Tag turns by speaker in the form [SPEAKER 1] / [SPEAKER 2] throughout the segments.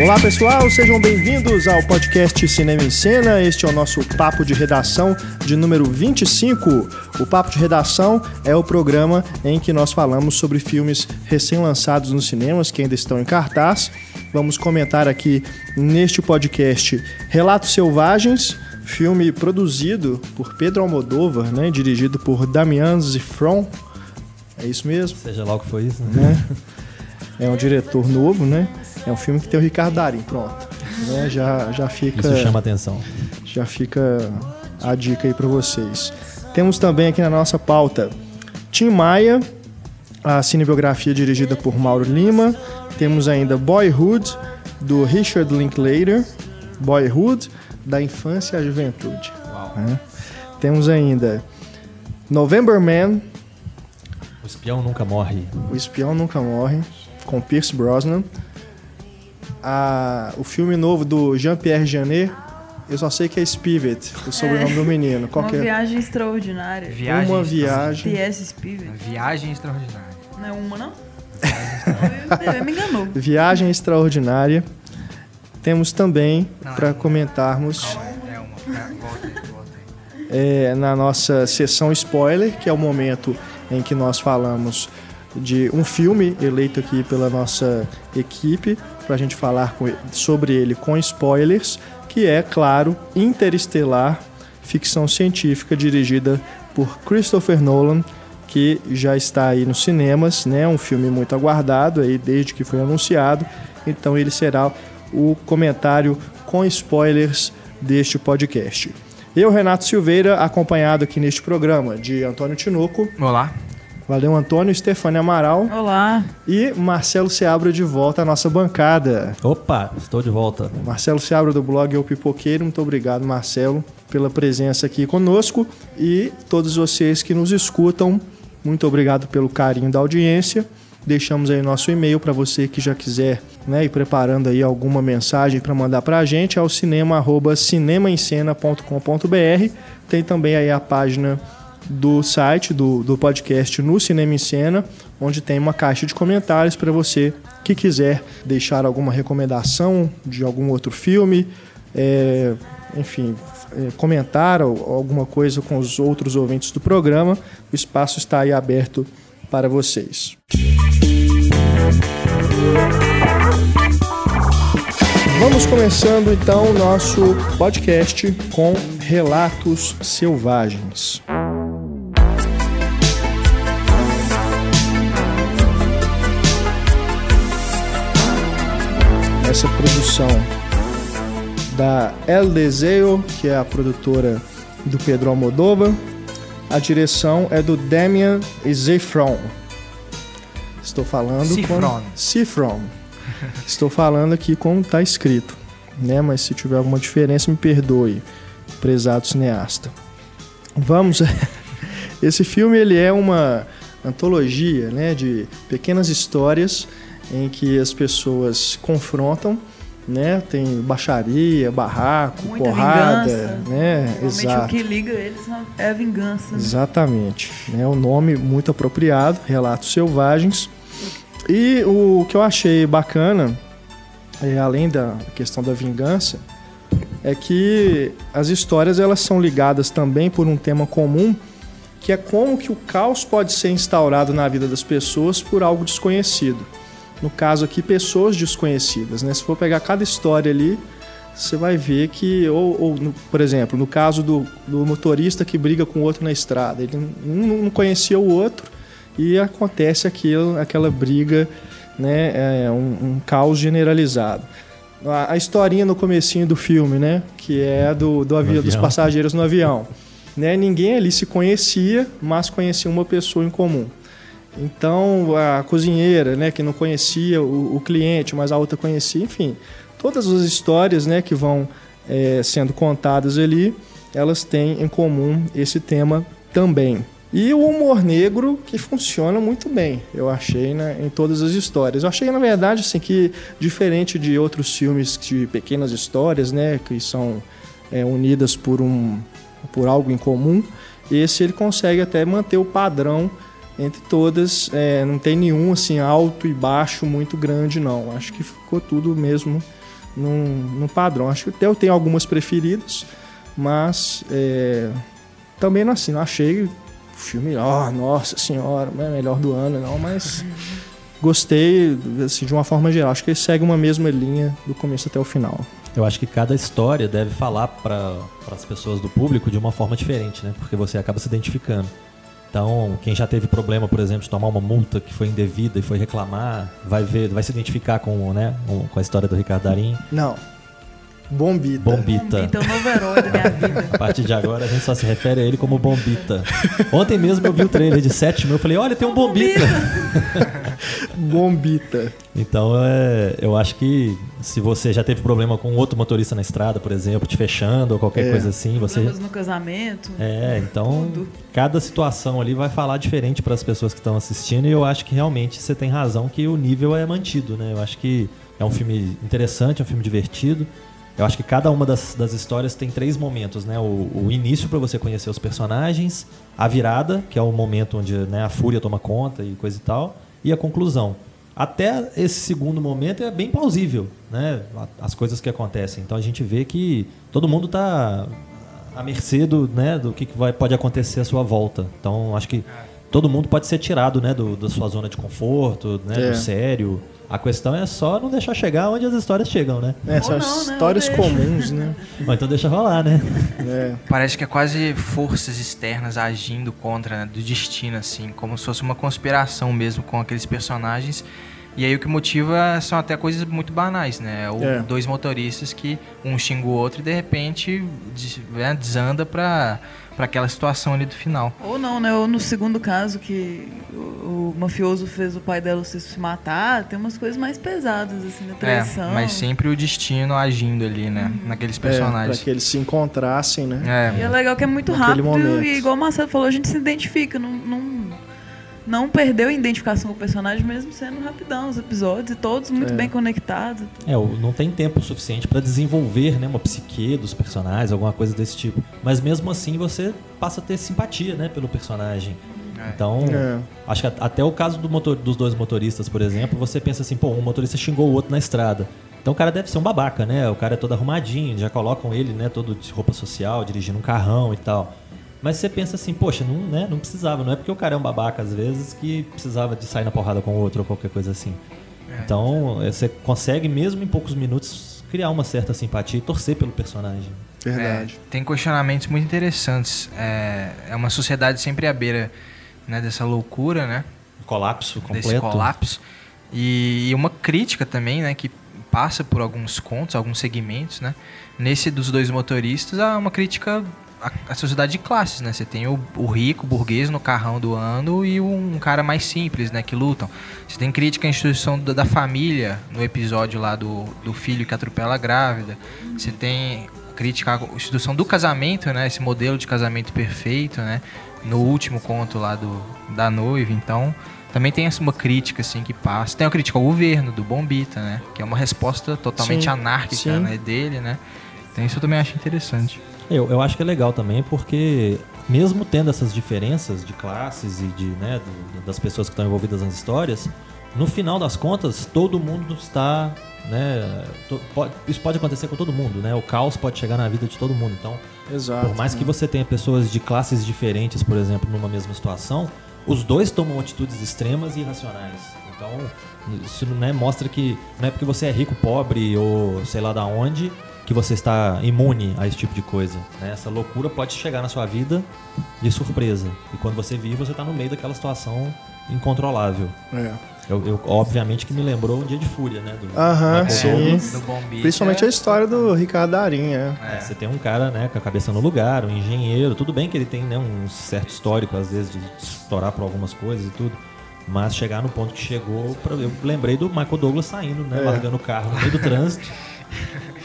[SPEAKER 1] Olá pessoal, sejam bem-vindos ao podcast Cinema em Cena. Este é o nosso papo de redação de número 25. O papo de redação é o programa em que nós falamos sobre filmes recém-lançados nos cinemas que ainda estão em cartaz. Vamos comentar aqui neste podcast Relatos Selvagens, filme produzido por Pedro Almodóvar, né, dirigido por Damian Zifron. É isso mesmo?
[SPEAKER 2] Seja lá o que foi isso, né?
[SPEAKER 1] É um diretor novo, né? É um filme que tem o Ricardo Darim, pronto. Né? Já, já fica.
[SPEAKER 2] Isso chama atenção.
[SPEAKER 1] Já fica a dica aí para vocês. Temos também aqui na nossa pauta Tim Maia, a cinebiografia dirigida por Mauro Lima. Temos ainda Boyhood, do Richard Linklater. Boyhood, da infância à juventude. Né? Temos ainda November Man.
[SPEAKER 2] O espião nunca morre.
[SPEAKER 1] O espião nunca morre, com Pierce Brosnan a, o filme novo do Jean-Pierre Janet. Eu só sei que é Spivet, o sobrenome é, do menino. Qual
[SPEAKER 3] uma
[SPEAKER 1] é?
[SPEAKER 3] viagem extraordinária.
[SPEAKER 1] Viagem uma viagem.
[SPEAKER 3] P.S. Spivet.
[SPEAKER 4] Viagem extraordinária.
[SPEAKER 3] Não é uma, não? Ele me enganou.
[SPEAKER 1] Viagem extraordinária. Temos também, para é comentarmos...
[SPEAKER 4] É uma. É, volta aí, volta aí.
[SPEAKER 1] É, na nossa sessão spoiler, que é o momento em que nós falamos de um filme eleito aqui pela nossa equipe para a gente falar com, sobre ele com spoilers, que é, claro, Interestelar, ficção científica dirigida por Christopher Nolan, que já está aí nos cinemas, né? Um filme muito aguardado aí desde que foi anunciado. Então ele será o comentário com spoilers deste podcast. Eu, Renato Silveira, acompanhado aqui neste programa de Antônio Tinoco.
[SPEAKER 4] Olá.
[SPEAKER 1] Valeu, Antônio, Stefania Amaral.
[SPEAKER 3] Olá.
[SPEAKER 1] E Marcelo Seabra de volta à nossa bancada.
[SPEAKER 2] Opa, estou de volta.
[SPEAKER 1] Marcelo Seabra do blog Eu Pipoqueiro. Muito obrigado, Marcelo, pela presença aqui conosco. E todos vocês que nos escutam, muito obrigado pelo carinho da audiência. Deixamos aí nosso e-mail para você que já quiser né, ir preparando aí alguma mensagem para mandar para a gente. É o cinema.cinemaencena.com.br. Tem também aí a página do site do, do podcast no Cinema em Cena, onde tem uma caixa de comentários para você que quiser deixar alguma recomendação de algum outro filme, é, enfim, é, comentar alguma coisa com os outros ouvintes do programa. O espaço está aí aberto para vocês. Vamos começando então o nosso podcast com relatos selvagens. Essa produção da El Deseo, que é a produtora do Pedro Almodóvar. A direção é do Damian Zefron. Estou falando
[SPEAKER 4] Cifron.
[SPEAKER 1] com Cifron. Estou falando aqui como está escrito, né? Mas se tiver alguma diferença me perdoe, prezado cineasta. Vamos. Esse filme ele é uma antologia, né, de pequenas histórias em que as pessoas confrontam, né? Tem baixaria, barraco,
[SPEAKER 3] Muita
[SPEAKER 1] porrada,
[SPEAKER 3] vingança.
[SPEAKER 1] né? Exato.
[SPEAKER 3] o que liga eles é a vingança. Né?
[SPEAKER 1] Exatamente. É um nome muito apropriado, Relatos Selvagens. E o que eu achei bacana, é, além da questão da vingança, é que as histórias elas são ligadas também por um tema comum, que é como que o caos pode ser instaurado na vida das pessoas por algo desconhecido. No caso aqui, pessoas desconhecidas. Né? Se for pegar cada história ali, você vai ver que, ou, ou no, por exemplo, no caso do, do, motorista que briga com o outro na estrada, ele não, não conhecia o outro e acontece aquilo, aquela briga, né, é um, um caos generalizado. A, a, historinha no comecinho do filme, né, que é do, do avião, dos passageiros no avião. Né, ninguém ali se conhecia, mas conhecia uma pessoa em comum. Então, a cozinheira, né, que não conhecia o, o cliente, mas a outra conhecia, enfim, todas as histórias, né, que vão é, sendo contadas ali, elas têm em comum esse tema também. E o humor negro que funciona muito bem, eu achei, né, em todas as histórias. Eu achei, na verdade, assim, que diferente de outros filmes de pequenas histórias, né, que são é, unidas por um por algo em comum, esse ele consegue até manter o padrão entre todas, é, não tem nenhum assim alto e baixo muito grande não. Acho que ficou tudo mesmo num, num padrão. Acho que até eu tenho algumas preferidas, mas é, também não assim, não achei o filme, ó, nossa senhora, é melhor do ano, não, mas gostei assim, de uma forma geral. Acho que ele segue uma mesma linha do começo até o final.
[SPEAKER 2] Eu acho que cada história deve falar para as pessoas do público de uma forma diferente, né? Porque você acaba se identificando. Então, quem já teve problema, por exemplo, de tomar uma multa que foi indevida e foi reclamar, vai ver, vai se identificar com, né, com a história do Ricardo Darim.
[SPEAKER 1] Não. Bombita.
[SPEAKER 2] Bombita.
[SPEAKER 3] Bombita é o novo herói da minha vida.
[SPEAKER 2] A partir de agora a gente só se refere a ele como Bombita. Ontem mesmo eu vi o trailer de sétimo, eu falei, olha, tem um Bombita.
[SPEAKER 1] Bombita.
[SPEAKER 2] Então, é, eu acho que se você já teve problema com outro motorista na estrada, por exemplo, te fechando ou qualquer
[SPEAKER 1] É.
[SPEAKER 2] coisa assim, você
[SPEAKER 3] Problemas no casamento.
[SPEAKER 2] É, então
[SPEAKER 3] Tudo.
[SPEAKER 2] cada situação ali vai falar diferente para as pessoas que estão assistindo e eu acho que realmente você tem razão que o nível é mantido, né? Eu acho que é um filme interessante, é um filme divertido. Eu acho que cada uma das, das histórias tem três momentos, né? O, o início para você conhecer os personagens, a virada, que é o momento onde né, a fúria toma conta e coisa e tal, e a conclusão. Até esse segundo momento é bem plausível, né? As coisas que acontecem. Então a gente vê que todo mundo está à mercê do, né, do que que vai, pode acontecer à sua volta. Então, acho que todo mundo pode ser tirado né, do, da sua zona de conforto, né,
[SPEAKER 1] É.
[SPEAKER 2] do sério. A questão é só não deixar chegar onde as histórias chegam, né?
[SPEAKER 1] É, são
[SPEAKER 3] não, né?
[SPEAKER 1] histórias
[SPEAKER 3] deixa.
[SPEAKER 1] comuns, né?
[SPEAKER 2] Ou então deixa rolar, né?
[SPEAKER 1] É.
[SPEAKER 4] Parece que é quase forças externas agindo contra né, do destino, assim, como se fosse uma conspiração mesmo com aqueles personagens. E aí o que motiva são até coisas muito banais, né? Ou
[SPEAKER 1] É.
[SPEAKER 4] dois motoristas que um xinga o outro e de repente des- né, desanda pra, pra aquela situação ali do final.
[SPEAKER 3] Ou não, né? Ou no segundo caso que o, o mafioso fez o pai dela se matar, tem umas coisas mais pesadas, assim, da traição.
[SPEAKER 4] É, mas sempre o destino agindo ali, né? Naqueles
[SPEAKER 1] É, pra
[SPEAKER 4] personagens.
[SPEAKER 1] que eles se encontrassem, né?
[SPEAKER 3] E é legal que é muito
[SPEAKER 1] Naquele
[SPEAKER 3] rápido
[SPEAKER 1] momento.
[SPEAKER 3] e igual o Marcelo falou, a gente se identifica, não, não, não perdeu a identificação com o personagem, mesmo sendo rapidão os episódios, e todos muito
[SPEAKER 1] É.
[SPEAKER 3] bem conectados.
[SPEAKER 2] É, não tem tempo suficiente para desenvolver né, uma psique dos personagens, alguma coisa desse tipo. Mas mesmo assim você passa a ter simpatia né, pelo personagem.
[SPEAKER 4] É.
[SPEAKER 2] Então,
[SPEAKER 1] É.
[SPEAKER 2] acho que até o caso do motor- dos dois motoristas, por exemplo, você pensa assim, pô, um motorista xingou o outro na estrada. Então o cara deve ser um babaca, né? O cara é todo arrumadinho, já colocam ele, né, todo de roupa social, dirigindo um carrão e tal. Mas você pensa assim, poxa, não, né, não precisava, não é porque o cara é um babaca às vezes que precisava de sair na porrada com o outro ou qualquer coisa assim. Então, é, você consegue mesmo em poucos minutos criar uma certa simpatia e torcer pelo personagem.
[SPEAKER 1] Verdade.
[SPEAKER 4] É, tem questionamentos muito interessantes. É, é uma sociedade sempre à beira né, dessa loucura, né?
[SPEAKER 2] Colapso completo.
[SPEAKER 4] Desse colapso. E, e uma crítica também, né? Que passa por alguns contos, alguns segmentos, né? Nesse dos dois motoristas, há uma crítica à, à sociedade de classes, né? Você tem o, o rico, o burguês no carrão do ano e um cara mais simples, né? Que lutam. Você tem crítica à instituição da, da família, no episódio lá do, do filho que atropela a grávida. Você tem crítica à instituição do casamento, né? Esse modelo de casamento perfeito, né? No último conto lá do, da noiva, então também tem essa uma crítica assim que passa. Tem a crítica ao governo do Bombita, né? Que é uma resposta totalmente
[SPEAKER 1] Sim,
[SPEAKER 4] anárquica
[SPEAKER 1] sim.
[SPEAKER 4] né, dele, né? Então isso eu também acho interessante.
[SPEAKER 2] Eu, eu acho que é legal também porque, mesmo tendo essas diferenças de classes e de, né, do- das pessoas que estão envolvidas nas histórias, no final das contas, todo mundo está. Né, to- pode- isso pode acontecer com todo mundo, né? O caos pode chegar na vida de todo mundo. Então,
[SPEAKER 1] Exato.
[SPEAKER 2] por mais que você tenha pessoas de classes diferentes, por exemplo, numa mesma situação, os dois tomam atitudes extremas e irracionais. Então, isso né, mostra que não é porque você é rico, pobre ou sei lá da onde que você está imune a esse tipo de coisa. né? Essa loucura pode chegar na sua vida de surpresa. E quando você vive, você está no meio daquela situação incontrolável.
[SPEAKER 1] É.
[SPEAKER 2] Eu, eu- obviamente que me lembrou um dia de fúria, né? Do
[SPEAKER 1] Aham, sim.
[SPEAKER 2] Douglas.
[SPEAKER 4] Do.
[SPEAKER 1] Principalmente a história do Ricardo Darim, é.
[SPEAKER 2] É, você tem um cara, né, com a cabeça no lugar, um engenheiro, tudo bem que ele tem, né, um certo histórico, às vezes, de estourar por algumas coisas e tudo. Mas chegar no ponto que chegou, eu lembrei do Michael Douglas saindo, né,
[SPEAKER 1] É.
[SPEAKER 2] largando o carro no meio do trânsito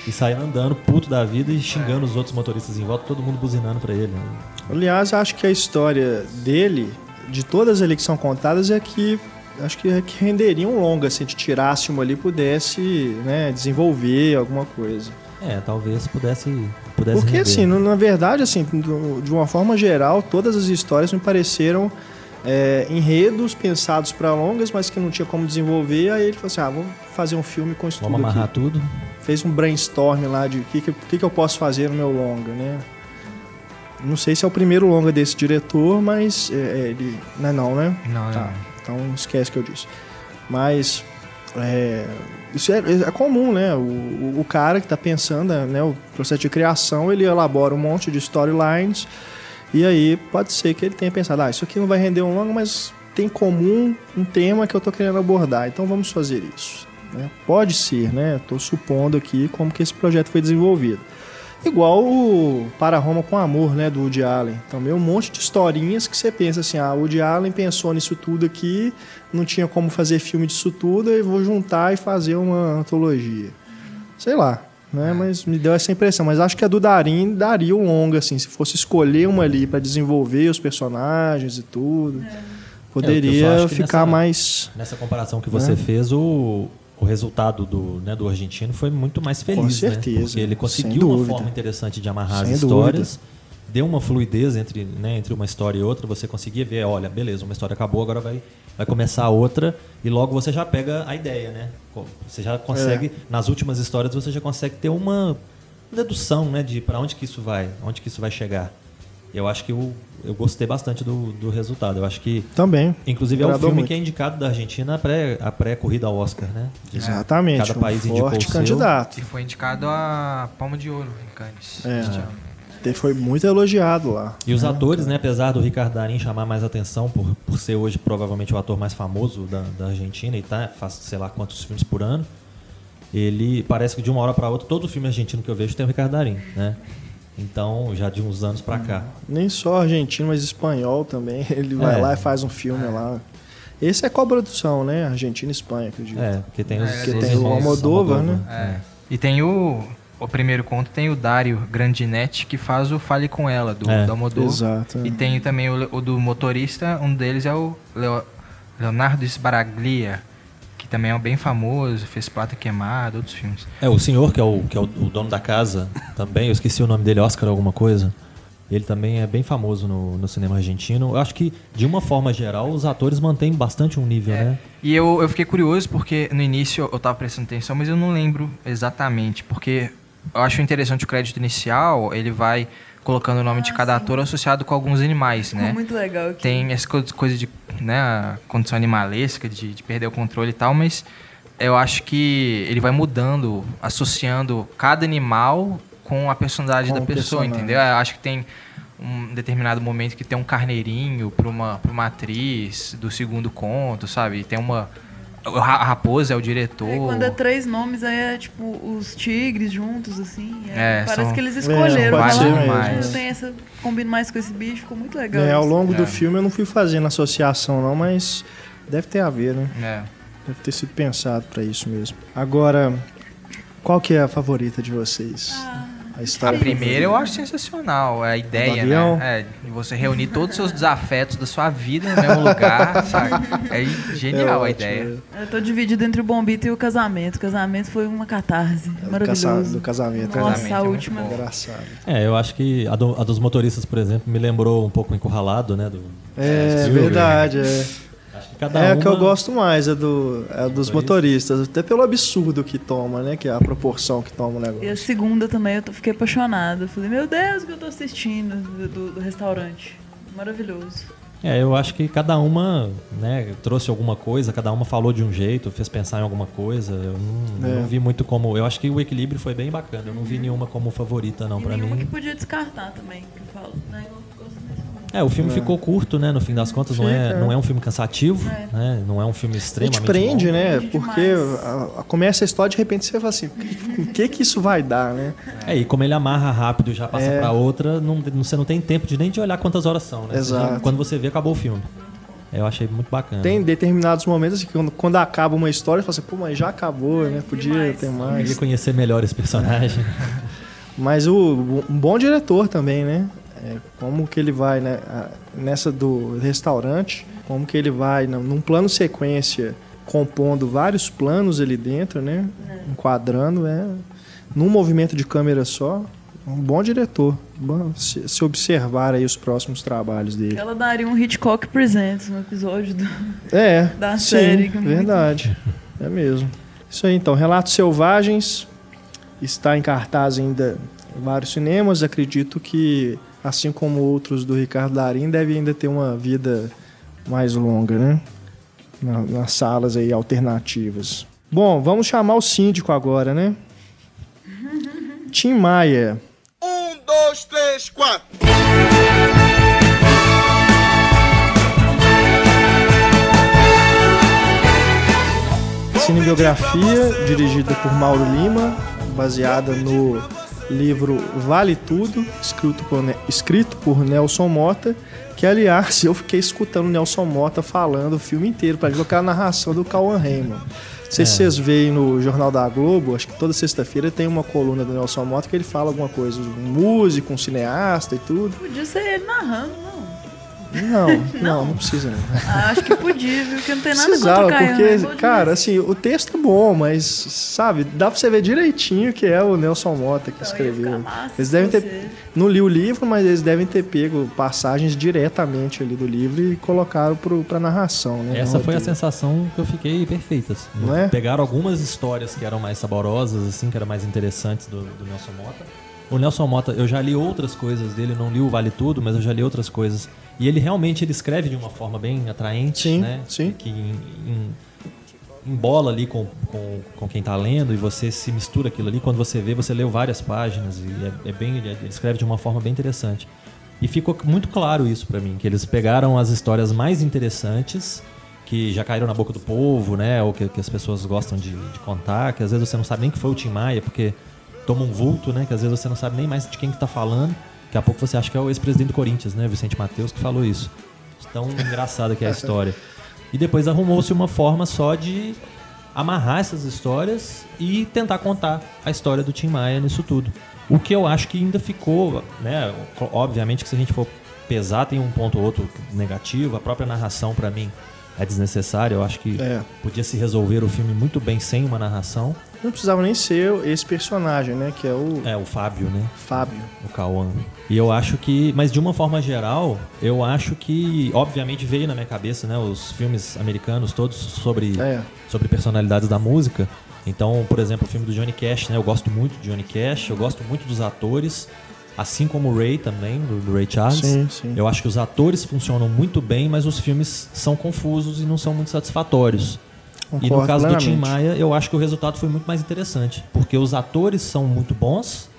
[SPEAKER 2] e saindo andando, puto da vida e xingando os outros motoristas em volta, todo mundo buzinando pra ele. né.
[SPEAKER 1] Aliás, acho que a história dele, de todas ali que são contadas, é que acho que, é que renderia um longa se a gente tirasse uma ali e pudesse né, desenvolver alguma coisa.
[SPEAKER 2] É, talvez pudesse, pudesse
[SPEAKER 1] Porque,
[SPEAKER 2] render.
[SPEAKER 1] assim, na verdade, assim, de uma forma geral, todas as histórias me pareceram é, enredos pensados para longas, mas que não tinha como desenvolver. Aí ele falou assim: ah, vou fazer um filme com isso
[SPEAKER 2] Vamos amarrar
[SPEAKER 1] aqui.
[SPEAKER 2] tudo.
[SPEAKER 1] Fez um brainstorm lá de o que, que, que, eu posso fazer no meu longa, né? Não sei se é o primeiro longa desse diretor, mas é, é ele. Não é não, né?
[SPEAKER 4] Não,
[SPEAKER 1] Tá,
[SPEAKER 4] não.
[SPEAKER 1] então esquece que eu disse. Mas é, isso é, é comum, né? O, o- o cara que está pensando, né, o processo de criação, ele elabora um monte de storylines e aí pode ser que ele tenha pensado, ah, isso aqui não vai render um longo, mas tem em comum um tema que eu estou querendo abordar, então vamos fazer isso. Né? Pode ser, né? Estou supondo aqui como que esse projeto foi desenvolvido. Igual o Para Roma com Amor, né, do Woody Allen. Também um monte de historinhas que você pensa assim, ah, o Woody Allen pensou nisso tudo aqui, não tinha como fazer filme disso tudo, eu vou juntar e fazer uma antologia. Sei lá, né, mas me deu essa impressão. Mas acho que a do Darim daria um longa, assim, se fosse escolher uma ali para desenvolver os personagens e tudo,
[SPEAKER 2] É,
[SPEAKER 1] poderia
[SPEAKER 2] que
[SPEAKER 1] ficar
[SPEAKER 2] nessa-
[SPEAKER 1] mais...
[SPEAKER 2] Nessa comparação que você fez, o, o resultado do, né, do argentino foi muito mais feliz.
[SPEAKER 1] certeza,
[SPEAKER 2] Né? Porque ele conseguiu uma
[SPEAKER 1] dúvida.
[SPEAKER 2] forma interessante de amarrar
[SPEAKER 1] Sem
[SPEAKER 2] as histórias. Deu uma fluidez entre, né, entre uma história e outra. Você conseguia ver, olha, beleza, uma história acabou, agora vai, vai começar a outra. E logo você já pega a ideia, né? Você já consegue, nas últimas histórias, você já consegue ter uma dedução, né? De para onde que isso vai, onde que isso vai chegar. Eu acho que eu, eu gostei bastante do, do resultado. Eu acho que
[SPEAKER 1] Também.
[SPEAKER 2] Inclusive é um filme
[SPEAKER 1] muito.
[SPEAKER 2] que é indicado da Argentina a pré- a pré-corrida ao Oscar, né? De-
[SPEAKER 1] Exatamente,
[SPEAKER 2] Cada país
[SPEAKER 1] um
[SPEAKER 2] indicou
[SPEAKER 1] forte
[SPEAKER 2] o seu.
[SPEAKER 1] candidato.
[SPEAKER 4] E foi indicado a Palma de Ouro em Cannes.
[SPEAKER 1] É.
[SPEAKER 4] este ano.
[SPEAKER 1] Ele foi muito elogiado lá.
[SPEAKER 2] E os atores, né, apesar do Ricardo Darín chamar mais atenção por, por ser hoje provavelmente o ator mais famoso da, da Argentina e tá, faz sei lá quantos filmes por ano, ele parece que de uma hora para outra todo filme argentino que eu vejo tem o Ricardo Darín, né? Então, já de uns anos para cá.
[SPEAKER 1] Nem só argentino, mas espanhol também. Ele vai
[SPEAKER 2] É.
[SPEAKER 1] lá e faz um filme lá. Esse é co-produção, né? Argentina e Espanha, acredito.
[SPEAKER 2] É, porque tem os,
[SPEAKER 4] É,
[SPEAKER 2] os
[SPEAKER 4] tem
[SPEAKER 1] o Almodóvar,
[SPEAKER 2] Almodóvar,
[SPEAKER 1] né?
[SPEAKER 4] É. E tem o. O primeiro conto tem o Dário Grandinetti, que faz o Fale com Ela, do,
[SPEAKER 2] É.
[SPEAKER 4] do Almodóvar.
[SPEAKER 1] Exato.
[SPEAKER 4] E tem também o, o do motorista, um deles é o Leo- Leonardo Sbaraglia, que também é bem famoso, fez Plata Queimada, outros filmes.
[SPEAKER 2] É, o senhor, que é o, que é o, o dono da casa, também, eu esqueci o nome dele, Oscar alguma coisa. Ele também é bem famoso no, no cinema argentino. Eu acho que, de uma forma geral, os atores mantêm bastante um nível, né?
[SPEAKER 4] E eu, eu fiquei curioso porque no início eu tava prestando atenção, mas eu não lembro exatamente, porque eu acho interessante o crédito inicial, ele vai colocando o nome de cada ator associado com alguns animais,
[SPEAKER 3] Ficou
[SPEAKER 4] né?
[SPEAKER 3] muito legal aqui.
[SPEAKER 4] Tem essa co- coisa de, né, condição animalesca, de, de perder o controle e tal, mas eu acho que ele vai mudando, associando cada animal com a personalidade
[SPEAKER 1] Com
[SPEAKER 4] da pessoa,
[SPEAKER 1] personagem.
[SPEAKER 4] entendeu? Eu acho que tem um determinado momento que tem um carneirinho para uma, pra uma atriz do segundo conto, sabe? Tem uma... A Ra- a Raposa é o diretor.
[SPEAKER 3] Aí quando é três nomes, aí é tipo os tigres juntos, assim. é-
[SPEAKER 4] É,
[SPEAKER 3] parece
[SPEAKER 4] são-
[SPEAKER 3] que eles escolheram. "Ah,
[SPEAKER 4] mesmo.
[SPEAKER 3] não tem essa. Combina mais com esse bicho, ficou muito legal.
[SPEAKER 1] É, ao longo
[SPEAKER 4] É.
[SPEAKER 1] do filme eu não fui fazendo associação não, mas deve ter a ver, né?
[SPEAKER 4] É.
[SPEAKER 1] Deve ter sido pensado pra isso mesmo. Agora, qual que é a favorita de vocês? a
[SPEAKER 4] A
[SPEAKER 1] história
[SPEAKER 4] primeira eu acho sensacional, a ideia, né? É, de você reunir todos os seus desafetos da sua vida no mesmo lugar, sabe? É genial
[SPEAKER 1] É
[SPEAKER 4] a ideia.
[SPEAKER 1] é.
[SPEAKER 3] Eu tô dividido entre o Bombito e o casamento. O casamento foi uma catarse.
[SPEAKER 1] Casa-
[SPEAKER 3] Maravilhoso.
[SPEAKER 1] Do casamento.
[SPEAKER 3] Nossa,
[SPEAKER 4] Casamento é
[SPEAKER 3] a
[SPEAKER 4] muito
[SPEAKER 3] última.
[SPEAKER 1] Engraçado.
[SPEAKER 2] É, eu acho que a, do- a dos motoristas, por exemplo, me lembrou um pouco Encurralado, né? Do,
[SPEAKER 1] É,
[SPEAKER 2] Spielberg.
[SPEAKER 1] verdade, é. É a
[SPEAKER 2] uma...
[SPEAKER 1] que eu gosto mais, é, do, é dos
[SPEAKER 2] Motorista.
[SPEAKER 1] motoristas. Até pelo absurdo que toma, né? Que é a proporção que toma o
[SPEAKER 3] E a
[SPEAKER 1] negócio.
[SPEAKER 3] segunda também eu fiquei apaixonada. Falei, meu Deus, o que eu tô assistindo do, do- do restaurante. Maravilhoso.
[SPEAKER 2] É, eu acho que cada uma né, trouxe alguma coisa, cada uma falou de um jeito, fez pensar em alguma coisa. Eu não,
[SPEAKER 1] É.
[SPEAKER 2] não vi muito como. Eu acho que o equilíbrio foi bem bacana. Eu não vi nenhuma como favorita, não,
[SPEAKER 3] e
[SPEAKER 2] pra
[SPEAKER 3] nenhuma
[SPEAKER 2] mim.
[SPEAKER 3] que podia descartar também, que eu falo. Né?
[SPEAKER 2] É, o filme
[SPEAKER 1] É.
[SPEAKER 2] ficou curto, né? No fim das contas, não, é, não
[SPEAKER 1] é.
[SPEAKER 2] é um filme cansativo,
[SPEAKER 3] É.
[SPEAKER 2] né? Não é um filme
[SPEAKER 1] A
[SPEAKER 2] extremamente
[SPEAKER 1] gente prende,
[SPEAKER 2] bom.
[SPEAKER 1] né? Porque a- a- começa a história de repente você fala assim, o que que isso vai dar, né?
[SPEAKER 2] É, e como ele amarra rápido e já passa
[SPEAKER 1] É.
[SPEAKER 2] pra outra, não, não- você não tem tempo de nem de olhar quantas horas são, né? Você
[SPEAKER 1] Exato.
[SPEAKER 2] quando você vê, acabou o filme. Eu achei muito bacana.
[SPEAKER 1] Tem determinados momentos que quando, quando acaba uma história, você fala assim, pô, mas já acabou, né? Podia
[SPEAKER 3] demais.
[SPEAKER 1] ter
[SPEAKER 2] Eu
[SPEAKER 1] mais.
[SPEAKER 2] queria conhecer melhor esse personagem.
[SPEAKER 1] Mas o, um bom diretor também, né? É, como que ele vai, né? Nessa do restaurante, como que ele vai num plano sequência compondo vários planos ali dentro, né? Enquadrando, é num movimento de câmera só. Um bom diretor. Bom, se, se observar aí os próximos trabalhos dele.
[SPEAKER 3] Ela daria um Hitchcock Presents no episódio do.
[SPEAKER 1] É,
[SPEAKER 3] Da
[SPEAKER 1] sim,
[SPEAKER 3] série, é
[SPEAKER 1] verdade. É mesmo. Isso aí, então. Relatos Selvagens. está em cartaz ainda em vários cinemas. Acredito que, assim como outros do Ricardo Darim, deve ainda ter uma vida mais longa, né? Na- nas salas aí alternativas. Bom, vamos chamar o síndico agora, né? Tim Maia.
[SPEAKER 5] Um, dois, três, quatro.
[SPEAKER 1] Cinebiografia, dirigida por Mauro Lima, baseada no livro Vale Tudo, escrito por, escrito por Nelson Mota, que aliás eu fiquei escutando o Nelson Mota falando o filme inteiro, para aquela narração do Cauan Raymond. Não sei se vocês veem no Jornal da Globo, acho que toda sexta-feira tem uma coluna do Nelson Mota que ele fala alguma coisa, um músico, um cineasta e tudo.
[SPEAKER 3] Podia ser ele narrando, não.
[SPEAKER 1] Não, não, não precisa não.
[SPEAKER 3] Ah, acho que podia, viu? Que não tem nada
[SPEAKER 1] Precisava,
[SPEAKER 3] contra o Caio.
[SPEAKER 1] porque,
[SPEAKER 3] né?
[SPEAKER 1] Cara, assim, o texto é bom, mas, sabe, dá pra você ver direitinho que é o Nelson Mota que
[SPEAKER 3] Então, ia
[SPEAKER 1] escreveu.
[SPEAKER 3] ficar massa
[SPEAKER 1] Eles devem ter.
[SPEAKER 3] fosse-
[SPEAKER 1] Não li o livro, mas eles devem ter pego passagens diretamente ali do livro e colocaram pro, pra narração, né?
[SPEAKER 2] Essa foi a sensação que eu fiquei perfeita. assim.
[SPEAKER 1] Não é?
[SPEAKER 2] Pegaram algumas histórias que eram mais saborosas, assim, que eram mais interessantes do, do Nelson Mota. O Nelson Mota, eu já li outras coisas dele, não li o Vale Tudo, mas eu já li outras coisas. E ele realmente ele escreve de uma forma bem atraente,
[SPEAKER 1] Sim,
[SPEAKER 2] né?
[SPEAKER 1] sim.
[SPEAKER 2] Que em- em- embola ali com, com, com quem tá lendo e você se mistura aquilo ali. Quando você vê, você leu várias páginas e é, é bem, ele, escreve de uma forma bem interessante. E ficou muito claro isso pra mim, que eles pegaram as histórias mais interessantes que já caíram na boca do povo, né? Ou que, que as pessoas gostam de, de contar, que às vezes você não sabe nem que foi o Tim Maia, porque toma um vulto, né? Que às vezes você não sabe nem mais de quem que tá falando. Daqui a pouco você acha que é o ex-presidente do Corinthians, né? Vicente Mateus, que falou isso. Tão engraçada que é a história. E depois arrumou-se uma forma só de amarrar essas histórias e tentar contar a história do Tim Maia nisso tudo. O que eu acho que ainda ficou, né? Obviamente que se a gente for pesar, tem um ponto ou outro negativo. A própria narração, pra mim, é desnecessária. Eu acho que
[SPEAKER 1] É.
[SPEAKER 2] podia se resolver o filme muito bem sem uma narração.
[SPEAKER 1] Não precisava nem ser esse personagem, né? Que é o
[SPEAKER 2] É, o Fábio, né?
[SPEAKER 1] Fábio.
[SPEAKER 2] o Cauã. E eu acho que, mas de uma forma geral, eu acho que, obviamente veio na minha cabeça, né, os filmes americanos todos sobre,
[SPEAKER 1] É.
[SPEAKER 2] sobre personalidades da música. Então, por exemplo, o filme do Johnny Cash, né, eu gosto muito de Johnny Cash, eu gosto muito dos atores, assim como o Ray também, do, Ray Charles.
[SPEAKER 1] Sim, sim.
[SPEAKER 2] Eu acho que os atores funcionam muito bem, mas os filmes são confusos e não são muito satisfatórios. E no
[SPEAKER 1] Concordo
[SPEAKER 2] caso do Tim. Maia, eu acho que o resultado foi muito mais interessante. Porque os atores são muito bons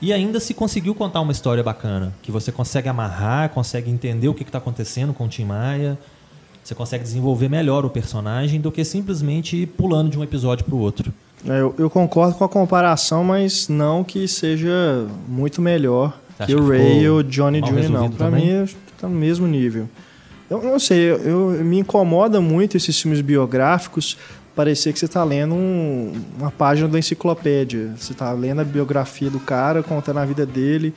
[SPEAKER 2] e ainda se conseguiu contar uma história bacana. Que você consegue amarrar, consegue entender o que está acontecendo com o Tim Maia. Você consegue desenvolver melhor o personagem do que simplesmente ir pulando de um episódio para o outro.
[SPEAKER 1] É, Eu, eu concordo com a comparação, mas não que seja muito melhor
[SPEAKER 2] Você
[SPEAKER 1] que o Ray e o Johnny Jr. Não,
[SPEAKER 2] também?
[SPEAKER 1] mim tá no mesmo nível. Eu não sei, eu, eu- me incomoda muito esses filmes biográficos parecer que você está lendo um- uma página da enciclopédia. Você está lendo a biografia do cara, contando a vida dele,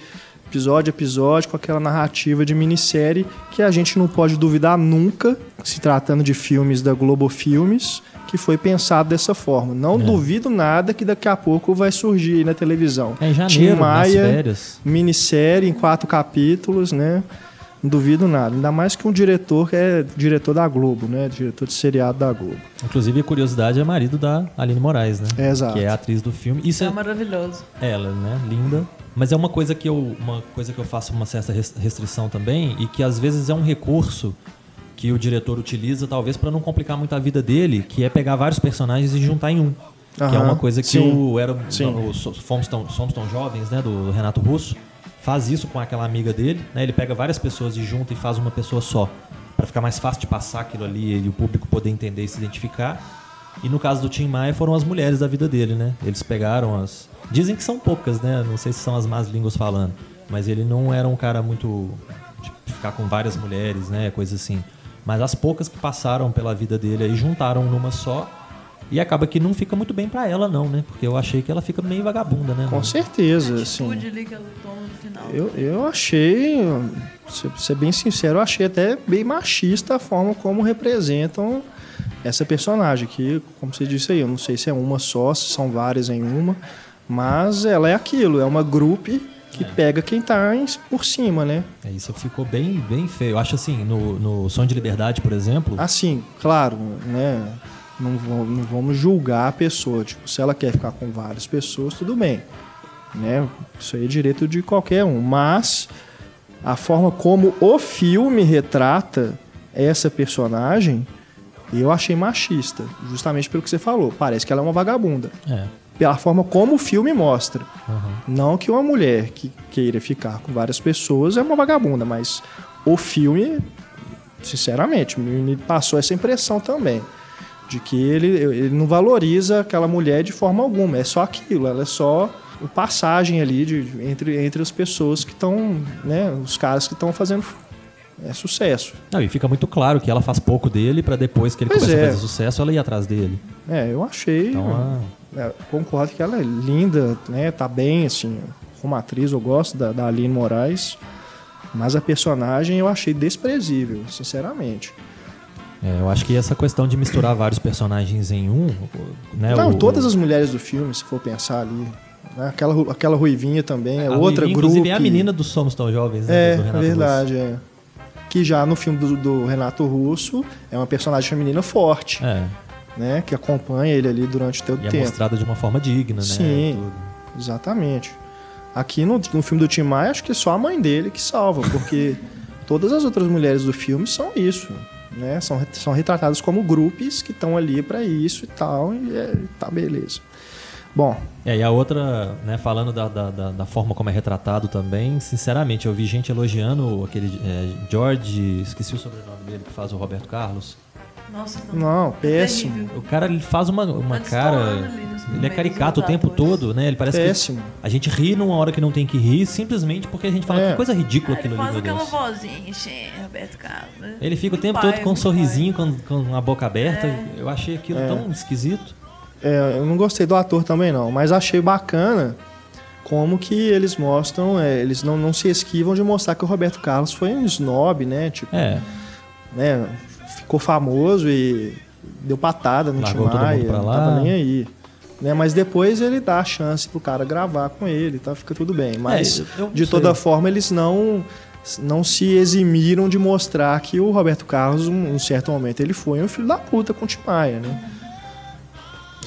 [SPEAKER 1] episódio a episódio, com aquela narrativa de minissérie que a gente não pode duvidar nunca, se tratando de filmes da Globo Filmes, que foi pensado dessa forma. Não
[SPEAKER 2] É.
[SPEAKER 1] duvido nada que daqui a pouco vai surgir aí na televisão.
[SPEAKER 2] É em
[SPEAKER 1] Tim
[SPEAKER 2] janeiro, nas
[SPEAKER 1] Maia,
[SPEAKER 2] férias.
[SPEAKER 1] minissérie em quatro capítulos, né? Não duvido nada. Ainda mais que um diretor que é diretor da Globo, né? Diretor de seriado da Globo.
[SPEAKER 2] Inclusive, a curiosidade é marido da Aline Moraes, né?
[SPEAKER 1] É, exato.
[SPEAKER 2] Que é a atriz do filme. Isso
[SPEAKER 3] É
[SPEAKER 2] é,
[SPEAKER 3] maravilhoso.
[SPEAKER 2] ela, né? Linda. Mas é uma coisa que eu, uma coisa que eu faço uma certa res- restrição também e que às vezes é um recurso que o diretor utiliza talvez para não complicar muito a vida dele, que é pegar vários personagens e juntar em um. que é uma coisa que
[SPEAKER 1] sim,
[SPEAKER 2] o era
[SPEAKER 1] sim.
[SPEAKER 2] o So- Fomos tão, Somos tão jovens, né, do Renato Russo, faz isso com aquela amiga dele, né? Ele pega várias pessoas e junta e faz uma pessoa só, Pra ficar mais fácil de passar aquilo ali e o público poder entender e se identificar. E no caso do Tim Maia foram as mulheres da vida dele, né? Eles pegaram as. Dizem que são poucas, né? Não sei se são as más línguas falando. Mas ele não era um cara muito. de ficar com várias mulheres, né? Coisa assim. Mas as poucas que passaram pela vida dele aí juntaram numa só. E acaba que não fica muito bem pra ela, não, né? Porque eu achei que ela fica meio vagabunda, né?
[SPEAKER 1] Com
[SPEAKER 2] mano?
[SPEAKER 1] certeza,
[SPEAKER 3] a
[SPEAKER 1] assim.
[SPEAKER 3] ali que ela toma no final.
[SPEAKER 1] Eu, eu achei, pra ser bem sincero, eu achei até bem machista a forma como representam essa personagem. Que, como você disse aí, eu não sei se é uma só, se são várias em uma, mas ela é aquilo, é uma grupo que pega quem tá por cima, né?
[SPEAKER 2] É, isso ficou bem, bem feio. Eu acho assim, no, no Som de Liberdade, por exemplo.
[SPEAKER 1] Assim, claro, né? Não, vão- não vamos julgar a pessoa. Tipo, se ela quer ficar com várias pessoas, tudo bem. Né? Isso aí é direito de qualquer um. Mas a forma como o filme retrata essa personagem, eu achei machista. Justamente pelo que você falou. Parece que ela é uma vagabunda.
[SPEAKER 2] É.
[SPEAKER 1] Pela forma como o filme mostra. Não que uma mulher que queira ficar com várias pessoas é uma vagabunda, mas o filme, sinceramente, me me passou essa impressão também. De que ele, ele não valoriza aquela mulher de forma alguma. É só aquilo, ela é só passagem ali de, entre, entre as pessoas que estão, né, os caras que estão fazendo é, sucesso.
[SPEAKER 2] Não, e fica muito claro que ela faz pouco dele pra depois que ele
[SPEAKER 1] Pois
[SPEAKER 2] começa
[SPEAKER 1] é.
[SPEAKER 2] a fazer sucesso, ela ir atrás dele.
[SPEAKER 1] É, eu achei.
[SPEAKER 2] Então, ah,
[SPEAKER 1] É, concordo que ela é linda, né? Tá bem, assim, como atriz, eu gosto da, da Aline Moraes. Mas a personagem eu achei desprezível, sinceramente.
[SPEAKER 2] É, eu acho que essa questão de misturar vários personagens em um, né?
[SPEAKER 1] Não,
[SPEAKER 2] o-
[SPEAKER 1] todas as mulheres do filme, se for pensar ali. né, Aquela, aquela ruivinha também, é
[SPEAKER 2] a
[SPEAKER 1] outra
[SPEAKER 2] Ruivinha,
[SPEAKER 1] grupo.
[SPEAKER 2] Inclusive é a menina dos Somos Tão Jovens, né?
[SPEAKER 1] É,
[SPEAKER 2] do Renato
[SPEAKER 1] verdade, é. Que já no filme do, do Renato Russo é uma personagem feminina forte,
[SPEAKER 2] Russo. É,
[SPEAKER 1] né? Que acompanha ele ali durante todo o
[SPEAKER 2] é
[SPEAKER 1] tempo.
[SPEAKER 2] mostrada de uma forma digna, né?
[SPEAKER 1] Sim. Exatamente. Aqui no, no filme do Tim Maia, acho que só a mãe dele que salva, porque todas as outras mulheres do filme são isso. Né? São, são retratadas como grupos que estão ali para isso e tal, e é, tá beleza. Bom,
[SPEAKER 2] É, e a outra, né, falando da, da, da- da forma como é retratado também, sinceramente, eu vi gente elogiando aquele é, George, esqueci o sobrenome dele, que faz o Roberto Carlos.
[SPEAKER 3] Nossa, tá
[SPEAKER 1] não, péssimo.
[SPEAKER 3] terrível.
[SPEAKER 2] O cara ele faz uma, uma cara. Ele é caricato o tempo todo, né? Ele parece que.
[SPEAKER 1] Péssimo.
[SPEAKER 2] A gente ri numa hora que não tem que rir, simplesmente porque a gente fala
[SPEAKER 1] É.
[SPEAKER 2] que coisa ridícula aquilo
[SPEAKER 3] ele
[SPEAKER 2] ali,
[SPEAKER 3] faz
[SPEAKER 2] meu
[SPEAKER 3] aquela
[SPEAKER 2] Deus.
[SPEAKER 3] vozinha, sim, Roberto Carlos. né?
[SPEAKER 2] Ele fica o tempo
[SPEAKER 3] pai,
[SPEAKER 2] todo com um sorrisinho, com, com a boca aberta.
[SPEAKER 3] É.
[SPEAKER 2] Eu achei aquilo
[SPEAKER 1] É.
[SPEAKER 2] tão esquisito.
[SPEAKER 1] É, eu não gostei do ator também não, mas achei bacana como que eles mostram, é, eles não, não se esquivam de mostrar que o Roberto Carlos foi um snob, né? Tipo,
[SPEAKER 2] É,
[SPEAKER 1] né? Ficou famoso e deu patada no Tim
[SPEAKER 2] Largou todo mundo
[SPEAKER 1] Maia,
[SPEAKER 2] pra
[SPEAKER 1] não tava nem aí. Né? Mas depois ele dá a chance pro cara gravar com ele, tá? Fica tudo bem. Mas,
[SPEAKER 2] eu- eu não
[SPEAKER 1] de
[SPEAKER 2] sei.
[SPEAKER 1] toda forma, eles não não se eximiram de mostrar que o Roberto Carlos, um, um certo momento, ele foi um filho da puta com o Tim Maia, né?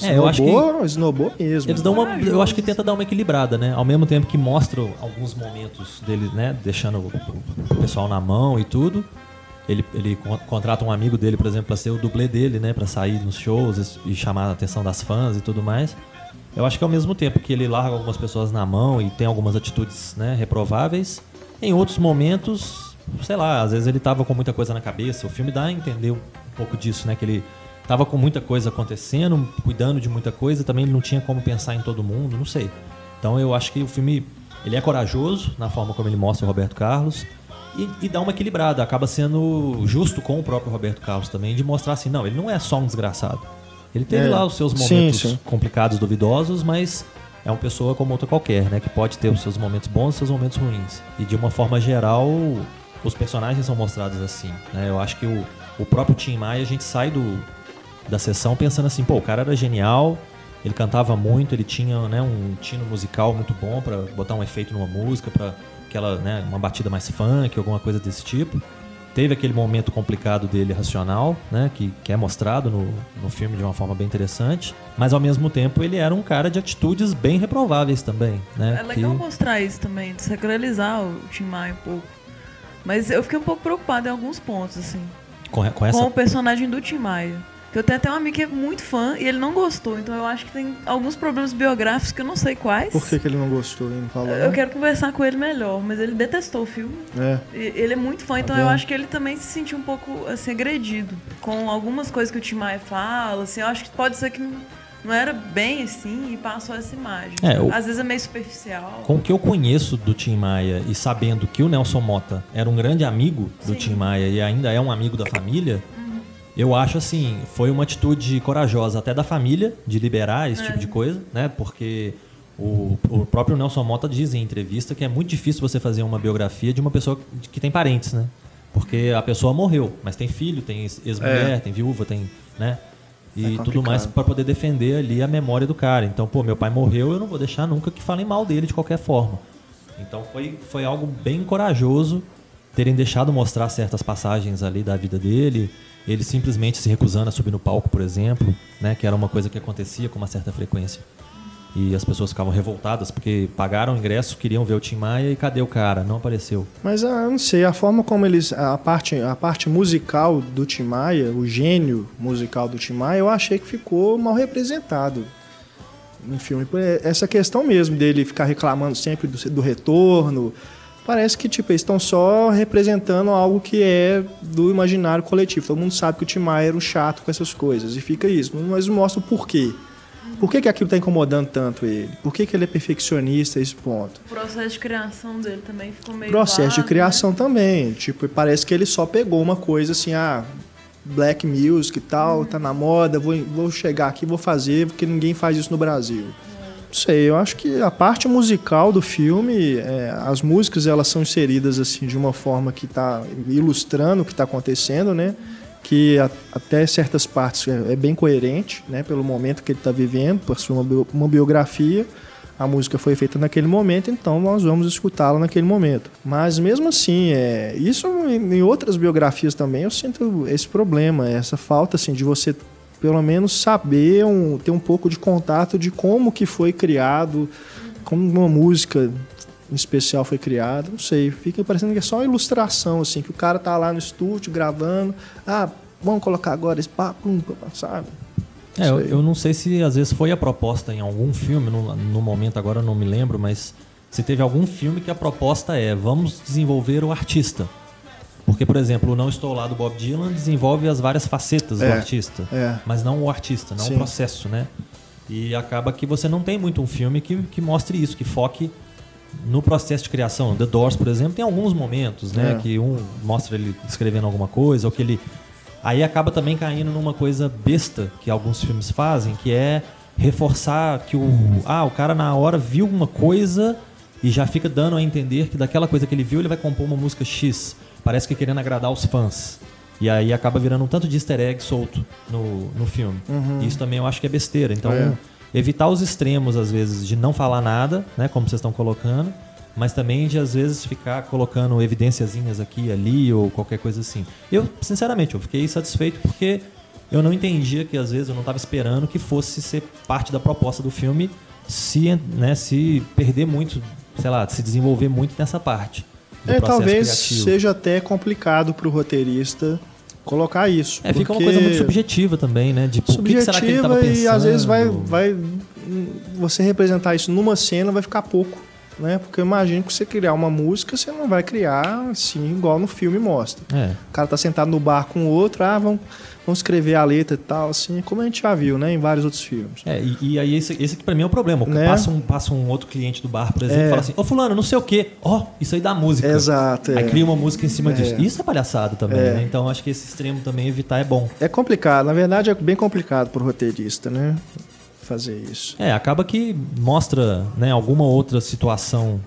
[SPEAKER 2] É, eu acho que-
[SPEAKER 1] esnobou mesmo.
[SPEAKER 2] Eles dão uma, eu acho que tenta dar uma equilibrada, né? Ao mesmo tempo que mostram alguns momentos dele, né? Deixando o pessoal na mão e tudo. Ele, ele con- contrata um amigo dele, por exemplo, pra ser o dublê dele, né? Pra sair nos shows e chamar a atenção das fãs e tudo mais. Eu acho que ao mesmo tempo que ele larga algumas pessoas na mão e tem algumas atitudes né, reprováveis, em outros momentos, sei lá, às vezes ele tava com muita coisa na cabeça. O filme dá a entender um pouco disso, né? Que ele tava com muita coisa acontecendo, cuidando de muita coisa, também ele não tinha como pensar em todo mundo, não sei. Então eu acho que o filme ele é corajoso na forma como ele mostra o Roberto Carlos e, e dá uma equilibrada, acaba sendo justo com o próprio Roberto Carlos também de mostrar assim, não, ele não é só um desgraçado. Ele teve
[SPEAKER 1] É,
[SPEAKER 2] lá os seus
[SPEAKER 1] sim,
[SPEAKER 2] momentos
[SPEAKER 1] sim.
[SPEAKER 2] complicados, duvidosos, mas é uma pessoa como outra qualquer, né? Que pode ter os seus momentos bons e os seus momentos ruins. E de uma forma geral, os personagens são mostrados assim, né? Eu acho que o, o próprio Tim Maia, a gente sai do, da sessão pensando assim, pô, o cara era genial, ele cantava muito, ele tinha né, um tino musical muito bom pra botar um efeito numa música, pra aquela, né, uma batida mais funk, alguma coisa desse tipo. Teve aquele momento complicado dele racional, né, que, que é mostrado no, no filme de uma forma bem interessante, mas ao mesmo tempo ele era um cara de atitudes bem reprováveis também, né?
[SPEAKER 3] É legal
[SPEAKER 2] que-
[SPEAKER 3] mostrar isso também, desacralizar o Tim Maia um pouco. Mas eu fiquei um pouco preocupada em alguns pontos, assim.
[SPEAKER 2] com, com essa
[SPEAKER 3] Com o personagem do Tim Maia. Eu tenho até um amigo que é muito fã e ele não gostou. Então eu acho que tem alguns problemas biográficos que eu não sei quais.
[SPEAKER 1] Por que, que ele não gostou? Ele não falou?
[SPEAKER 3] Eu quero conversar com ele melhor, mas ele detestou o filme.
[SPEAKER 1] É.
[SPEAKER 3] E- Ele é muito fã, então
[SPEAKER 1] Tá
[SPEAKER 3] eu
[SPEAKER 1] vendo?
[SPEAKER 3] acho que ele também se sentiu um pouco assim, agredido com algumas coisas que o Tim Maia fala. Assim, eu acho que pode ser que não, não era bem assim e passou essa imagem.
[SPEAKER 2] É, o-
[SPEAKER 3] Às vezes é meio superficial.
[SPEAKER 2] Com o que eu conheço do Tim Maia e sabendo que o Nelson Mota era um grande amigo do
[SPEAKER 3] Sim.
[SPEAKER 2] Tim Maia e ainda é um amigo da família, eu acho assim, foi uma atitude corajosa até da família de liberar esse
[SPEAKER 3] É.
[SPEAKER 2] tipo de coisa, né? Porque o, o próprio Nelson Mota diz em entrevista que é muito difícil você fazer uma biografia de uma pessoa que- tem parentes, né? Porque a pessoa morreu, mas tem filho, tem ex-mulher,
[SPEAKER 1] É.
[SPEAKER 2] tem viúva, tem, né? E
[SPEAKER 1] É
[SPEAKER 2] tudo mais para poder defender ali a memória do cara. Então, pô, meu pai morreu, eu não vou deixar nunca que falem mal dele de qualquer forma. Então foi, foi algo bem corajoso terem deixado mostrar certas passagens ali da vida dele, ele simplesmente se recusando a subir no palco, por exemplo, né, que era uma coisa que acontecia com uma certa frequência. E as pessoas ficavam revoltadas porque pagaram o ingresso, queriam ver o Tim Maia e cadê o cara? Não apareceu.
[SPEAKER 1] Mas ah, eu não sei, a forma como eles. A parte, a parte musical do Tim Maia, o gênio musical do Tim Maia, eu achei que ficou mal representado no filme. Essa questão mesmo dele ficar reclamando sempre do, do retorno. Parece que tipo, eles estão só representando algo que é do imaginário coletivo. Todo mundo sabe que o Tim Maia era um chato com essas coisas. E fica isso. Mas mostra o porquê. Por que, que aquilo está incomodando tanto ele? Por que, que ele é perfeccionista a esse ponto?
[SPEAKER 3] O processo de criação dele também ficou meio
[SPEAKER 1] Processo
[SPEAKER 3] vago,
[SPEAKER 1] de criação
[SPEAKER 3] né?
[SPEAKER 1] também. Tipo, parece que ele só pegou uma coisa assim, ah, black music e tal, tá na moda, vou, vou chegar aqui, vou fazer, porque ninguém faz isso no Brasil. Sei, eu acho que a parte musical do filme, é, as músicas elas são inseridas assim de uma forma que está ilustrando o que está acontecendo, né? que a, até certas partes é, é, bem coerente, né, pelo momento que ele está vivendo, por ser uma, uma biografia. A música foi feita naquele momento, então nós vamos escutá-la naquele momento. Mas mesmo assim, é, isso em outras biografias também eu sinto esse problema, essa falta assim de você pelo menos saber um, ter um pouco de contato de como que foi criado, como uma música em especial foi criado, não sei, fica parecendo que é só ilustração, assim, que o cara tá lá no estúdio gravando, ah, vamos colocar agora esse papo, sabe?
[SPEAKER 2] É, eu, eu, não sei se às vezes foi a proposta em algum filme, no, no momento agora eu não me lembro, mas se teve algum filme que a proposta é vamos desenvolver o artista. Porque, por exemplo, o Não Estou Lá do Bob Dylan desenvolve as várias facetas
[SPEAKER 1] é,
[SPEAKER 2] do artista,
[SPEAKER 1] é.
[SPEAKER 2] mas não o artista, não
[SPEAKER 1] Sim.
[SPEAKER 2] o processo, né? E acaba que você não tem muito um filme que, que mostre isso, que foque no processo de criação. The Doors, por exemplo, tem alguns momentos, né?
[SPEAKER 1] É.
[SPEAKER 2] Que um mostra ele escrevendo alguma coisa, ou que ele. Aí acaba também caindo numa coisa besta que alguns filmes fazem, que é reforçar que o. Ah, o cara na hora viu uma coisa e já fica dando a entender que daquela coisa que ele viu ele vai compor uma música X. Parece que querendo agradar os fãs. E aí acaba virando um tanto de easter egg solto no, no filme.
[SPEAKER 1] Uhum.
[SPEAKER 2] Isso também eu acho que é besteira. Então,
[SPEAKER 1] É.
[SPEAKER 2] evitar os extremos, às vezes, de não falar nada, né? Como vocês estão colocando. Mas também de, às vezes, ficar colocando evidênciazinhas aqui ali ou qualquer coisa assim. Eu, sinceramente, eu fiquei satisfeito porque eu não entendia que, às vezes, eu não estava esperando que fosse ser parte da proposta do filme se, né, se perder muito, sei lá, se desenvolver muito nessa parte.
[SPEAKER 1] É, talvez
[SPEAKER 2] criativo.
[SPEAKER 1] seja até complicado pro roteirista colocar isso.
[SPEAKER 2] É, fica uma coisa muito subjetiva também, né? Tipo, o que que será que
[SPEAKER 1] subjetiva
[SPEAKER 2] pensando?
[SPEAKER 1] e às vezes vai, vai você representar isso numa cena vai ficar pouco, né? Porque eu imagino que você criar uma música, você não vai criar assim igual no filme mostra.
[SPEAKER 2] É.
[SPEAKER 1] O cara tá sentado no bar com o outro, ah, vamos, vamos escrever a letra e tal, assim, como a gente já viu, né, em vários outros filmes.
[SPEAKER 2] É, e, e aí esse, esse aqui pra mim é o problema.
[SPEAKER 1] Né?
[SPEAKER 2] Passa, um, passa um outro cliente do bar, por exemplo,
[SPEAKER 1] É.
[SPEAKER 2] e fala assim, ô fulano, não sei o quê. Ó, isso aí dá música.
[SPEAKER 1] Exato, é.
[SPEAKER 2] Aí cria uma música em cima
[SPEAKER 1] É.
[SPEAKER 2] disso. Isso é palhaçada também,
[SPEAKER 1] É.
[SPEAKER 2] né? Então acho que esse extremo também evitar é bom.
[SPEAKER 1] É complicado, na verdade é bem complicado pro roteirista, né, fazer isso.
[SPEAKER 2] É, acaba que mostra né, alguma outra situação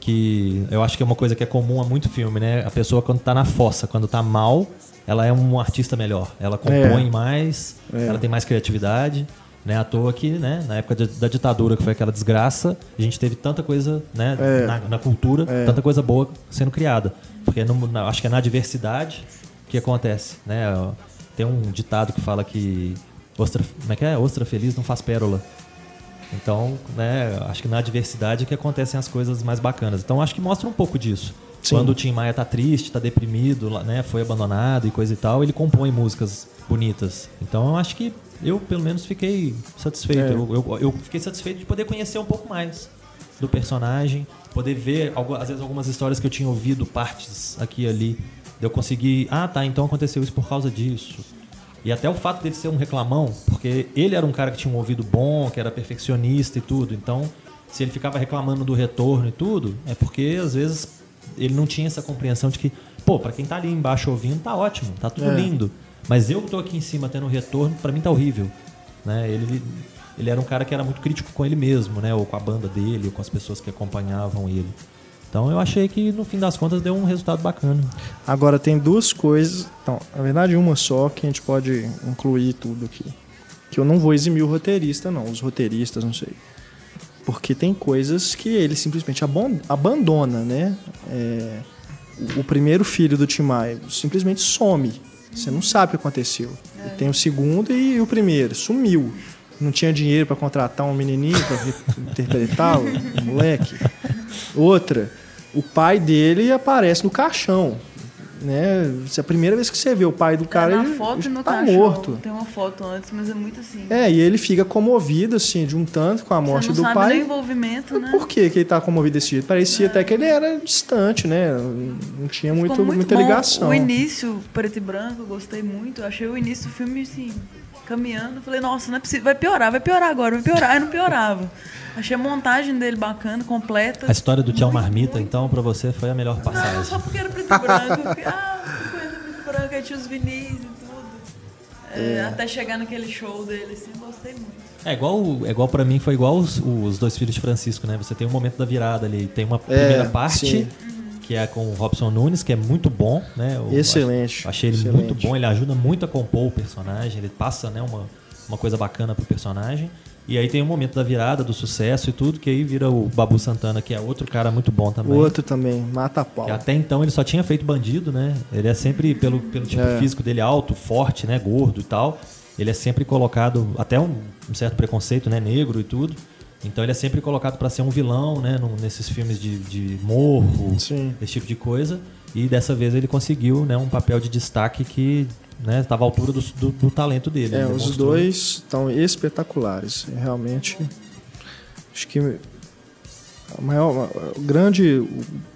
[SPEAKER 2] que eu acho que é uma coisa que é comum a muito filme, né? A pessoa quando tá na fossa, quando tá mal, ela é um artista melhor. Ela compõe mais,
[SPEAKER 1] É.
[SPEAKER 2] ela tem mais criatividade. Né, à toa que, né, na época de- da ditadura, que foi aquela desgraça, a gente teve tanta coisa né,
[SPEAKER 1] É.
[SPEAKER 2] na, na cultura,
[SPEAKER 1] É.
[SPEAKER 2] tanta coisa boa sendo criada. Porque no- na- acho que é na diversidade que acontece. Né? Tem um ditado que fala que ostra, como é que é? Ostra feliz não faz pérola. Então, né, acho que na diversidade é que acontecem as coisas mais bacanas. Então, acho que mostra um pouco disso.
[SPEAKER 1] Sim.
[SPEAKER 2] Quando o Tim Maia tá triste, tá deprimido, né, foi abandonado e coisa e tal, ele compõe músicas bonitas. Então, eu acho que eu, pelo menos, fiquei satisfeito.
[SPEAKER 1] É.
[SPEAKER 2] Eu, eu, eu fiquei satisfeito de poder conhecer um pouco mais do personagem, poder ver, às vezes, algumas histórias que eu tinha ouvido, partes aqui e ali. Eu consegui, ah, tá, então aconteceu isso por causa disso. E até o fato dele ser um reclamão, porque ele era um cara que tinha um ouvido bom, que era perfeccionista e tudo. Então, se ele ficava reclamando do retorno e tudo, é porque às vezes ele não tinha essa compreensão de que, pô, pra quem tá ali embaixo ouvindo, tá ótimo, tá tudo
[SPEAKER 1] É.
[SPEAKER 2] lindo. Mas eu que tô aqui em cima tendo retorno, pra mim tá horrível. Né? Ele, ele era um cara que era muito crítico com ele mesmo, né? Ou com a banda dele, ou com as pessoas que acompanhavam ele. Então eu achei que no fim das contas deu um resultado bacana.
[SPEAKER 1] Agora tem duas coisas, então, na verdade uma só que a gente pode incluir tudo aqui. Que eu não vou eximir o roteirista, não, os roteiristas, não sei. Porque tem coisas que ele simplesmente abandona, né? É, o- primeiro filho do Tim Maia simplesmente some. Você não sabe o que aconteceu. E tem o segundo e o primeiro. Sumiu. Não tinha dinheiro para contratar um menininho para interpretar o o moleque. Outra, o pai dele aparece no caixão. Né? Isso é a primeira vez que você vê o pai do cara,
[SPEAKER 3] É,
[SPEAKER 1] ele
[SPEAKER 3] foto
[SPEAKER 1] tá
[SPEAKER 3] caixão.
[SPEAKER 1] morto.
[SPEAKER 3] Tem uma foto antes, mas é muito assim.
[SPEAKER 1] É, e ele fica comovido, assim, de um tanto com a morte do pai.
[SPEAKER 3] nem o envolvimento, né?
[SPEAKER 1] Por que, que ele tá comovido desse jeito? Parecia até que ele era distante, né? Não tinha muito,
[SPEAKER 3] muito
[SPEAKER 1] muita
[SPEAKER 3] bom.
[SPEAKER 1] ligação.
[SPEAKER 3] O início, preto e branco, eu gostei muito. Eu achei o início do filme, assim, caminhando. Eu Falei, nossa, não é possível. Vai piorar, vai piorar agora, vai piorar. Aí não piorava. Achei a montagem dele bacana, completa.
[SPEAKER 2] A história do
[SPEAKER 3] Muito
[SPEAKER 2] Marmita, então, pra você foi a melhor
[SPEAKER 3] Não,
[SPEAKER 2] passagem.
[SPEAKER 3] só porque era preto e branco. Eu fiquei, ah, coisa preto e branco, aí tinha os vinis e tudo. É, Até chegar naquele show dele, assim, eu gostei muito.
[SPEAKER 2] É igual, é igual para mim, foi igual os, os dois filhos de Francisco, né? Você tem um momento da virada ali, tem uma primeira parte
[SPEAKER 1] sim.
[SPEAKER 2] Que é com o Robson Nunes, que é muito bom, né? Eu
[SPEAKER 1] Excelente,
[SPEAKER 2] ach- Achei ele
[SPEAKER 1] excelente.
[SPEAKER 2] muito bom, ele ajuda muito a compor o personagem, ele passa, né, uma, uma coisa bacana pro personagem. E aí tem um momento da virada, do sucesso e tudo, que aí vira o Babu Santana, que é outro cara muito bom
[SPEAKER 1] O
[SPEAKER 2] também.
[SPEAKER 1] outro também, mata a pau.
[SPEAKER 2] Que até então ele só tinha feito bandido, né? Ele é sempre, pelo, pelo tipo
[SPEAKER 1] É.
[SPEAKER 2] físico dele alto, forte, né? Gordo e tal. Ele é sempre colocado, até um, um certo preconceito, né? Negro e tudo. Então ele é sempre colocado para ser um vilão, né? nesses filmes de, de morro,
[SPEAKER 1] Sim.
[SPEAKER 2] esse tipo de coisa. E dessa vez ele conseguiu, né? Um papel de destaque que né, estava à altura do, do- do talento dele.
[SPEAKER 1] É, os dois estão espetaculares. Realmente, acho que o maior, o grande,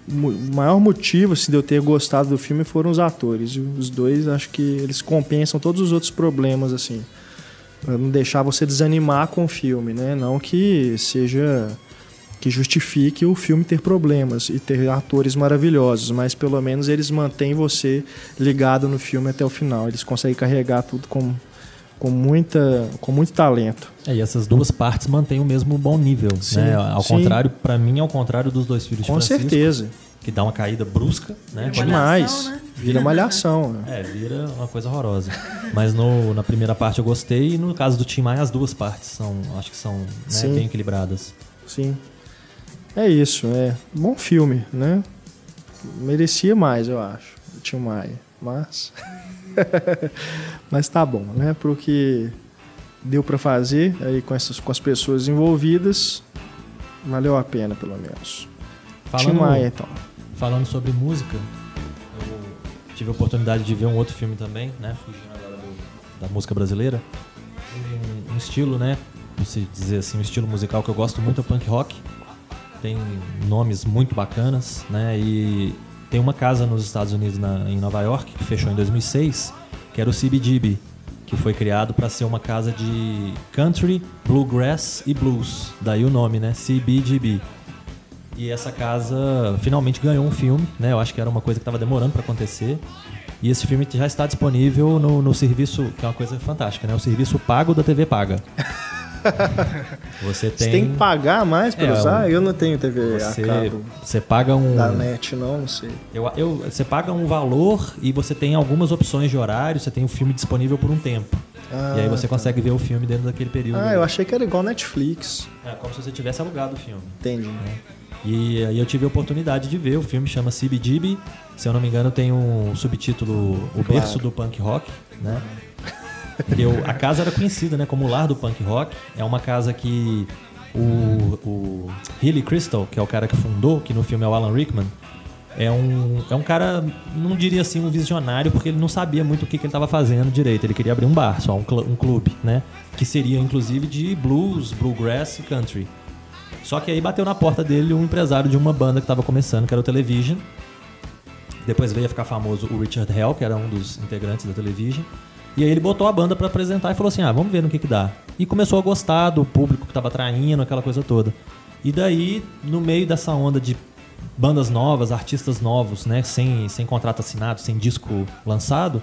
[SPEAKER 1] o maior motivo assim, de eu ter gostado do filme foram os atores. Os dois, acho que eles compensam todos os outros problemas, assim. Pra não deixar você desanimar com o filme, né? Não que seja que justifique o filme ter problemas e ter atores maravilhosos, mas pelo menos eles mantêm você ligado no filme até o final. Eles conseguem carregar tudo com, com, muita, com muito talento.
[SPEAKER 2] É, e essas duas partes mantêm o mesmo bom nível,
[SPEAKER 1] Sim,
[SPEAKER 2] né? Ao
[SPEAKER 1] sim.
[SPEAKER 2] contrário, para mim, ao contrário dos dois filhos de
[SPEAKER 1] Com certeza.
[SPEAKER 2] Que dá uma caída brusca, né?
[SPEAKER 3] Vira
[SPEAKER 1] Demais.
[SPEAKER 3] né?
[SPEAKER 1] Vira malhação. né?
[SPEAKER 2] É, vira uma coisa horrorosa. Mas no, na primeira parte eu gostei e no caso do Tim Maia as duas partes são, acho que são né, bem equilibradas.
[SPEAKER 1] Sim. É isso, é. Bom filme, né? Merecia mais, eu acho. o Tim Maia. Mas. Mas tá bom, né? Pro que deu pra fazer aí com, essas, com as pessoas envolvidas, valeu a pena, pelo menos. Tim Maia, então.
[SPEAKER 2] Falando sobre música, eu tive a oportunidade de ver um outro filme também, né? Fugindo agora do- da música brasileira. Um, um estilo, né? Se dizer assim, um estilo musical que eu gosto muito é punk rock. Tem nomes muito bacanas, né? E tem uma casa nos Estados Unidos, na- em Nova York, que fechou em 2006, que era o CBGB, que foi criado para ser uma casa de country, bluegrass e blues. Daí o nome, né? CBGB. E essa casa finalmente ganhou um filme, né? Eu acho que era uma coisa que estava demorando para acontecer. E esse filme já está disponível no, no serviço, que é uma coisa fantástica, né? O serviço pago da TV Paga. Você tem,
[SPEAKER 1] Você tem que pagar mais pra
[SPEAKER 2] É,
[SPEAKER 1] usar?
[SPEAKER 2] um-
[SPEAKER 1] Eu não tenho TV
[SPEAKER 2] você,
[SPEAKER 1] a cabo
[SPEAKER 2] você paga um
[SPEAKER 1] da net, não, não sei.
[SPEAKER 2] eu, eu- você paga um valor e você tem algumas opções de horário, você tem o filme disponível por um tempo.
[SPEAKER 1] Ah,
[SPEAKER 2] e aí você consegue ver o filme dentro daquele período.
[SPEAKER 1] Ah, eu achei que era igual Netflix.
[SPEAKER 2] É como se você tivesse alugado o filme.
[SPEAKER 1] Entendi.
[SPEAKER 2] E aí eu tive a oportunidade de ver, o filme chama CBGB, se eu não me engano tem um subtítulo O
[SPEAKER 1] Claro.
[SPEAKER 2] Berço do Punk Rock, né? Eu- a casa era conhecida né, como o Lar do Punk Rock, é uma casa que o, o Hilly Crystal, que é o cara que fundou, que no filme é o Alan Rickman, é um, é um cara, não diria assim um visionário, porque ele não sabia muito o que, que ele estava fazendo direito. Ele queria abrir um bar, só um, cl- um clube, né? Que seria inclusive de blues, bluegrass e country. Só que aí bateu na porta dele um empresário de uma banda que estava começando, que era o Television. Depois veio a ficar famoso o Richard Hell, que era um dos integrantes da Television. E aí ele botou a banda para apresentar e falou assim: ah, vamos ver no que que dá. E começou a gostar do público que estava traindo, aquela coisa toda. E daí, no meio dessa onda de bandas novas, artistas novos, né, sem, sem contrato assinado, sem disco lançado,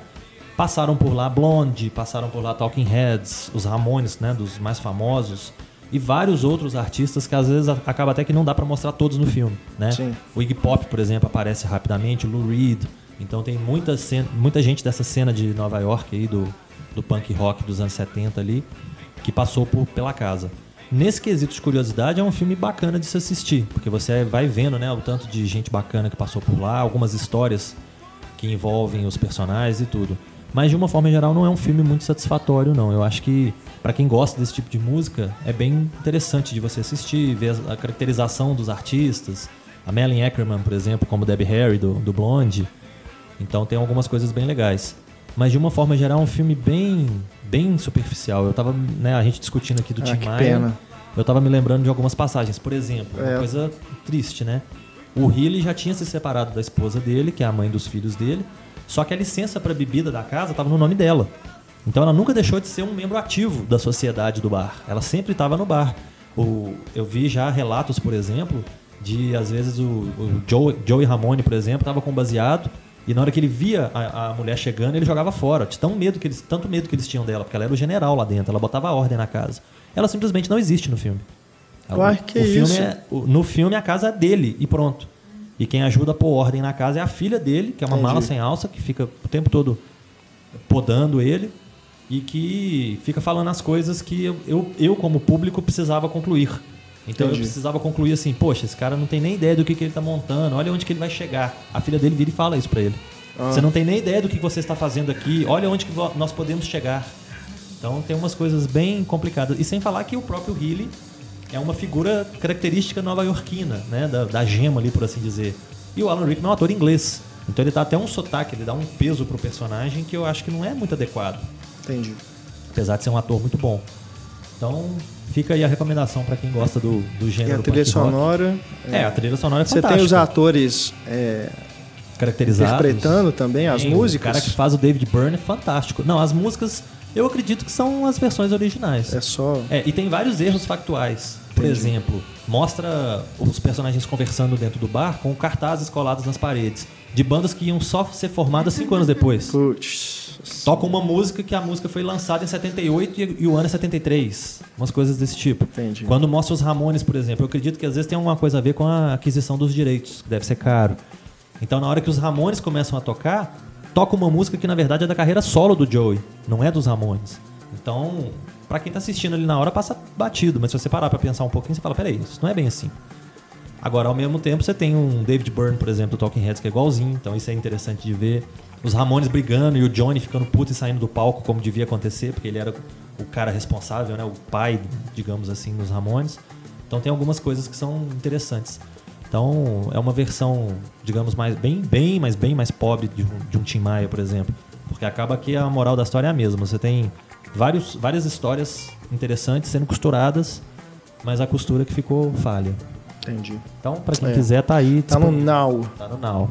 [SPEAKER 2] passaram por lá Blonde, passaram por lá Talking Heads, os Ramones, né, dos mais famosos, e vários outros artistas que às vezes acaba até que não dá pra mostrar todos no filme, né?
[SPEAKER 1] Sim.
[SPEAKER 2] O Iggy Pop, por exemplo, aparece rapidamente, o Lou Reed. Então tem muita, cena- muita gente dessa cena de Nova York aí, do, do punk rock dos anos 70 ali, que passou por, pela casa. nesse quesito de curiosidade, é um filme bacana de se assistir, porque você vai vendo, né, o tanto de gente bacana que passou por lá, algumas histórias que envolvem os personagens e tudo. Mas de uma forma geral não é um filme muito satisfatório não. Eu acho que para quem gosta desse tipo de música é bem interessante de você assistir, ver a caracterização dos artistas. A Melanie Ackerman, por exemplo, como Debbie Harry do, do Blonde. Então tem algumas coisas bem legais. Mas de uma forma geral é um filme bem bem superficial. Eu tava, né, a gente discutindo aqui do
[SPEAKER 1] Ah,
[SPEAKER 2] Tim
[SPEAKER 1] que
[SPEAKER 2] Maia.
[SPEAKER 1] pena.
[SPEAKER 2] Eu tava me lembrando de algumas passagens. Por exemplo, uma
[SPEAKER 1] É.
[SPEAKER 2] coisa triste, né? O Healy já tinha se separado da esposa dele, que é a mãe dos filhos dele, só que a licença para bebida da casa estava no nome dela. Então ela nunca deixou de ser um membro ativo da sociedade do bar. Ela sempre estava no bar. O, eu vi já relatos, por exemplo, de às vezes o, o Joe, Joey Ramone, por exemplo, estava com baseado e na hora que ele via a, a mulher chegando, ele jogava fora. De tão medo que eles, tanto medo que eles tinham dela, porque ela era o general lá dentro, ela botava ordem na casa. Ela simplesmente não existe no filme.
[SPEAKER 1] Uai, que
[SPEAKER 2] o filme
[SPEAKER 1] isso?
[SPEAKER 2] é- o- no filme a casa é dele e pronto. E quem ajuda a pôr ordem na casa é a filha dele, que é uma
[SPEAKER 1] Entendi.
[SPEAKER 2] mala sem alça, que fica o tempo todo podando ele e que fica falando as coisas que eu, eu, eu, como público, precisava concluir. Então
[SPEAKER 1] Entendi.
[SPEAKER 2] eu precisava concluir assim, poxa, esse cara não tem nem ideia do que, que ele tá montando, olha onde que ele vai chegar. A filha dele vira e fala isso pra ele.
[SPEAKER 1] Ah.
[SPEAKER 2] Você não tem nem ideia do que você está fazendo aqui, olha onde que nós podemos chegar. Então tem umas coisas bem complicadas. E sem falar que o próprio Healy é uma figura característica nova-iorquina, né? Da, da gema ali, por assim dizer. E o Alan Rickman é um ator inglês. Então ele dá até um sotaque, ele dá um peso pro personagem que eu acho que não é muito adequado.
[SPEAKER 1] Entendi.
[SPEAKER 2] Apesar de ser um ator muito bom. Então fica aí a recomendação pra quem gosta do, do
[SPEAKER 1] E
[SPEAKER 2] gênero
[SPEAKER 1] a trilha sonora.
[SPEAKER 2] É, a trilha sonora é
[SPEAKER 1] Você
[SPEAKER 2] fantástica.
[SPEAKER 1] tem os atores é,
[SPEAKER 2] caracterizados.
[SPEAKER 1] interpretando também as músicas?
[SPEAKER 2] O cara que faz o David Byrne é fantástico. Não, as músicas eu acredito que são as versões originais.
[SPEAKER 1] É só.
[SPEAKER 2] É, e tem vários erros factuais. Por exemplo, mostra os personagens conversando dentro do bar com cartazes colados nas paredes. De bandas que iam só ser formadas cinco anos depois.
[SPEAKER 1] Putz.
[SPEAKER 2] Toca uma música que a música foi lançada em 78 e, e o ano é 73. Umas coisas desse tipo.
[SPEAKER 1] Entendi.
[SPEAKER 2] Quando mostra os Ramones, por exemplo, eu acredito que às vezes tem alguma coisa a ver com a aquisição dos direitos, que deve ser caro. Então, na hora que os Ramones começam a tocar, toca uma música que na verdade é da carreira solo do Joey, não é dos Ramones. Então, pra quem tá assistindo ali na hora, passa batido, mas se você parar pra pensar um pouquinho, você fala: peraí, isso não é bem assim. Agora, ao mesmo tempo, você tem um David Byrne, por exemplo, do Talking Heads, que é igualzinho, então isso é interessante de ver. Os Ramones brigando e o Johnny ficando puto e saindo do palco, como devia acontecer, porque ele era o cara responsável, né? O pai, digamos assim, dos Ramones. Então tem algumas coisas que são interessantes. Então é uma versão, digamos, mais bem, bem, mas bem mais pobre de um, de um Tim Maia, por exemplo. Porque acaba que a moral da história é a mesma. Você tem vários, várias histórias interessantes sendo costuradas, mas a costura que ficou falha.
[SPEAKER 1] Entendi.
[SPEAKER 2] Então, pra quem
[SPEAKER 1] É.
[SPEAKER 2] quiser, tá aí.
[SPEAKER 1] Tá no. Now.
[SPEAKER 2] Tá no Now.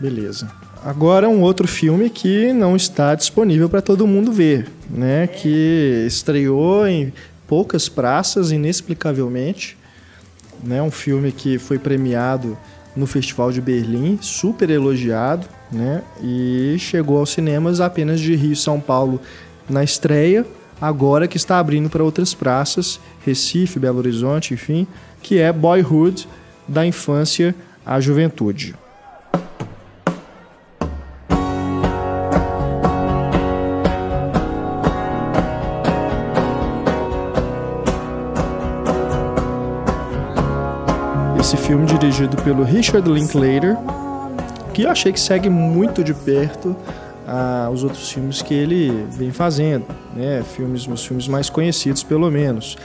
[SPEAKER 1] Beleza. Agora um outro filme que não está disponível para todo mundo ver, né? Que estreou em poucas praças inexplicavelmente, né? Um filme que foi premiado no Festival de Berlim, super elogiado, né? E chegou aos cinemas apenas de Rio São Paulo na estreia, agora que está abrindo para outras praças, Recife, Belo Horizonte, enfim, que é Boyhood, da infância à juventude. Esse filme dirigido pelo Richard Linklater, que eu achei que segue muito de perto os outros filmes que ele vem fazendo, né? Filmes, os filmes mais conhecidos, pelo menos.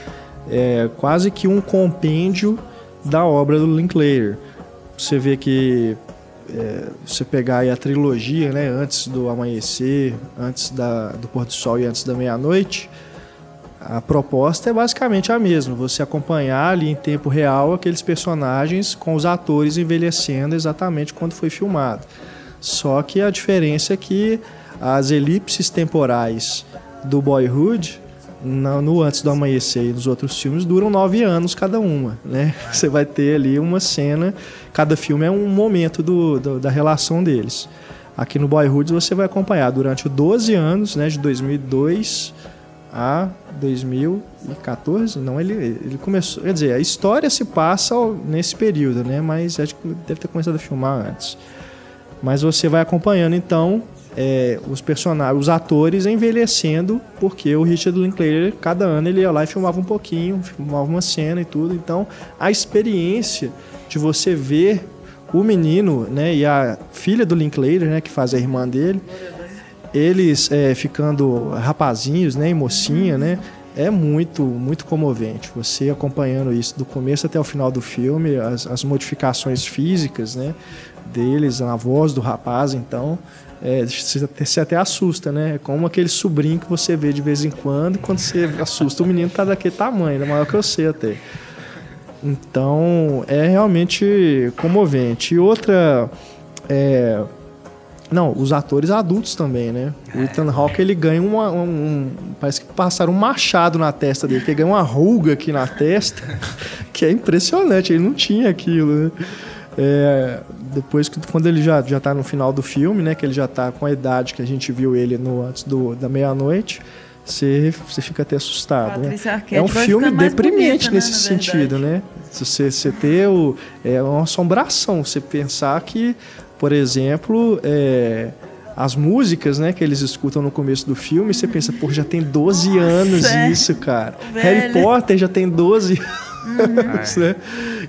[SPEAKER 1] É quase que um compêndio da obra do Linklater. Você vê que é, você pegar a trilogia, né? Antes do amanhecer, antes da, do pôr do sol e antes da meia-noite, a proposta é basicamente a mesma, você acompanhar ali em tempo real aqueles personagens com os atores envelhecendo exatamente quando foi filmado. Só que a diferença é que as elipses temporais do Boyhood, no, Antes do Amanhecer e nos outros filmes, duram nove anos cada uma. Né? Você vai ter ali uma cena, cada filme é um momento do, do- da relação deles. Aqui no Boyhood você vai acompanhar durante 12 anos, né, de 2002 a 2014, não, ele, ele começou, quer dizer, a história se passa nesse período, né, mas acho que deve ter começado a filmar antes. Mas você vai acompanhando então é, os personagens, os atores envelhecendo, porque o Richard Linklater, cada ano ele ia lá e filmava um pouquinho, filmava uma cena e tudo. Então, a experiência de você ver o menino, né, e a filha do Linklater, né, que faz a irmã dele, eles é, ficando rapazinhos, né, e mocinha, né, é muito, muito comovente. Você acompanhando isso do começo até o final do filme, as, as modificações físicas, né, deles, na voz do rapaz, então, é, você, até, assusta, né? É como aquele sobrinho que você vê de vez em quando, quando você assusta, o menino tá daquele tamanho, é maior que eu sei até. Então, é realmente comovente. E outra. É, não, os atores adultos também, né? O Ethan Hawke, ele ganha uma, um, Parece que passaram um machado na testa dele, que ele ganha uma ruga aqui na testa, que é impressionante, ele não tinha aquilo, né? É, depois que quando ele já já está no final do filme, né, que ele já está com a idade que a gente viu ele no antes do, da meia-noite, você, você fica até assustado, né? É um filme deprimente bonita, né, nesse sentido, né? Você, você ter o, é uma assombração, você pensar que, por exemplo, é, as músicas, né, que eles escutam no começo do filme, você pensa, pô, já tem 12 Nossa, é. anos isso, cara. Velho. Harry Potter já tem 12 anos, uhum. né?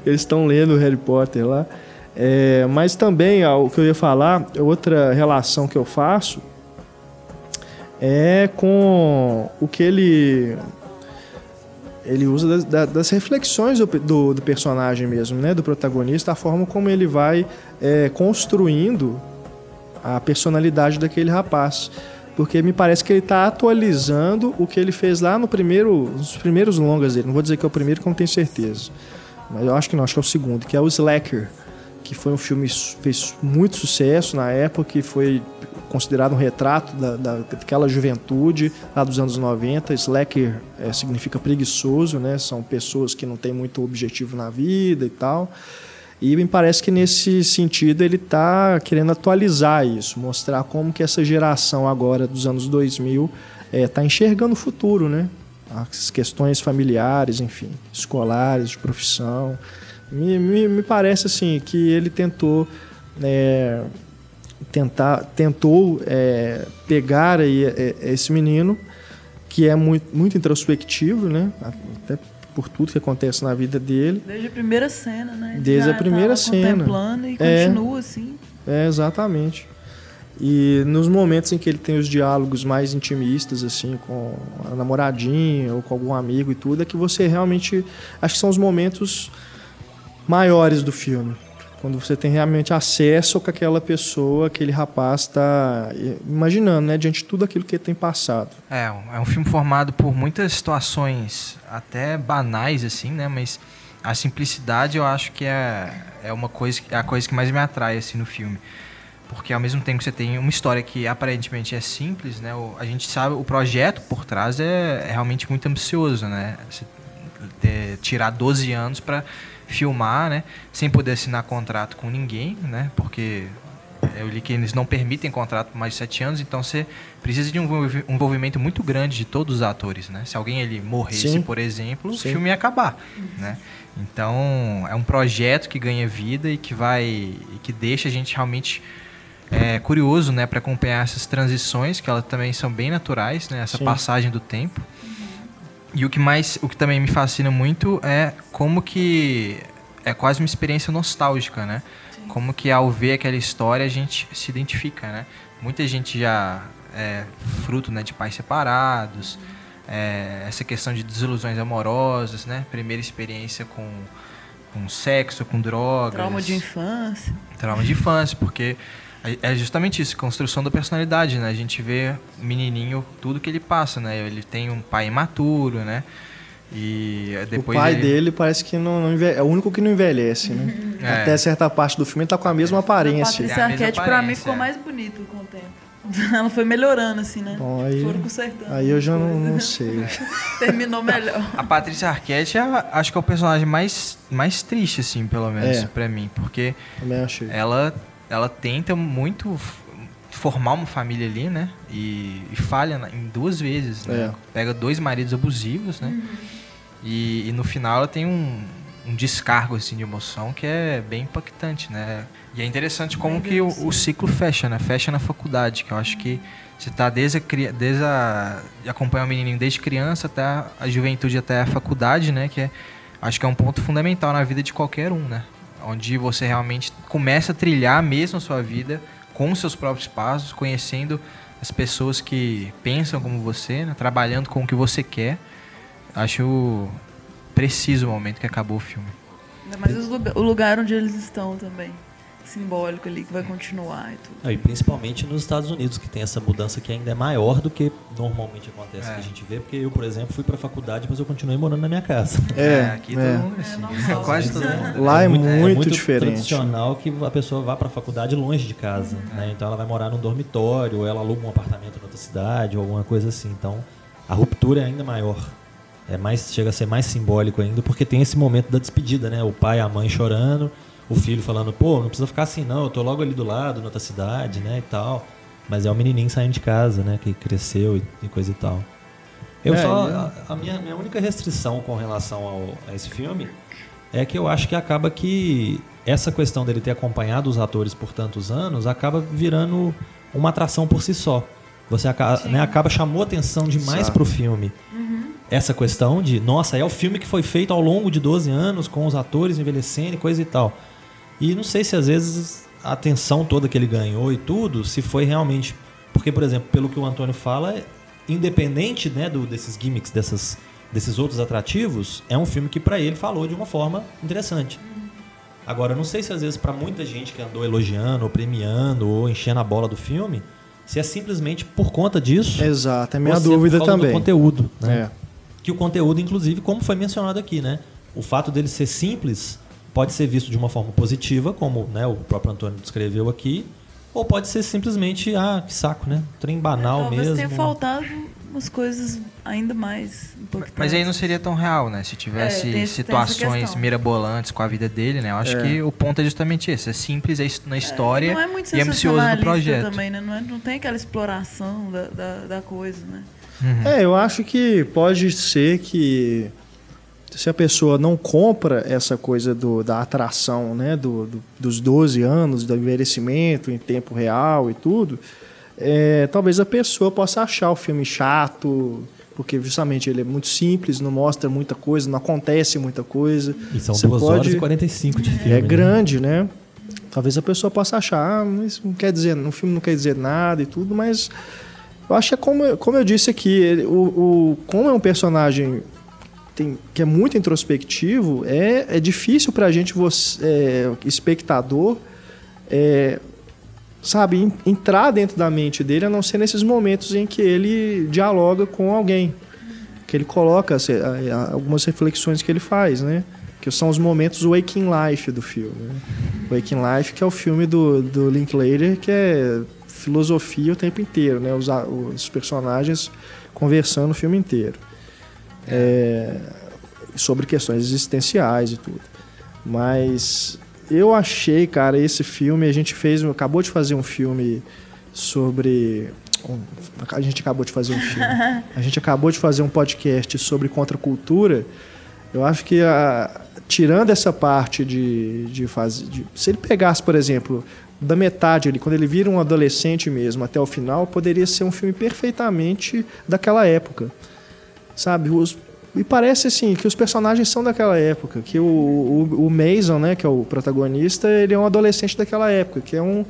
[SPEAKER 1] Eles estão lendo Harry Potter lá. É, mas também, o que eu ia falar, outra relação que eu faço é com o que ele ele usa das, das reflexões do, do, do, personagem mesmo, né, do protagonista, a forma como ele vai é, construindo a personalidade daquele rapaz, porque me parece que ele está atualizando o que ele fez lá no primeiro, nos primeiros longas dele. Não vou dizer que é o primeiro, que eu não tenho certeza, mas eu acho que não, acho que é o segundo, que é o Slacker que foi um filme que fez muito sucesso na época, que foi considerado um retrato da, da, daquela juventude lá dos anos 90. Slacker é, significa preguiçoso, né? São pessoas que não têm muito objetivo na vida e tal. E me parece que nesse sentido ele está querendo atualizar isso, mostrar como que essa geração agora dos anos 2000 está é, enxergando o futuro, né? As questões familiares, enfim, escolares, de profissão. Me, me, me parece assim que ele tentou é, tentar tentou é, pegar aí é, esse menino que é muito, muito introspectivo, né? Até por tudo que acontece na vida dele.
[SPEAKER 3] Desde a primeira cena, né? Ele
[SPEAKER 1] Desde a primeira cena.
[SPEAKER 3] Contemplando e é, continua assim.
[SPEAKER 1] É, exatamente. E nos momentos em que ele tem os diálogos mais intimistas, assim, com a namoradinha ou com algum amigo e tudo, é que você realmente. Acho que são os momentos maiores do filme. Quando você tem realmente acesso com aquela pessoa, aquele rapaz está imaginando, né, diante de tudo aquilo que ele tem passado.
[SPEAKER 4] É, é um filme formado por muitas situações até banais assim, né, mas a simplicidade eu acho que é, é uma coisa é a coisa que mais me atrai assim no filme. Porque ao mesmo tempo que você tem uma história que aparentemente é simples, né, a gente sabe o projeto por trás é, é realmente muito ambicioso, né? Você ter, tirar 12 anos para filmar, né? Sem poder assinar contrato com ninguém, né? Porque eu li que eles não permitem contrato por mais de sete anos, então você precisa de um envolvimento muito grande de todos os atores, né? Se alguém ele morresse, Sim. por exemplo, Sim. o filme ia acabar, né? Então é um projeto que ganha vida e que vai e que deixa a gente realmente é, curioso, né, para acompanhar essas transições que elas também são bem naturais, né? Essa Sim. passagem do tempo. E o que mais, o que também me fascina muito é como que é quase uma experiência nostálgica, né? Sim. Como que ao ver aquela história a gente se identifica, né? Muita gente já é fruto né, de pais separados, uhum. é, essa questão de desilusões amorosas, né? Primeira experiência com, com sexo, com drogas.
[SPEAKER 3] Trauma de infância.
[SPEAKER 4] Trauma de infância, porque é, é justamente isso, construção da personalidade, né? A gente vê o menininho, tudo que ele passa, né? Ele tem um pai imaturo, né? E depois
[SPEAKER 1] o pai
[SPEAKER 4] ele...
[SPEAKER 1] dele parece que não, não envelhece, é o único que não envelhece, né? É. Até certa parte do filme ele tá com a mesma aparência.
[SPEAKER 3] Esse arquétipo pra mim ficou mais bonito com o tempo. Ela foi melhorando, assim, né?
[SPEAKER 1] Bom, aí, Foram consertando. Aí eu já não, não sei.
[SPEAKER 3] Terminou melhor.
[SPEAKER 4] A Patrícia Arquette, é, acho que é o personagem mais, mais triste, assim, pelo menos, é. pra mim. Porque ela ela tenta muito formar uma família ali, né? E, e falha em duas vezes, né? É. Pega dois maridos abusivos, né? Uhum. E, e, no final ela tem um, um descargo assim, de emoção que é bem impactante, né? E é interessante como que o, o ciclo fecha, né? Fecha na faculdade, que eu acho que você tá desde a, desde a acompanha o menininho desde criança até a, a juventude até a faculdade, né? Que é, acho que é um ponto fundamental na vida de qualquer um, né? Onde você realmente começa a trilhar mesmo a sua vida com seus próprios passos, conhecendo as pessoas que pensam como você, né? trabalhando com o que você quer. Acho preciso o momento que acabou o filme.
[SPEAKER 3] Lugar- o lugar onde eles estão também. Simbólico ali, que vai continuar e tudo.
[SPEAKER 2] E principalmente nos Estados Unidos, que tem essa mudança que ainda é maior do que normalmente acontece
[SPEAKER 4] É.
[SPEAKER 2] que a gente vê, porque eu, por exemplo, fui pra faculdade, mas eu continuei morando na minha casa.
[SPEAKER 1] É,
[SPEAKER 4] aqui
[SPEAKER 1] é.
[SPEAKER 4] todo mundo é assim.
[SPEAKER 3] normal.
[SPEAKER 4] Quase todo mundo.
[SPEAKER 1] Lá é muito diferente.
[SPEAKER 2] tradicional que a pessoa vá pra faculdade longe de casa, né? Então ela vai morar num dormitório, ou ela aluga um apartamento em outra cidade, ou alguma coisa assim. Então a ruptura é ainda maior. É mais, chega a ser mais simbólico ainda, porque tem esse momento da despedida, né? O pai e a mãe chorando, o filho falando, pô, não precisa ficar assim não, eu tô logo ali do lado, na outra cidade, né? E tal. Mas é o menininho saindo de casa, né? Que cresceu e, e coisa e tal. Eu
[SPEAKER 1] É,
[SPEAKER 2] só.
[SPEAKER 1] é-
[SPEAKER 2] A, a minha, minha única restrição com relação ao, a esse filme é que eu acho que acaba que essa questão dele ter acompanhado os atores por tantos anos acaba virando uma atração por si só. Você acaba, né, acaba chamou atenção demais
[SPEAKER 1] Exato.
[SPEAKER 2] pro filme. Essa questão de, nossa, é o filme que foi feito ao longo de 12 anos com os atores envelhecendo e coisa e tal. E não sei se às vezes a atenção toda que ele ganhou e tudo, se foi realmente. Porque, por exemplo, pelo que o Antônio fala, independente né, do, desses gimmicks, dessas, desses outros atrativos, é um filme que pra ele falou de uma forma interessante. Agora, não sei se às vezes pra muita gente que andou elogiando, ou premiando, ou enchendo a bola do filme, se é simplesmente por conta disso.
[SPEAKER 1] Exato, é minha
[SPEAKER 2] se
[SPEAKER 1] dúvida também.
[SPEAKER 2] Do conteúdo, né?
[SPEAKER 1] É.
[SPEAKER 2] Que o conteúdo, inclusive, como foi mencionado aqui, né? O fato dele ser simples pode ser visto de uma forma positiva, como né, o próprio Antônio descreveu aqui, ou pode ser simplesmente, ah, que saco, né? Trem banal
[SPEAKER 3] Talvez
[SPEAKER 2] mesmo.
[SPEAKER 3] tenha faltado umas coisas ainda mais impactantes.
[SPEAKER 4] Mas aí não seria tão real, né? Se tivesse
[SPEAKER 3] É, tem tem
[SPEAKER 4] situações mirabolantes com a vida dele, né? Eu acho
[SPEAKER 1] É.
[SPEAKER 4] que o ponto é justamente esse. É simples é na história
[SPEAKER 3] não é muito
[SPEAKER 4] e ambicioso no projeto.
[SPEAKER 3] também, né? Não, é- não tem aquela exploração da, da, da coisa, né?
[SPEAKER 1] É, eu acho que pode ser que se a pessoa não compra essa coisa do, da atração, né, do, do- dos 12 anos, do envelhecimento em tempo real e tudo, é, talvez a pessoa possa achar o filme chato, porque justamente ele é muito simples, não mostra muita coisa, não acontece muita coisa.
[SPEAKER 2] E são
[SPEAKER 1] Você
[SPEAKER 2] 2 horas
[SPEAKER 1] pode-
[SPEAKER 2] e 45 de filme.
[SPEAKER 1] É grande, né? Talvez a pessoa possa achar, ah, mas não quer dizer, no filme não quer dizer nada e tudo, mas eu acho que é como, como eu disse aqui, ele- o, o, como é um personagem tem- que é muito introspectivo, é, é difícil pra gente, você, é, espectador, é, sabe, en- entrar dentro da mente dele, a não ser nesses momentos em que ele dialoga com alguém. Que ele coloca a- a- algumas reflexões que ele faz, né? Que são os momentos Waking Life do filme. Né? Waking Life, que é o filme do, do Linklater, que é filosofia o tempo inteiro, né? Os, a- os personagens conversando o filme inteiro. É, sobre questões existenciais e tudo. Mas eu achei, cara, esse filme, a gente fez, acabou de fazer um filme sobre a gente acabou de fazer um filme. A gente acabou de fazer um podcast sobre contracultura. Eu acho que a- tirando essa parte de, de fazer. de- se ele pegasse, por exemplo, da metade ali, quando ele vira um adolescente mesmo, até o final, poderia ser um filme perfeitamente daquela época. Sabe? Os, e parece assim que os personagens são daquela época, que o, o, o Mason, né, que é o protagonista, ele é um adolescente daquela época, que é um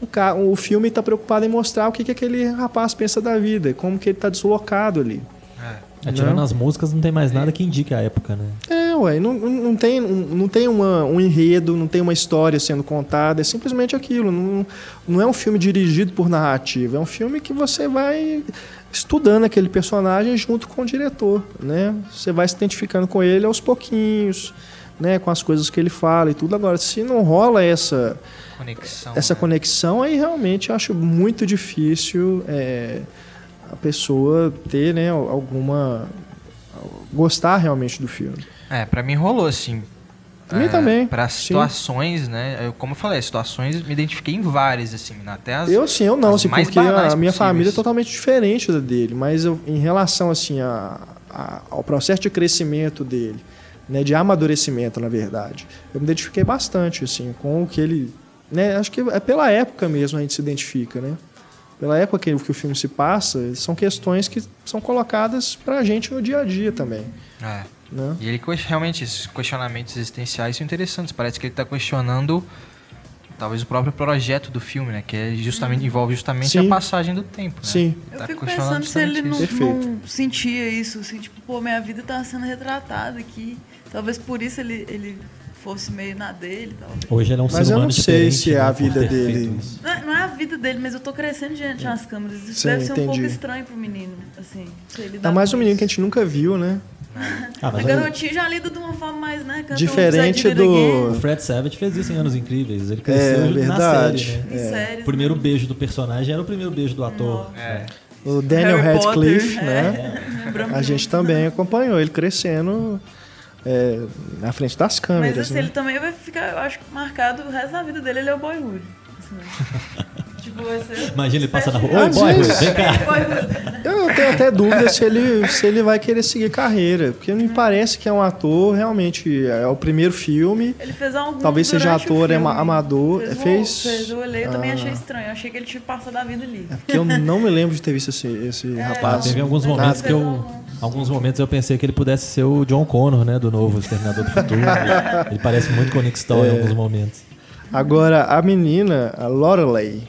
[SPEAKER 1] o, ca- o filme está preocupado em mostrar o que, que aquele rapaz pensa da vida, como que ele está deslocado ali.
[SPEAKER 2] É, tirando
[SPEAKER 1] Não.
[SPEAKER 2] as músicas, não tem mais nada que indique a época, né?
[SPEAKER 1] É, ué, não, não não tem, não tem uma, um enredo, não tem uma história sendo contada, é simplesmente aquilo. Não, não é um filme dirigido por narrativa, é um filme que você vai estudando aquele personagem junto com o diretor, né? Você vai se identificando com ele aos pouquinhos, né? Com as coisas que ele fala e tudo. Agora, se não rola essa,
[SPEAKER 4] Conexão.
[SPEAKER 1] essa
[SPEAKER 4] né?
[SPEAKER 1] conexão, aí realmente eu acho muito difícil é, a pessoa ter, né, alguma... gostar realmente do filme.
[SPEAKER 4] É, pra mim rolou, assim.
[SPEAKER 1] Mim também,
[SPEAKER 4] Pra
[SPEAKER 1] sim.
[SPEAKER 4] situações, né? Eu, como eu falei, situações, me identifiquei em várias, assim. Até as.
[SPEAKER 1] Eu sim, eu não,
[SPEAKER 4] as
[SPEAKER 1] assim, porque a minha
[SPEAKER 4] possíveis.
[SPEAKER 1] família é totalmente diferente da dele, mas eu, em relação assim a, a- ao processo de crescimento dele, né, de amadurecimento, na verdade. Eu me identifiquei bastante, assim, com o que ele... Né, acho que é pela época mesmo a gente se identifica, né? Pela época que, que o filme se passa, são questões que são colocadas pra gente no dia a dia também,
[SPEAKER 4] É.
[SPEAKER 1] né?
[SPEAKER 4] E ele realmente, esses questionamentos existenciais são interessantes. Parece que ele está questionando talvez o próprio projeto do filme, né? Que é justamente, envolve justamente
[SPEAKER 1] Sim.
[SPEAKER 4] a passagem do tempo. Né?
[SPEAKER 1] Sim.
[SPEAKER 3] Eu
[SPEAKER 4] Tá
[SPEAKER 3] fico
[SPEAKER 4] questionando
[SPEAKER 3] pensando se ele não, não sentia isso, assim, tipo, pô, minha vida tá sendo retratada aqui. Talvez por isso ele, ele fosse meio na dele, talvez.
[SPEAKER 2] Hoje ele é um
[SPEAKER 1] Mas
[SPEAKER 2] ser
[SPEAKER 1] eu
[SPEAKER 2] humano
[SPEAKER 1] não sei se é
[SPEAKER 2] né,
[SPEAKER 1] a vida dele.
[SPEAKER 3] Não é, não é a vida dele, mas eu tô crescendo diante das câmeras. Isso
[SPEAKER 1] Sim,
[SPEAKER 3] deve ser um pouco
[SPEAKER 1] entendi.
[SPEAKER 3] estranho pro menino, assim. se ele dá
[SPEAKER 1] mais um menino
[SPEAKER 3] isso.
[SPEAKER 1] que a gente nunca viu, né?
[SPEAKER 2] Ah,
[SPEAKER 3] A
[SPEAKER 2] mas
[SPEAKER 3] garotinha já lida de uma forma mais, né? canta
[SPEAKER 1] Diferente do-
[SPEAKER 2] o Fred Savage fez isso em Anos Incríveis. Ele
[SPEAKER 1] É
[SPEAKER 2] cresceu na
[SPEAKER 1] verdade.
[SPEAKER 2] série, né?
[SPEAKER 3] séries,
[SPEAKER 2] O primeiro
[SPEAKER 3] né?
[SPEAKER 2] beijo do personagem era o primeiro beijo do ator.
[SPEAKER 4] É.
[SPEAKER 1] O Daniel
[SPEAKER 3] Harry
[SPEAKER 1] Radcliffe,
[SPEAKER 3] Potter,
[SPEAKER 1] né?
[SPEAKER 3] é. Lembramos
[SPEAKER 1] A gente também acompanhou ele crescendo é, na frente das
[SPEAKER 3] Mas
[SPEAKER 1] câmeras,
[SPEAKER 3] assim,
[SPEAKER 1] né?
[SPEAKER 3] ele também vai ficar, eu acho, marcado o resto da vida dele, ele é o boyhood. Assim, ser...
[SPEAKER 2] Imagina ele passando na rua. Oi, boy, vem cá.
[SPEAKER 1] Eu tenho até dúvida se ele, se ele vai querer seguir carreira, porque me parece que é um ator, realmente, é o primeiro filme,
[SPEAKER 3] Ele fez alguns
[SPEAKER 1] Talvez seja ator amador.
[SPEAKER 3] Fez,
[SPEAKER 1] Fez-
[SPEAKER 3] O, fez olhei, eu também
[SPEAKER 1] Ah.
[SPEAKER 3] achei estranho. Eu achei que ele tinha passado a vida ali.
[SPEAKER 1] é porque eu não me lembro de ter visto esse, esse
[SPEAKER 3] É,
[SPEAKER 1] rapaz.
[SPEAKER 2] Teve alguns momentos
[SPEAKER 3] ele
[SPEAKER 2] que eu.
[SPEAKER 3] algum-
[SPEAKER 2] Alguns momentos eu pensei que ele pudesse ser o John Connor, né? Do novo Exterminador do Futuro. ele parece muito com o Nick Stahl
[SPEAKER 1] É.
[SPEAKER 2] em alguns momentos.
[SPEAKER 1] Agora, a menina, a Lorelei,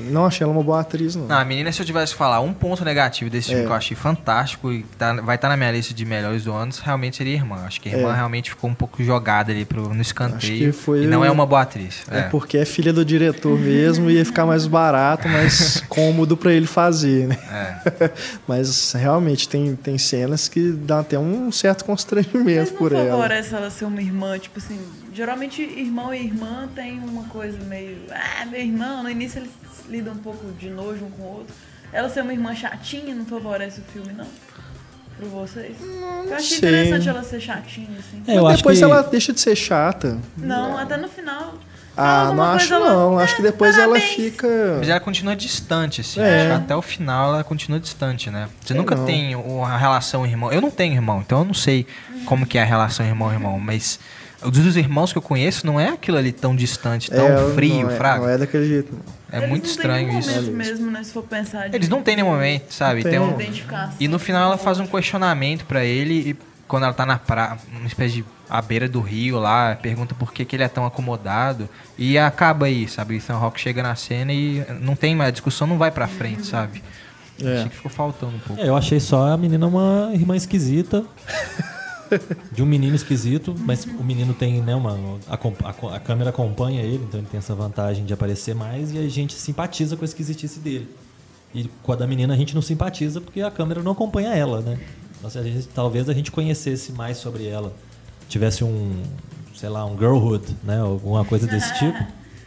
[SPEAKER 1] não achei ela uma boa atriz, não.
[SPEAKER 4] Não, a menina, se eu tivesse que falar um ponto negativo desse filme
[SPEAKER 1] É.
[SPEAKER 4] que eu achei fantástico e tá- vai estar na minha lista de melhores do ano, realmente seria a irmã. Acho que a irmã
[SPEAKER 1] É.
[SPEAKER 4] realmente ficou um pouco jogada ali pro, no
[SPEAKER 1] Acho
[SPEAKER 4] escanteio.
[SPEAKER 1] que foi
[SPEAKER 4] E não
[SPEAKER 1] o-
[SPEAKER 4] é uma boa atriz.
[SPEAKER 1] É
[SPEAKER 4] É.
[SPEAKER 1] porque é filha do diretor mesmo e ia ficar mais barato, mais cômodo pra ele fazer, né?
[SPEAKER 4] É.
[SPEAKER 1] Mas realmente tem, tem cenas que dá até um certo constrangimento
[SPEAKER 3] Mas não
[SPEAKER 1] por ela.
[SPEAKER 3] favorece ela ser uma irmã, tipo assim, geralmente irmão e irmã tem uma coisa meio, ah, meu irmão, no início eles lidam um pouco de nojo um com o outro. Ela ser uma irmã chatinha não favorece o filme, não? Pra vocês? eu achei
[SPEAKER 1] sei.
[SPEAKER 3] interessante ela ser chatinha, assim.
[SPEAKER 2] É, eu
[SPEAKER 1] Mas
[SPEAKER 2] acho
[SPEAKER 1] depois
[SPEAKER 2] que-
[SPEAKER 1] ela deixa de ser chata.
[SPEAKER 3] Não, até no final.
[SPEAKER 1] Ah, não acho
[SPEAKER 3] coisa, ela,
[SPEAKER 1] não. Acho que depois ela
[SPEAKER 3] parabéns.
[SPEAKER 1] fica.
[SPEAKER 4] Mas ela continua distante, assim.
[SPEAKER 1] É.
[SPEAKER 4] Até o final ela continua distante, né? Você
[SPEAKER 1] Sei
[SPEAKER 4] nunca
[SPEAKER 1] não.
[SPEAKER 4] tem uma relação irmão. Eu não tenho irmão, então eu não sei como que é a relação irmão-irmão. Mas dos irmãos que eu conheço, não é aquilo ali tão distante, tão
[SPEAKER 1] É,
[SPEAKER 4] frio,
[SPEAKER 1] não é,
[SPEAKER 4] fraco.
[SPEAKER 1] Não é daquele jeito.
[SPEAKER 4] É
[SPEAKER 3] Eles
[SPEAKER 4] muito estranho isso.
[SPEAKER 3] mesmo, né? Se for pensar. de-
[SPEAKER 4] Eles não têm nenhum momento, sabe?
[SPEAKER 1] Não
[SPEAKER 4] Tem
[SPEAKER 1] tem.
[SPEAKER 4] um-. E no final ela faz um questionamento pra ele e quando ela tá na praia, uma espécie de à beira do rio lá, pergunta por que, que ele é tão acomodado e acaba aí, sabe? Ethan Rock chega na cena e não tem mais, a discussão não vai pra frente, sabe?
[SPEAKER 1] É.
[SPEAKER 4] Achei que ficou faltando um pouco.
[SPEAKER 2] É, eu achei só a menina uma irmã esquisita. de um menino esquisito, mas o menino tem, né, uma. A, a- a câmera acompanha ele, então ele tem essa vantagem de aparecer mais e a gente simpatiza com a esquisitice dele. E com a da menina a gente não simpatiza porque a câmera não acompanha ela, né? Então, se a gente- talvez a gente conhecesse mais sobre ela, tivesse um, sei lá, um girlhood, né? Alguma coisa desse tipo.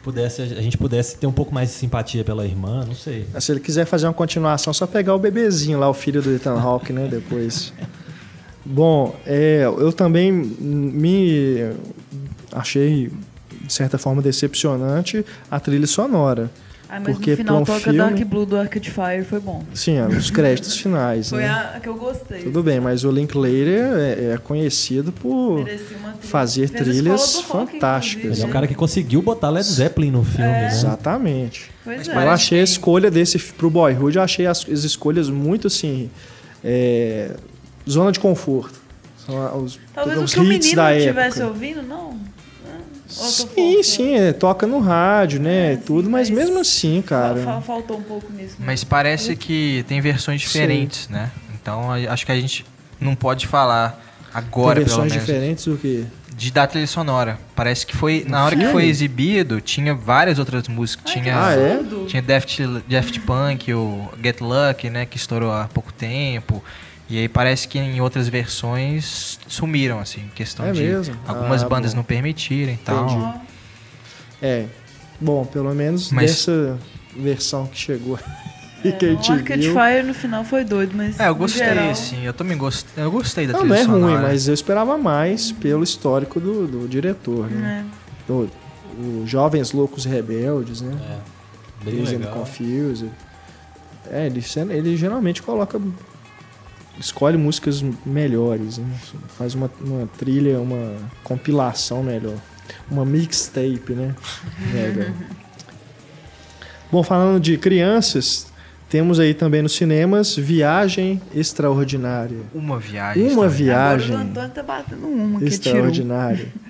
[SPEAKER 2] Pudesse, a gente pudesse ter um pouco mais de simpatia pela irmã, não sei.
[SPEAKER 1] Se ele quiser fazer uma continuação, só pegar o bebezinho lá, o filho do Ethan Hawke, né? Depois. Bom, é, eu também me achei, de certa forma, decepcionante a trilha sonora.
[SPEAKER 3] Ah, mas
[SPEAKER 1] porque
[SPEAKER 3] no final
[SPEAKER 1] um
[SPEAKER 3] toca
[SPEAKER 1] filme-
[SPEAKER 3] Dark Blue do Arcade Fire, foi bom.
[SPEAKER 1] Sim, ó, os créditos finais.
[SPEAKER 3] Foi
[SPEAKER 1] né?
[SPEAKER 3] a que eu gostei.
[SPEAKER 1] Tudo bem, mas o Linklater é, é conhecido por
[SPEAKER 3] trilha.
[SPEAKER 1] fazer
[SPEAKER 3] Fez
[SPEAKER 1] trilhas
[SPEAKER 3] Rock,
[SPEAKER 1] fantásticas.
[SPEAKER 2] Ele é um cara que conseguiu botar Led Zeppelin no filme,
[SPEAKER 3] É.
[SPEAKER 2] né?
[SPEAKER 1] Exatamente.
[SPEAKER 3] Pois
[SPEAKER 4] Mas
[SPEAKER 3] é.
[SPEAKER 1] Eu achei a escolha desse pro Boyhood, eu achei as, as escolhas muito assim. é, zona de conforto. São os,
[SPEAKER 3] Talvez o
[SPEAKER 1] os
[SPEAKER 3] que o menino
[SPEAKER 1] da
[SPEAKER 3] estivesse ouvindo, não. Né?
[SPEAKER 1] Sim, sim, é, toca no rádio, né?
[SPEAKER 3] É,
[SPEAKER 1] e tudo,
[SPEAKER 3] sim,
[SPEAKER 1] mas,
[SPEAKER 3] mas
[SPEAKER 1] mesmo assim, cara.
[SPEAKER 3] Fa- Faltou um pouco nisso. né?
[SPEAKER 4] Mas parece que tem versões diferentes, né? Então acho que a gente não pode falar agora,
[SPEAKER 1] tem
[SPEAKER 4] pelo
[SPEAKER 1] versões
[SPEAKER 4] menos,
[SPEAKER 1] diferentes do que.
[SPEAKER 4] de da trilha sonora. Parece que foi, na hora que foi exibido, tinha várias outras músicas.
[SPEAKER 3] Ai,
[SPEAKER 4] tinha
[SPEAKER 1] Ah, é?
[SPEAKER 4] Tinha Daft, Daft Punk, o Get Lucky, né? Que estourou há pouco tempo. E aí parece que em outras versões sumiram, assim, em questão
[SPEAKER 1] É
[SPEAKER 4] de
[SPEAKER 1] mesmo?
[SPEAKER 4] algumas
[SPEAKER 1] Ah,
[SPEAKER 4] bandas
[SPEAKER 1] bom.
[SPEAKER 4] não permitirem e tal.
[SPEAKER 1] É. Bom, pelo menos
[SPEAKER 4] Mas-
[SPEAKER 1] dessa versão que chegou e
[SPEAKER 3] é,
[SPEAKER 1] que a
[SPEAKER 3] o
[SPEAKER 1] gente
[SPEAKER 3] Arcade
[SPEAKER 1] viu.
[SPEAKER 3] Fire no final foi doido, mas.
[SPEAKER 4] É, eu gostei,
[SPEAKER 3] geral,
[SPEAKER 4] assim, eu também gostei, eu gostei da
[SPEAKER 1] Não,
[SPEAKER 4] trilha
[SPEAKER 1] não é
[SPEAKER 4] sonora.
[SPEAKER 1] ruim, mas eu esperava mais pelo histórico do, do diretor, né?
[SPEAKER 3] É.
[SPEAKER 1] Do, o Jovens Loucos Rebeldes, né?
[SPEAKER 2] Bem
[SPEAKER 1] and
[SPEAKER 2] legal.
[SPEAKER 1] Confused. É, ele, ele geralmente coloca escolhe músicas melhores, né? faz uma, uma trilha, uma compilação melhor, uma mixtape, né? Melhor. Bom, falando de crianças, temos aí também nos cinemas Viagem Extraordinária.
[SPEAKER 4] Uma viagem.
[SPEAKER 1] Uma
[SPEAKER 4] extraordinária.
[SPEAKER 1] viagem
[SPEAKER 3] Agora o Antônio tá batendo uma que tirou.
[SPEAKER 1] extraordinária.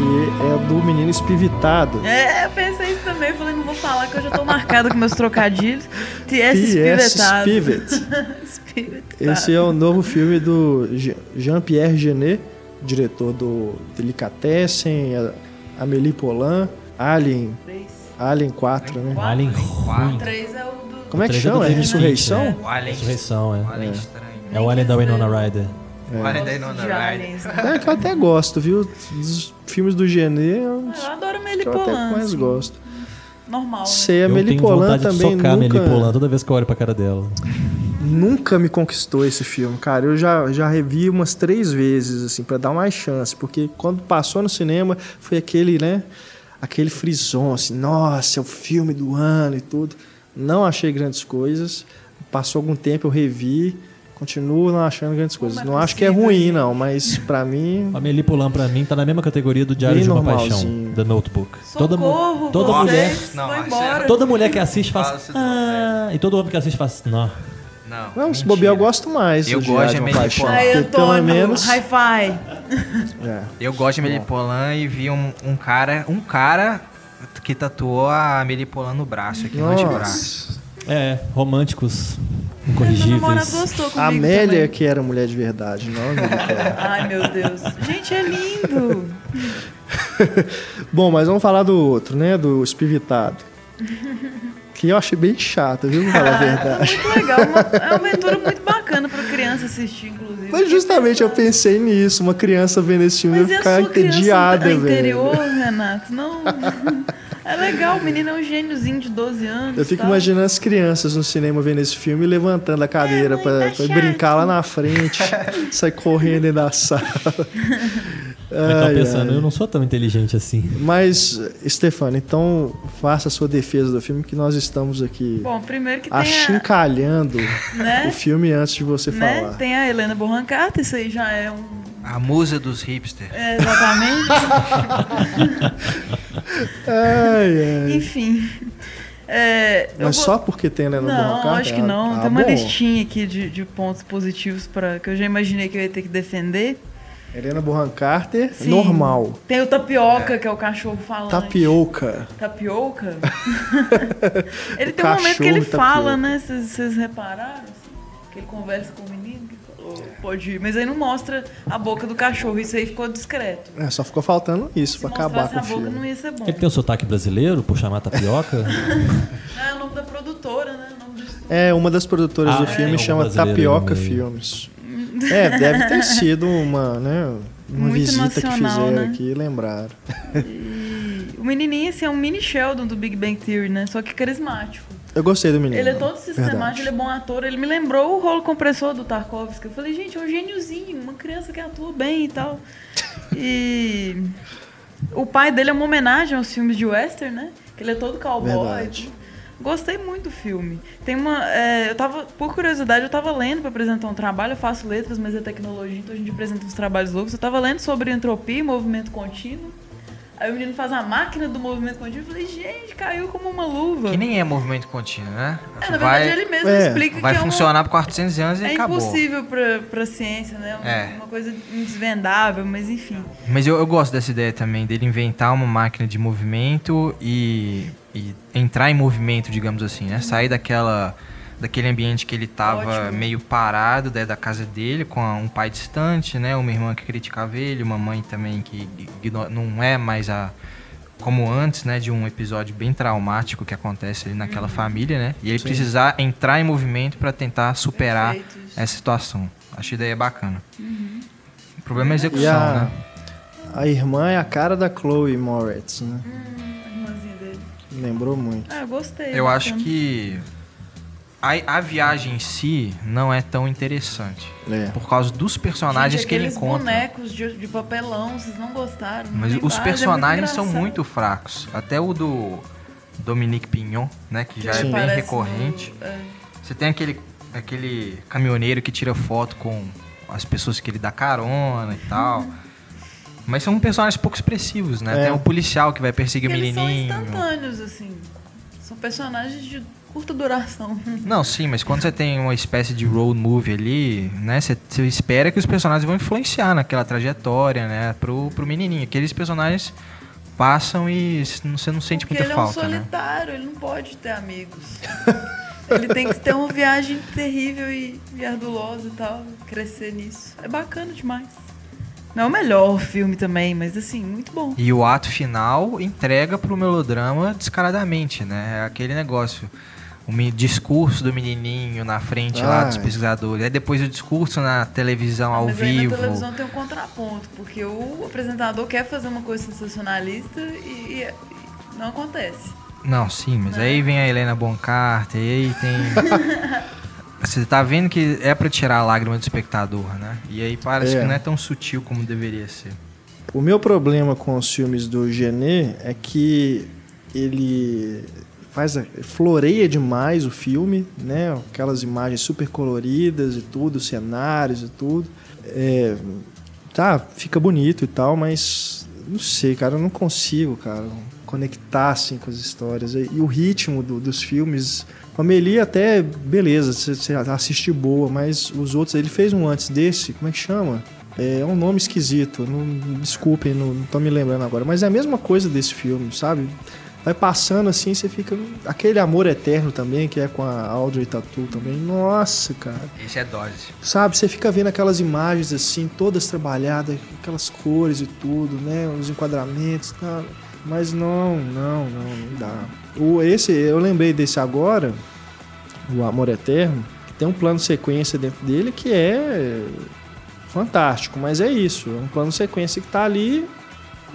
[SPEAKER 1] que é do menino espivitado.
[SPEAKER 3] É, eu pensei isso também. Falei, não vou falar que eu já tô marcada com meus trocadilhos.
[SPEAKER 1] T.S. Spivet.
[SPEAKER 3] Espivetado.
[SPEAKER 1] Esse é o novo filme do Je- Jean-Pierre Genet, diretor do Delicatessen, Amélie Poulain, Alien,
[SPEAKER 3] Três.
[SPEAKER 1] Alien 4, né?
[SPEAKER 2] Um Alien ruim.
[SPEAKER 3] Três é o do...
[SPEAKER 1] Como é que
[SPEAKER 2] é
[SPEAKER 1] chama? É
[SPEAKER 2] David
[SPEAKER 1] Ressurreição?
[SPEAKER 4] O Alien.
[SPEAKER 2] Ressurreição, é.
[SPEAKER 4] O Alien estranho.
[SPEAKER 2] É o Alien da Winona Ryder.
[SPEAKER 4] O Alien da Inona
[SPEAKER 3] de
[SPEAKER 4] Ryder.
[SPEAKER 3] aliens, né?
[SPEAKER 1] É que eu até gosto, viu? Dos filmes do é um dos
[SPEAKER 3] Eu adoro
[SPEAKER 1] que
[SPEAKER 3] Meli
[SPEAKER 1] eu até mais
[SPEAKER 3] assim,
[SPEAKER 1] gosto.
[SPEAKER 3] Normal. né?
[SPEAKER 1] Sei, a
[SPEAKER 2] Eu de
[SPEAKER 1] também
[SPEAKER 2] socar a Amélie
[SPEAKER 1] nunca,
[SPEAKER 2] Poulain toda vez que eu olho pra cara dela.
[SPEAKER 1] nunca me conquistou esse filme, cara. Eu já, já revi umas três vezes, assim, pra dar mais chance. Porque quando passou no cinema, foi aquele, né? Aquele frisson, assim, nossa, é o filme do ano e tudo. Não achei grandes coisas. Passou algum tempo, eu revi. Continuo não achando grandes coisas.
[SPEAKER 3] é
[SPEAKER 1] Não acho que é ruim,
[SPEAKER 3] gente?
[SPEAKER 1] não, mas pra mim.
[SPEAKER 2] A Amélie Poulain, pra mim, tá na mesma categoria do Diário
[SPEAKER 1] Bem
[SPEAKER 2] de uma
[SPEAKER 1] normalzinho.
[SPEAKER 2] Paixão, The Notebook. Toda,
[SPEAKER 3] Socorro,
[SPEAKER 2] toda
[SPEAKER 3] vocês,
[SPEAKER 2] mulher...
[SPEAKER 4] Não.
[SPEAKER 2] Toda mulher que assiste faz... Ah, e todo homem que assiste faz... Não.
[SPEAKER 4] Não,
[SPEAKER 1] Não, se
[SPEAKER 4] mentira.
[SPEAKER 1] bobear, eu gosto mais.
[SPEAKER 4] Eu
[SPEAKER 1] do
[SPEAKER 4] gosto
[SPEAKER 1] Diário
[SPEAKER 4] de
[SPEAKER 1] uma
[SPEAKER 4] Amélie
[SPEAKER 1] Paixão,
[SPEAKER 4] Poulain.
[SPEAKER 3] Aí,
[SPEAKER 1] porque pelo
[SPEAKER 3] Antônio,
[SPEAKER 1] menos.
[SPEAKER 3] hi-fi.
[SPEAKER 1] é.
[SPEAKER 4] Eu gosto de Amélie Poulain e vi um, um cara, um cara que tatuou a Amélie Poulain no braço, aqui no antebraço.
[SPEAKER 1] Nossa.
[SPEAKER 2] É, românticos, incorrigíveis.
[SPEAKER 3] gostou comigo
[SPEAKER 1] A Amélia
[SPEAKER 3] também.
[SPEAKER 1] que era mulher de verdade, não a Amélie Poulain.
[SPEAKER 3] Ai, meu Deus. Gente, é lindo.
[SPEAKER 1] Bom, mas vamos falar do outro, né? Do Espivitado. Que eu achei bem chato, viu? Pra falar a verdade.
[SPEAKER 3] Muito legal. Uma, é uma aventura muito bacana pra criança assistir, inclusive.
[SPEAKER 1] Mas justamente eu pensei nisso. Uma criança vendo esse filme
[SPEAKER 3] Mas
[SPEAKER 1] ia
[SPEAKER 3] e
[SPEAKER 1] ficar entediada, velho.
[SPEAKER 3] interior, Renato? Não. É legal, o menino é um gêniozinho de 12 anos.
[SPEAKER 1] Eu fico
[SPEAKER 3] tal.
[SPEAKER 1] imaginando as crianças no cinema vendo esse filme e levantando a cadeira
[SPEAKER 3] mãe,
[SPEAKER 1] pra,
[SPEAKER 3] tá
[SPEAKER 1] brincar lá na frente, sair correndo dentro da sala.
[SPEAKER 2] Mas tô
[SPEAKER 1] Ai,
[SPEAKER 2] pensando,
[SPEAKER 1] ai.
[SPEAKER 2] eu não sou tão inteligente assim.
[SPEAKER 1] Mas, Stefano, então faça a sua defesa do filme que nós estamos aqui
[SPEAKER 3] Bom, primeiro que
[SPEAKER 1] achincalhando
[SPEAKER 3] a. Né?
[SPEAKER 1] o filme antes de você
[SPEAKER 3] né?
[SPEAKER 1] falar.
[SPEAKER 3] Tem a Helena Bonham Carter, isso aí já é um.
[SPEAKER 4] A musa dos hipsters.
[SPEAKER 3] é, exatamente.
[SPEAKER 1] Ai, ai.
[SPEAKER 3] Enfim. É,
[SPEAKER 1] Mas
[SPEAKER 3] vou-
[SPEAKER 1] só porque tem Helena Bonham
[SPEAKER 3] Não,
[SPEAKER 1] Carter?
[SPEAKER 3] acho que não.
[SPEAKER 1] Ah,
[SPEAKER 3] Tem uma
[SPEAKER 1] bom.
[SPEAKER 3] listinha aqui de, de pontos positivos para que eu já imaginei que eu ia ter que defender.
[SPEAKER 1] Helena Bonham Carter,
[SPEAKER 3] Sim.
[SPEAKER 1] normal.
[SPEAKER 3] Tem o Tapioca, que é o cachorro falante.
[SPEAKER 1] Tapioca.
[SPEAKER 3] Tapioca? ele tem um momento que ele fala,
[SPEAKER 1] tapioca.
[SPEAKER 3] né? Vocês repararam? assim? Que ele conversa com o menino pode ir. Mas aí não mostra a boca do cachorro. Isso aí ficou discreto.
[SPEAKER 1] É, só ficou faltando isso pra acabar com o
[SPEAKER 3] a boca
[SPEAKER 1] filme.
[SPEAKER 3] não ia ser bom.
[SPEAKER 2] Ele tem um sotaque brasileiro, por chamar tapioca?
[SPEAKER 3] Não, é o nome da produtora, né?
[SPEAKER 1] É, uma das produtoras
[SPEAKER 2] Ah,
[SPEAKER 1] do
[SPEAKER 2] é,
[SPEAKER 1] filme
[SPEAKER 2] algum
[SPEAKER 1] chama Tapioca. Filmes. É, deve ter sido uma, né, uma
[SPEAKER 3] Muito
[SPEAKER 1] visita que
[SPEAKER 3] nacional,
[SPEAKER 1] fizeram
[SPEAKER 3] né?
[SPEAKER 1] aqui e lembraram.
[SPEAKER 3] E o menininho, assim, é um mini Sheldon do Big Bang Theory, né? Só que carismático.
[SPEAKER 1] Eu gostei do menino.
[SPEAKER 3] Ele é todo sistemático,
[SPEAKER 1] verdade.
[SPEAKER 3] ele é bom ator. Ele me lembrou o rolo compressor do Tarkovsky. Eu falei, gente, é um gêniozinho, uma criança que atua bem e tal. E o pai dele é uma homenagem aos filmes de western, né? Que ele é todo cowboy. Gostei muito do filme. Tem uma. é, eu tava, por curiosidade, eu tava lendo para apresentar um trabalho, eu faço letras, mas é tecnologia, então a gente apresenta uns trabalhos loucos. Eu tava lendo sobre entropia e movimento contínuo. Aí o menino faz a máquina do movimento contínuo. Eu falei, gente, caiu como uma luva.
[SPEAKER 4] Que nem é movimento contínuo, né?
[SPEAKER 3] É, na
[SPEAKER 4] vai
[SPEAKER 3] verdade, ele mesmo
[SPEAKER 1] É,
[SPEAKER 3] explica
[SPEAKER 4] vai
[SPEAKER 3] que é uma-
[SPEAKER 4] funcionar por 400 anos e
[SPEAKER 3] é
[SPEAKER 4] acabou.
[SPEAKER 3] impossível pra, pra ciência, né? Uma,
[SPEAKER 4] É.
[SPEAKER 3] uma coisa desvendável, mas enfim.
[SPEAKER 4] Mas eu, eu gosto dessa ideia também, dele inventar uma máquina de movimento e, e entrar em movimento, digamos assim, né? Sair daquela, daquele ambiente que ele tava
[SPEAKER 3] Ótimo.
[SPEAKER 4] meio parado, né, da casa dele, com um pai distante, né? Uma irmã que criticava ele, uma mãe também que não é mais a... Como antes, né, de um episódio bem traumático que acontece ali naquela
[SPEAKER 3] Uhum.
[SPEAKER 4] família, né? E ele precisar entrar em movimento para tentar superar essa situação. Acho a ideia bacana. O problema é a
[SPEAKER 1] E
[SPEAKER 4] execução,
[SPEAKER 1] a,
[SPEAKER 4] né?
[SPEAKER 1] a irmã é a cara da Chloe Moretz, né?
[SPEAKER 3] Hum, a irmãzinha dele.
[SPEAKER 1] Lembrou muito.
[SPEAKER 3] Ah, eu gostei.
[SPEAKER 4] Eu
[SPEAKER 3] bacana.
[SPEAKER 4] acho que a, a viagem em si não é tão interessante.
[SPEAKER 1] É.
[SPEAKER 4] Por causa dos personagens
[SPEAKER 3] Gente,
[SPEAKER 4] que ele
[SPEAKER 3] aqueles
[SPEAKER 4] encontra.
[SPEAKER 3] bonecos de, de papelão, vocês não gostaram? não
[SPEAKER 4] Mas os
[SPEAKER 3] base, é
[SPEAKER 4] personagens são muito fracos. Até o do Dominique Pignon, né? Que já
[SPEAKER 1] Sim.
[SPEAKER 4] é bem
[SPEAKER 3] Parece
[SPEAKER 4] recorrente.
[SPEAKER 3] no- é.
[SPEAKER 4] Você tem aquele, aquele caminhoneiro que tira foto com as pessoas que ele dá carona e tal. Mas são personagens pouco expressivos, né?
[SPEAKER 1] É.
[SPEAKER 4] Tem o policial que vai perseguir o
[SPEAKER 3] Porque eles são
[SPEAKER 4] menininho.
[SPEAKER 3] instantâneos, assim. São personagens de curta duração.
[SPEAKER 4] Não, sim, mas quando você tem uma espécie de road movie ali, né? Você, você espera que os personagens vão influenciar naquela trajetória, né? Pro, pro menininho. Aqueles personagens passam e você não sente
[SPEAKER 3] Porque
[SPEAKER 4] muita
[SPEAKER 3] ele é um
[SPEAKER 4] falta, né?
[SPEAKER 3] solitário, ele não pode ter amigos. ele tem que ter uma viagem terrível e, e ardulosa e tal, crescer nisso. É bacana demais. Não é o melhor filme também, mas assim, muito bom.
[SPEAKER 4] E o ato final entrega pro melodrama descaradamente, né? É aquele negócio. O mi- discurso do menininho na frente lá dos
[SPEAKER 1] Ai.
[SPEAKER 4] pesquisadores. Aí depois o discurso na televisão ao
[SPEAKER 3] mas aí
[SPEAKER 4] vivo.
[SPEAKER 3] na televisão tem um contraponto, porque o apresentador quer fazer uma coisa sensacionalista e, e- não acontece.
[SPEAKER 4] Não, sim, mas aí vem a Helena Boncarter, e aí tem. Você tá vendo que é pra tirar a lágrima do espectador, né? E aí parece
[SPEAKER 1] É.
[SPEAKER 4] que não é tão sutil como deveria ser.
[SPEAKER 1] O meu problema com os filmes do Genet é que ele faz a- floreia demais o filme, né? Aquelas imagens super coloridas e tudo, cenários e tudo. É, tá, fica bonito e tal, mas não sei, cara, eu não consigo, cara, conectar assim com as histórias e, e o ritmo do- dos filmes. A Meli até beleza, você, assiste boa, mas os outros ele fez um antes desse, como é que chama? É um nome esquisito, não, desculpem, não, não tô me lembrando agora, mas é a mesma coisa desse filme, sabe? Vai passando assim, você fica. Aquele amor eterno também, que é com a Audrey Tatu também. Nossa, cara.
[SPEAKER 4] Esse é dose.
[SPEAKER 1] Sabe, você fica vendo aquelas imagens assim, todas trabalhadas, aquelas cores e tudo, né? Os enquadramentos e tal. Mas não, não, não, não dá. O, esse, eu lembrei desse agora, o Amor Eterno, que tem um plano sequência dentro dele que é fantástico, mas é isso. É um plano sequência que tá ali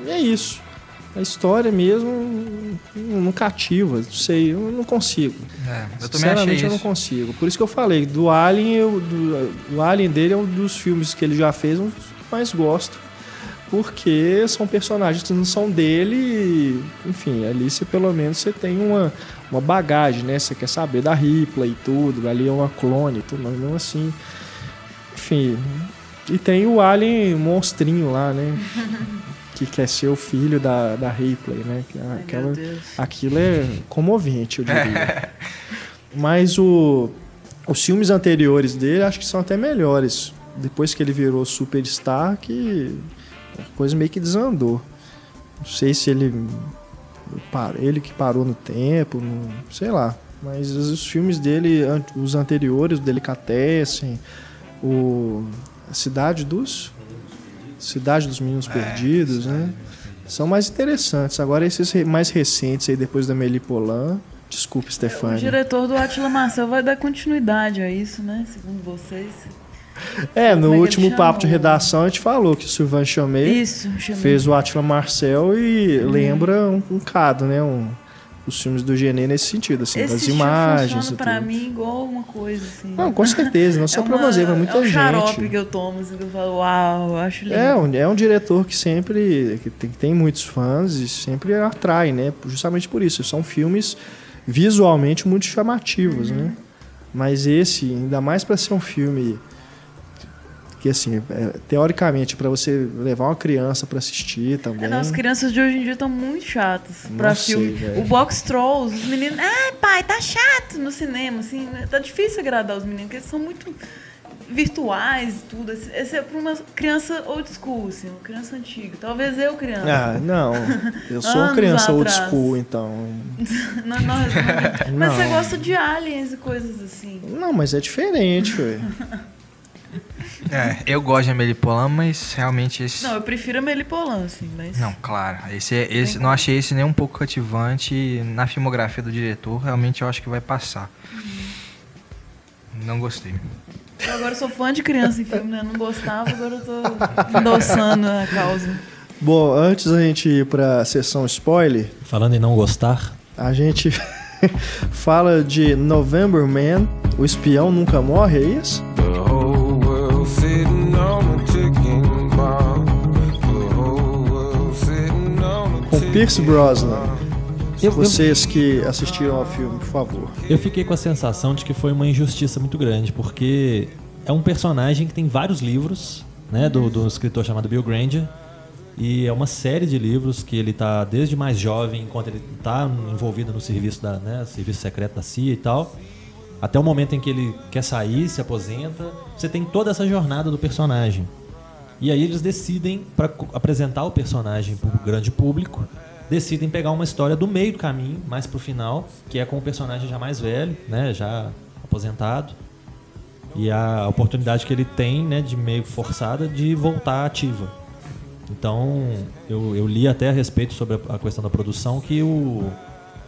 [SPEAKER 1] e é isso. A história mesmo não cativa, não sei, eu não consigo.
[SPEAKER 4] É, eu também achei
[SPEAKER 1] Sinceramente, eu não
[SPEAKER 4] isso.
[SPEAKER 1] consigo. Por isso que eu falei, do Alien, eu, do, o Alien dele é um dos filmes que ele já fez, um dos que eu mais gosto. Porque são personagens que não são dele, e, enfim, ali você pelo menos você tem uma, uma bagagem, né? Você quer saber da Ripley e tudo, ali é uma clone e tudo, mas não assim. Enfim. E tem o Alien monstrinho lá, né? que quer ser o filho da, da Ripley, né? É
[SPEAKER 3] Ai,
[SPEAKER 1] Aquela,
[SPEAKER 3] Deus.
[SPEAKER 1] Aquilo é comovente, eu diria. Mas o, os filmes anteriores dele acho que são até melhores. Depois que ele virou superstar, que a coisa meio que desandou. Não sei se ele. Ele que parou no tempo, não, sei lá. Mas os filmes dele, os anteriores, o Delicatessen, o. A Cidade dos. Cidade dos Meninos Perdidos, né? São mais interessantes. Agora esses mais recentes aí, depois da Meli Polan. Desculpe,
[SPEAKER 3] O
[SPEAKER 1] Stefania.
[SPEAKER 3] diretor do Atila Marcel vai dar continuidade a isso, né? Segundo vocês.
[SPEAKER 1] É, no
[SPEAKER 3] é que ele
[SPEAKER 1] último papo de redação a gente falou que o Sylvain Chomet
[SPEAKER 3] Isso, chamei.
[SPEAKER 1] fez o Atila Marcel e lembra um, um cado, né? Um, os filmes do Genê nesse sentido, assim,
[SPEAKER 3] Esse
[SPEAKER 1] das imagens
[SPEAKER 3] funciona pra
[SPEAKER 1] tudo.
[SPEAKER 3] mim igual uma coisa, assim.
[SPEAKER 1] Não, com certeza, não só pra
[SPEAKER 3] uma-
[SPEAKER 1] você, pra muita
[SPEAKER 3] é um
[SPEAKER 1] gente.
[SPEAKER 3] xarope que eu tomo, assim, que eu falo, uau, eu acho lindo.
[SPEAKER 1] É um, é um diretor que sempre que tem, tem muitos fãs e sempre atrai, né? Justamente por isso. São filmes visualmente muito chamativos,
[SPEAKER 3] Uhum.
[SPEAKER 1] né? Mas esse, ainda mais para ser um filme que assim, é, teoricamente para você levar uma criança para assistir também.
[SPEAKER 3] É, não, as crianças de hoje em dia estão muito chatas
[SPEAKER 1] sei,
[SPEAKER 3] filme.
[SPEAKER 1] velho.
[SPEAKER 3] o Box Trolls, os meninos. Ah, pai, tá chato no cinema, assim. Tá difícil agradar os meninos, porque eles são muito virtuais e tudo. Esse é pra uma criança old school, assim, uma criança antiga. Talvez eu, criança.
[SPEAKER 1] Ah, não. Eu sou uma criança old
[SPEAKER 3] atrás.
[SPEAKER 1] school, então.
[SPEAKER 3] Não, não, não. Mas
[SPEAKER 1] Não.
[SPEAKER 3] você gosta de aliens e coisas assim.
[SPEAKER 1] Não, mas é diferente, ué.
[SPEAKER 4] É, eu gosto de Amelie Poulain, mas realmente esse...
[SPEAKER 3] Não, eu prefiro a Melipolan, assim, mas.
[SPEAKER 4] Não, claro. Esse, é- esse,
[SPEAKER 3] Tem
[SPEAKER 4] não
[SPEAKER 3] como.
[SPEAKER 4] achei esse nem um pouco cativante na filmografia do diretor. Realmente eu acho que vai passar. Não gostei.
[SPEAKER 3] Eu agora sou fã de criança em filme, né? Não gostava, agora eu tô endossando a causa.
[SPEAKER 1] Bom, antes da gente ir pra sessão spoiler,
[SPEAKER 2] Falando em não gostar,
[SPEAKER 1] a gente fala de November Man, o espião nunca morre, é isso?
[SPEAKER 6] The
[SPEAKER 1] Com Pierce Brosnan.
[SPEAKER 2] Eu, eu,
[SPEAKER 1] Vocês que assistiram ao filme, por favor.
[SPEAKER 2] eu fiquei com a sensação de que foi uma injustiça muito grande, porque é um personagem que tem vários livros, né, do, do escritor chamado Bill Granger, e é uma série de livros que ele tá desde mais jovem, enquanto ele tá envolvido no serviço da, né, serviço secreto da CIA e tal, até o momento em que ele quer sair, se aposenta, você tem toda essa jornada do personagem. E aí eles decidem para apresentar o personagem para o grande público, decidem pegar uma história do meio do caminho, mais pro final, que é com o personagem já mais velho, né, já aposentado. E a oportunidade que ele tem, né, de meio forçada de voltar ativa. Então, eu, eu li até a respeito sobre a, a questão da produção que o,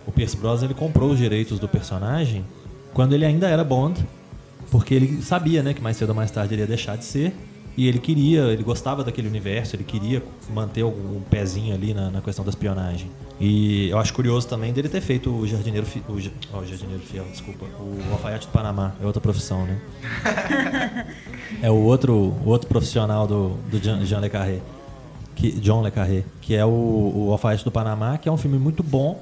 [SPEAKER 2] o Pierce Brosnan ele comprou os direitos do personagem quando ele ainda era Bond, porque ele sabia, né, que mais cedo ou mais tarde ele ia deixar de ser. E ele queria, ele gostava daquele universo, ele queria manter algum pezinho ali na, na questão da espionagem. E eu acho curioso também dele ter feito o jardineiro, fi, o, ó, o jardineiro fiel, desculpa, o alfaiate do Panamá, é outra profissão, né? é o outro, o outro profissional do, do Jean, Jean Le Carré, que, John Le Carré, que é o, o Alfaiate do Panamá, que é um filme muito bom,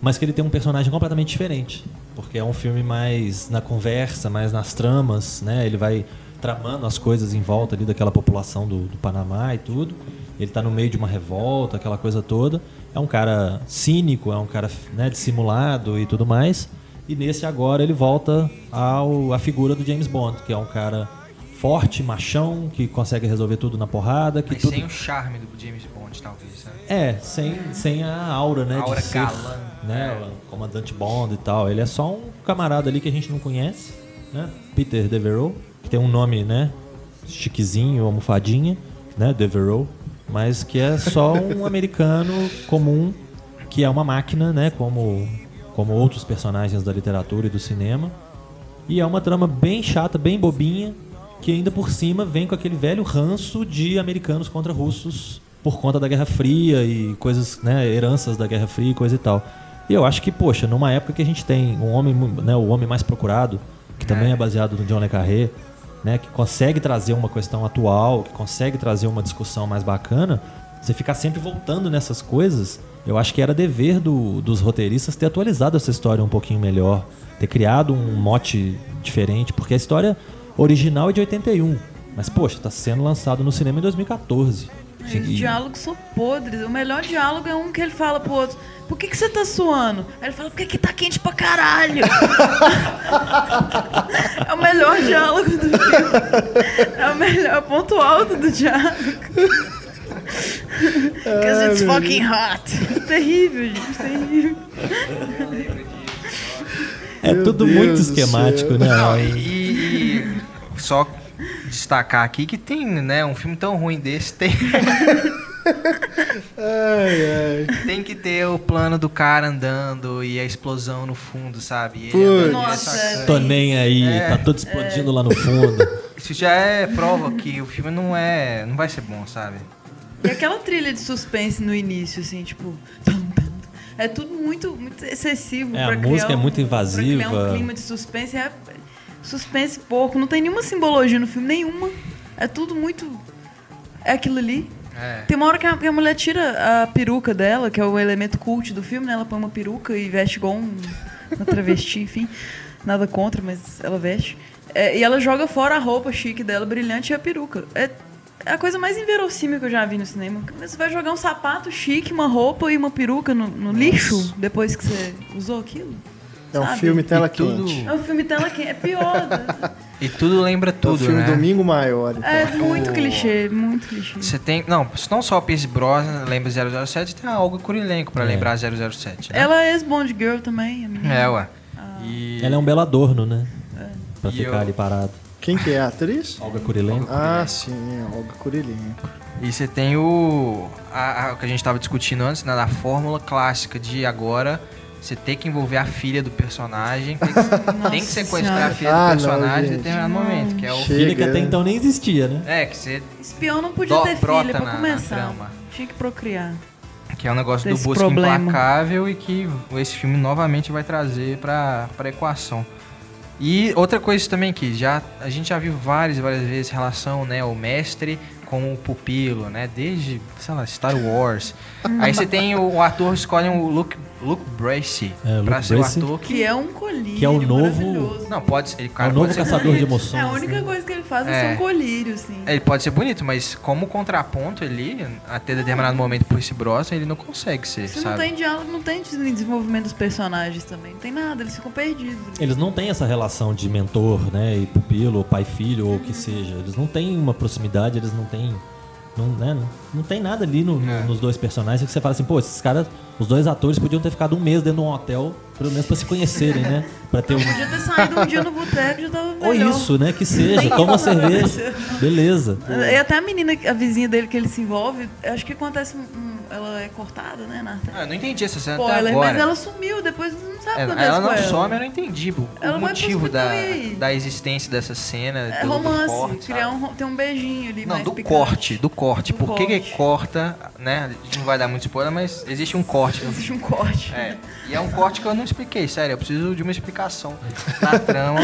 [SPEAKER 2] mas que ele tem um personagem completamente diferente, porque é um filme mais na conversa, mais nas tramas, né? Ele vai tramando as coisas em volta ali daquela população do, do Panamá e tudo. Ele tá no meio de uma revolta, aquela coisa toda. É um cara cínico, é um cara né, dissimulado e tudo mais. E nesse agora ele volta ao, à figura do James Bond, que é um cara forte, machão, que consegue resolver tudo na porrada, que
[SPEAKER 4] Mas
[SPEAKER 2] tudo
[SPEAKER 4] sem o charme do James Bond, talvez. Né?
[SPEAKER 2] é, sem, sem a aura, né?
[SPEAKER 4] Aura
[SPEAKER 2] de ser,
[SPEAKER 4] galã.
[SPEAKER 2] né? o Comandante Bond e tal. Ele é só um camarada ali que a gente não conhece, né? Peter Devereaux, tem um nome, né? Chiquezinho, almofadinha, né? Devereaux. Mas que é só um americano comum, que é uma máquina, né? Como, como outros personagens da literatura e do cinema. E é uma trama bem chata, bem bobinha, que ainda por cima vem com aquele velho ranço de americanos contra russos por conta da Guerra Fria e coisas, né, heranças da Guerra Fria e coisa e tal. E eu acho que, poxa, numa época que a gente tem um homem, né, o homem mais procurado, que também é baseado no John Le Carré, né, que consegue trazer uma questão atual, que consegue trazer uma discussão mais bacana, você ficar sempre voltando nessas coisas, eu acho que era dever do- dos roteiristas ter atualizado essa história um pouquinho melhor, ter criado um mote diferente, porque a história original é de 81, mas poxa, tá sendo lançado no cinema em 2014.
[SPEAKER 3] Os
[SPEAKER 2] E-
[SPEAKER 3] diálogos são podres. O melhor diálogo é um que ele fala pro outro: Por que, que você tá suando? Aí ele fala: Porque que tá quente pra caralho. é o melhor diálogo do filme. É o melhor, é ponto alto do diálogo. Because it's fucking hot. Terrível, gente, terrível.
[SPEAKER 2] É
[SPEAKER 1] Meu
[SPEAKER 2] tudo
[SPEAKER 1] Deus
[SPEAKER 2] muito esquemático, né?
[SPEAKER 4] Não, e, e só destacar aqui que tem, né, um filme tão ruim desse, tem,
[SPEAKER 1] Ai, ai.
[SPEAKER 4] tem que ter o plano do cara andando e a explosão no fundo, sabe?
[SPEAKER 3] Nossa,
[SPEAKER 4] essa-
[SPEAKER 2] Tô nem aí,
[SPEAKER 4] É.
[SPEAKER 2] tá tudo explodindo lá no fundo.
[SPEAKER 4] Isso já é prova que o filme não é, não vai ser bom, sabe?
[SPEAKER 3] E aquela trilha de suspense no início, assim, tipo. É tudo muito, muito excessivo.
[SPEAKER 2] É,
[SPEAKER 3] pra
[SPEAKER 2] a
[SPEAKER 3] criar
[SPEAKER 2] música é
[SPEAKER 3] um-
[SPEAKER 2] muito
[SPEAKER 3] Pra
[SPEAKER 2] invasiva.
[SPEAKER 3] criar um clima de suspense. É suspense pouco. Não tem nenhuma simbologia no filme, nenhuma. É tudo muito. É aquilo ali.
[SPEAKER 4] É.
[SPEAKER 3] Tem uma hora que a, que a mulher tira a peruca dela, que é o elemento cult do filme, né? Ela põe uma peruca e veste igual um, uma travesti, enfim. Nada contra, mas ela veste. É, e ela joga fora a roupa chique dela, brilhante, e a peruca. É, é a coisa mais inverossímil que eu já vi no cinema. Você vai jogar um sapato chique, uma roupa e uma peruca no, no lixo depois que você usou aquilo?
[SPEAKER 1] É um
[SPEAKER 3] Sabe?
[SPEAKER 1] filme tela
[SPEAKER 4] E tudo-
[SPEAKER 1] quente.
[SPEAKER 3] É um filme tela quente. É pior. né?
[SPEAKER 4] E tudo lembra
[SPEAKER 1] É
[SPEAKER 4] tudo,
[SPEAKER 1] filme
[SPEAKER 4] né?
[SPEAKER 1] Domingo Maior. Então.
[SPEAKER 3] É muito
[SPEAKER 4] O-
[SPEAKER 3] clichê, muito clichê.
[SPEAKER 4] Você tem, não, não só o Pierce Brosnan lembra 007, tem a Olga Kurilenko pra
[SPEAKER 2] É.
[SPEAKER 4] lembrar 007, né?
[SPEAKER 3] Ela é ex-Bond Girl também, a menina.
[SPEAKER 4] É, ué. E...
[SPEAKER 2] Ela é um belo adorno, né? Pra
[SPEAKER 4] E
[SPEAKER 2] ficar
[SPEAKER 4] eu-
[SPEAKER 2] ali parado.
[SPEAKER 1] Quem que é a atriz?
[SPEAKER 2] Olga Kurilenko.
[SPEAKER 1] Ah, sim, a Olga Kurilenko.
[SPEAKER 4] E você tem o, a- a- o que a gente tava discutindo antes, né? Da fórmula clássica de agora você ter que envolver a filha do personagem, tem que, tem que sequestrar
[SPEAKER 3] Senhora.
[SPEAKER 4] a filha
[SPEAKER 1] Ah,
[SPEAKER 4] do
[SPEAKER 1] não,
[SPEAKER 4] personagem em
[SPEAKER 1] gente.
[SPEAKER 4] determinado momento, que é o...
[SPEAKER 1] Chega.
[SPEAKER 2] Filha que até então nem existia, né?
[SPEAKER 4] É, que você...
[SPEAKER 3] Espião não podia ter
[SPEAKER 4] brota
[SPEAKER 3] filha pra
[SPEAKER 4] na- na
[SPEAKER 3] começar.
[SPEAKER 4] trama.
[SPEAKER 3] Tinha que procriar.
[SPEAKER 4] Que é um negócio
[SPEAKER 3] Desse
[SPEAKER 4] do busca
[SPEAKER 3] problema.
[SPEAKER 4] implacável e que esse filme novamente vai trazer pra, pra equação. E outra coisa também que já a gente já viu várias e várias vezes relação, né, o mestre com o pupilo, né, desde, sei lá, Star Wars. Aí você tem o, o ator escolhe o Luke, Luke Bracey
[SPEAKER 2] É, Luke
[SPEAKER 4] pra ser
[SPEAKER 2] Bracey.
[SPEAKER 4] o ator que
[SPEAKER 3] Que é um colírio
[SPEAKER 2] Que é o novo-
[SPEAKER 4] não pode ser, ele
[SPEAKER 2] É
[SPEAKER 4] cara
[SPEAKER 2] o novo
[SPEAKER 4] pode ser
[SPEAKER 2] caçador de emoções.
[SPEAKER 3] É a única
[SPEAKER 2] né?
[SPEAKER 3] coisa que ele faz é,
[SPEAKER 4] É.
[SPEAKER 3] ser um colírio, assim.
[SPEAKER 4] Ele pode ser bonito, mas como contraponto ali, até determinado momento por esse Brosnan, ele não consegue ser,
[SPEAKER 3] Se não
[SPEAKER 4] sabe?
[SPEAKER 3] tem diálogo, não tem desenvolvimento dos personagens também. Não tem nada, eles ficam perdidos.
[SPEAKER 2] Eles não têm essa relação de mentor, né, e pupilo, ou pai filho, ou o que seja. Eles não têm uma proximidade, eles não têm não, né, não, não tem nada ali no- no-
[SPEAKER 4] É.
[SPEAKER 2] nos dois personagens que você fala assim, pô, esses caras, os dois atores podiam ter ficado um mês dentro de um hotel, pelo menos pra se conhecerem, né? Pra ter um,
[SPEAKER 3] Podia ter saído um dia no boteco e já tava melhor.
[SPEAKER 2] ou isso, né, que seja,
[SPEAKER 3] Nem
[SPEAKER 2] toma uma cerveja, beleza.
[SPEAKER 3] E até a menina, a vizinha dele que ele se envolve, acho que acontece. um- ela é cortada, né, na
[SPEAKER 4] Ah, eu não entendi essa cena
[SPEAKER 3] Spoiler,
[SPEAKER 4] até agora.
[SPEAKER 3] mas ela sumiu, depois não sabe o
[SPEAKER 4] É,
[SPEAKER 3] que acontece
[SPEAKER 4] ela
[SPEAKER 3] com
[SPEAKER 4] não
[SPEAKER 3] ela.
[SPEAKER 4] some, eu não entendi o,
[SPEAKER 3] Ela
[SPEAKER 4] motivo da, da existência dessa cena.
[SPEAKER 3] É
[SPEAKER 4] do, do
[SPEAKER 3] romance,
[SPEAKER 4] corte,
[SPEAKER 3] criar um, tem um beijinho ali
[SPEAKER 4] Não,
[SPEAKER 3] mais
[SPEAKER 4] do
[SPEAKER 3] picante.
[SPEAKER 4] corte, do corte.
[SPEAKER 3] Do
[SPEAKER 4] Por que que
[SPEAKER 3] corte.
[SPEAKER 4] corta, né? A gente não vai dar muito spoiler, mas existe um corte.
[SPEAKER 3] Existe um corte.
[SPEAKER 4] É, e é um corte que eu não expliquei, sério. Eu preciso de uma explicação na trama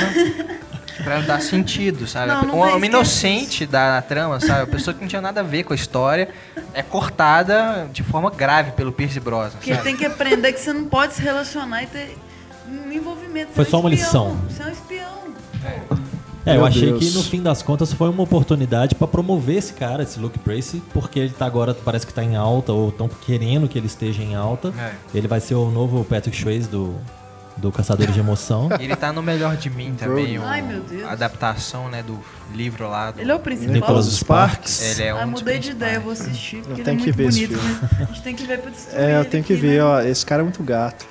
[SPEAKER 4] pra dar sentido, sabe?
[SPEAKER 3] Não, não
[SPEAKER 4] uma,
[SPEAKER 3] tem
[SPEAKER 4] uma inocente da trama, sabe? A pessoa que não tinha nada a ver com a história é cortada de forma grave pelo Pierce Brosnan,
[SPEAKER 3] Porque
[SPEAKER 4] sabe?
[SPEAKER 3] tem que aprender que você não pode se relacionar e ter um envolvimento.
[SPEAKER 2] Foi
[SPEAKER 3] Você é
[SPEAKER 2] só
[SPEAKER 3] um
[SPEAKER 2] uma
[SPEAKER 3] espião,
[SPEAKER 2] lição.
[SPEAKER 3] Você é um espião.
[SPEAKER 2] É, eu
[SPEAKER 1] Meu
[SPEAKER 2] achei
[SPEAKER 1] Deus.
[SPEAKER 2] que no fim das contas foi uma oportunidade pra promover esse cara, esse Luke Bracey, porque ele tá agora, parece que tá em alta, ou estão querendo que ele esteja em alta.
[SPEAKER 4] É.
[SPEAKER 2] Ele vai ser o novo Patrick Swayze do, do Caçadores de Emoção.
[SPEAKER 4] E ele tá no Melhor de Mim também,
[SPEAKER 3] Ai, meu Deus.
[SPEAKER 4] a adaptação, né, do livro lá. Do,
[SPEAKER 3] Ele é o principal.
[SPEAKER 2] Nicholas
[SPEAKER 1] Sparks.
[SPEAKER 4] Ele é um
[SPEAKER 3] Ah, mudei de ideia, eu vou assistir, porque ele
[SPEAKER 1] tenho
[SPEAKER 3] é
[SPEAKER 1] que
[SPEAKER 3] muito bonito, né? A gente tem que ver pra destruir
[SPEAKER 1] É, eu
[SPEAKER 3] ele
[SPEAKER 1] tenho que
[SPEAKER 3] aqui,
[SPEAKER 1] ver,
[SPEAKER 3] né?
[SPEAKER 1] ó. Esse cara é muito gato.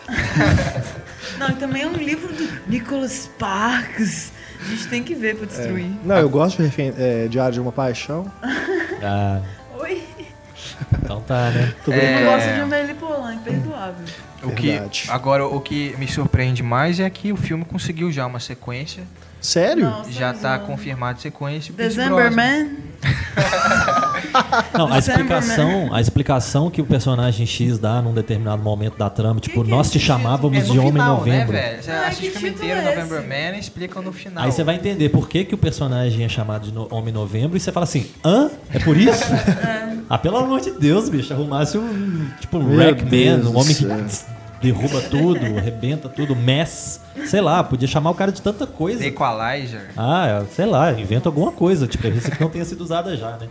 [SPEAKER 3] Não, e também é um livro do Nicholas Sparks. A gente tem que ver pra destruir.
[SPEAKER 1] Não, eu gosto de é, Diário de uma Paixão.
[SPEAKER 2] Ah,
[SPEAKER 3] Oi?
[SPEAKER 2] então tá, né?
[SPEAKER 1] Tô
[SPEAKER 4] É.
[SPEAKER 3] Eu gosto de Amélie Poulain, imperdoável.
[SPEAKER 4] O que, agora, o que me surpreende mais é que o filme conseguiu já uma sequência.
[SPEAKER 1] Sério?
[SPEAKER 4] Já
[SPEAKER 3] tá zoando.
[SPEAKER 4] confirmado sequência.
[SPEAKER 3] December. Man.
[SPEAKER 2] Não, a
[SPEAKER 3] December,
[SPEAKER 2] explicação, a explicação que o personagem X dá num determinado momento da trama, tipo,
[SPEAKER 3] que
[SPEAKER 2] nós
[SPEAKER 3] é
[SPEAKER 2] te chamávamos
[SPEAKER 4] É no
[SPEAKER 2] de Homem
[SPEAKER 4] final,
[SPEAKER 2] Novembro.
[SPEAKER 4] né, velho?
[SPEAKER 3] Ah,
[SPEAKER 4] assiste
[SPEAKER 3] que
[SPEAKER 4] o filme inteiro,
[SPEAKER 3] é
[SPEAKER 4] November
[SPEAKER 3] esse?
[SPEAKER 4] Man, e explicam no final.
[SPEAKER 2] Aí você vai entender por que, que o personagem é chamado de no- Homem Novembro e você fala assim, hã? É por isso? ah, pelo amor de Deus, bicho, arrumasse um, tipo, um
[SPEAKER 1] Deus
[SPEAKER 2] um homem que derruba tudo, arrebenta tudo, mess. Sei lá, podia chamar o cara de tanta coisa.
[SPEAKER 4] The Equalizer.
[SPEAKER 2] Ah, sei lá, inventa alguma coisa, tipo, isso que não tenha sido usada já, né?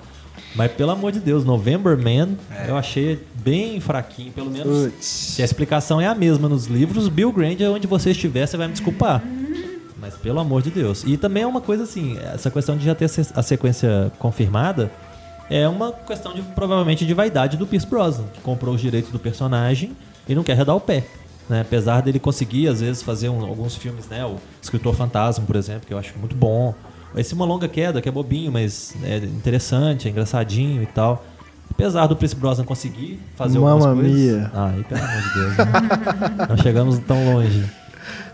[SPEAKER 2] Mas pelo amor de Deus, November Man, eu achei bem fraquinho, pelo menos.
[SPEAKER 1] Putz.
[SPEAKER 2] Se a explicação é a mesma nos livros, Bill Grant, onde você estiver, você vai me desculpar. Mas pelo amor de Deus. E também é uma coisa assim, essa questão de já ter a sequência confirmada é uma questão de provavelmente de vaidade do Pierce Brosnan, que comprou os direitos do personagem e não quer redar o pé. Né? Apesar dele conseguir, às vezes, fazer um- alguns filmes, né? O Escritor Fantasma, por exemplo, que eu acho muito bom. Esse Uma Longa Queda, que é bobinho, mas é interessante, é engraçadinho e tal. Apesar do Pierce Brosnan conseguir fazer algumas
[SPEAKER 1] Mamma
[SPEAKER 2] coisas...
[SPEAKER 1] mia.
[SPEAKER 2] Ah, pelo amor de Deus. Né? não chegamos tão longe.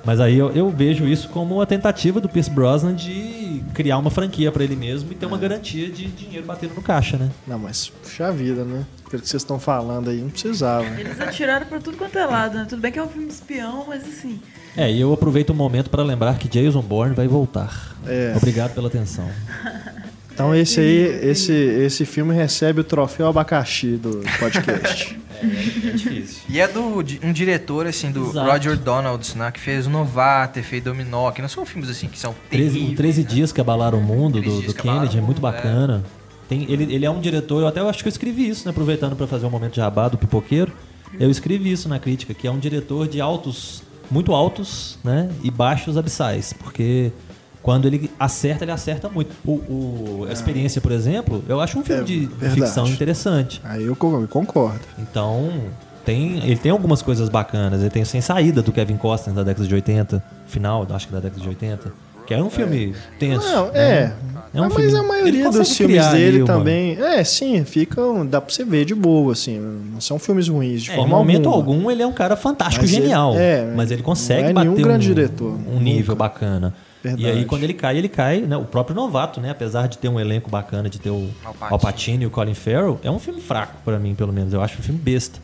[SPEAKER 2] Mas aí eu, eu vejo isso como uma tentativa do Pierce Brosnan de criar uma franquia pra ele mesmo e ter uma garantia de dinheiro batendo no caixa, né?
[SPEAKER 1] Não, mas puxa vida, né? Pelo que vocês estão falando aí, não precisava.
[SPEAKER 3] Eles atiraram pra tudo quanto é lado, né? Tudo bem que é um filme de espião, mas assim.
[SPEAKER 2] É, e eu aproveito o momento para lembrar que Jason Bourne vai voltar.
[SPEAKER 1] É.
[SPEAKER 2] Obrigado pela atenção.
[SPEAKER 1] Então esse aí, esse, esse filme recebe o troféu abacaxi do podcast.
[SPEAKER 2] É difícil.
[SPEAKER 4] E é do de um diretor, assim, do
[SPEAKER 2] Exato.
[SPEAKER 4] Roger Donalds, né? Que fez o Novato, fez Dominó, que não são filmes, assim, que são
[SPEAKER 2] 13,
[SPEAKER 4] terríveis.
[SPEAKER 2] o 13 Dias que Abalaram o Mundo,
[SPEAKER 4] 13
[SPEAKER 2] do, do Kennedy, é muito
[SPEAKER 4] Mundo,
[SPEAKER 2] bacana. Tem, ele, ele é um diretor, eu até acho que eu escrevi isso, né? Aproveitando para fazer um momento de jabá do pipoqueiro. Eu escrevi isso na crítica, que é um diretor de altos, muito altos, né? E baixos abissais. Porque quando ele acerta, ele acerta muito. O, o- a experiência, por exemplo, eu acho um filme
[SPEAKER 1] É,
[SPEAKER 2] de
[SPEAKER 1] verdade.
[SPEAKER 2] ficção interessante.
[SPEAKER 1] Aí eu con- eu concordo.
[SPEAKER 2] Então, tem, ele tem algumas coisas bacanas. Ele tem Sem Saída do Kevin Costner da década de 80, final, acho que da década de 80, que é um filme tenso.
[SPEAKER 1] Não,
[SPEAKER 2] né?
[SPEAKER 1] é.
[SPEAKER 2] É um
[SPEAKER 1] mas
[SPEAKER 2] filme-
[SPEAKER 1] a
[SPEAKER 2] ele
[SPEAKER 1] maioria dos filmes
[SPEAKER 2] ali
[SPEAKER 1] dele também. É, sim, ficam. Dá pra você ver de boa, assim. Não são filmes ruins, de
[SPEAKER 2] É, em
[SPEAKER 1] forma
[SPEAKER 2] momento
[SPEAKER 1] alguma.
[SPEAKER 2] algum ele é um cara fantástico,
[SPEAKER 1] Mas ele-
[SPEAKER 2] genial.
[SPEAKER 1] é,
[SPEAKER 2] mas ele consegue
[SPEAKER 1] não é
[SPEAKER 2] bater um,
[SPEAKER 1] grande diretor,
[SPEAKER 2] um nível
[SPEAKER 1] nunca.
[SPEAKER 2] bacana.
[SPEAKER 1] Verdade.
[SPEAKER 2] E aí quando ele cai, ele cai, né? O próprio novato, né? Apesar de ter um elenco bacana, de ter o
[SPEAKER 4] Al Pacino.
[SPEAKER 2] Al Pacino e o Colin Farrell, é um filme fraco pra mim, pelo menos. Eu acho um filme besta.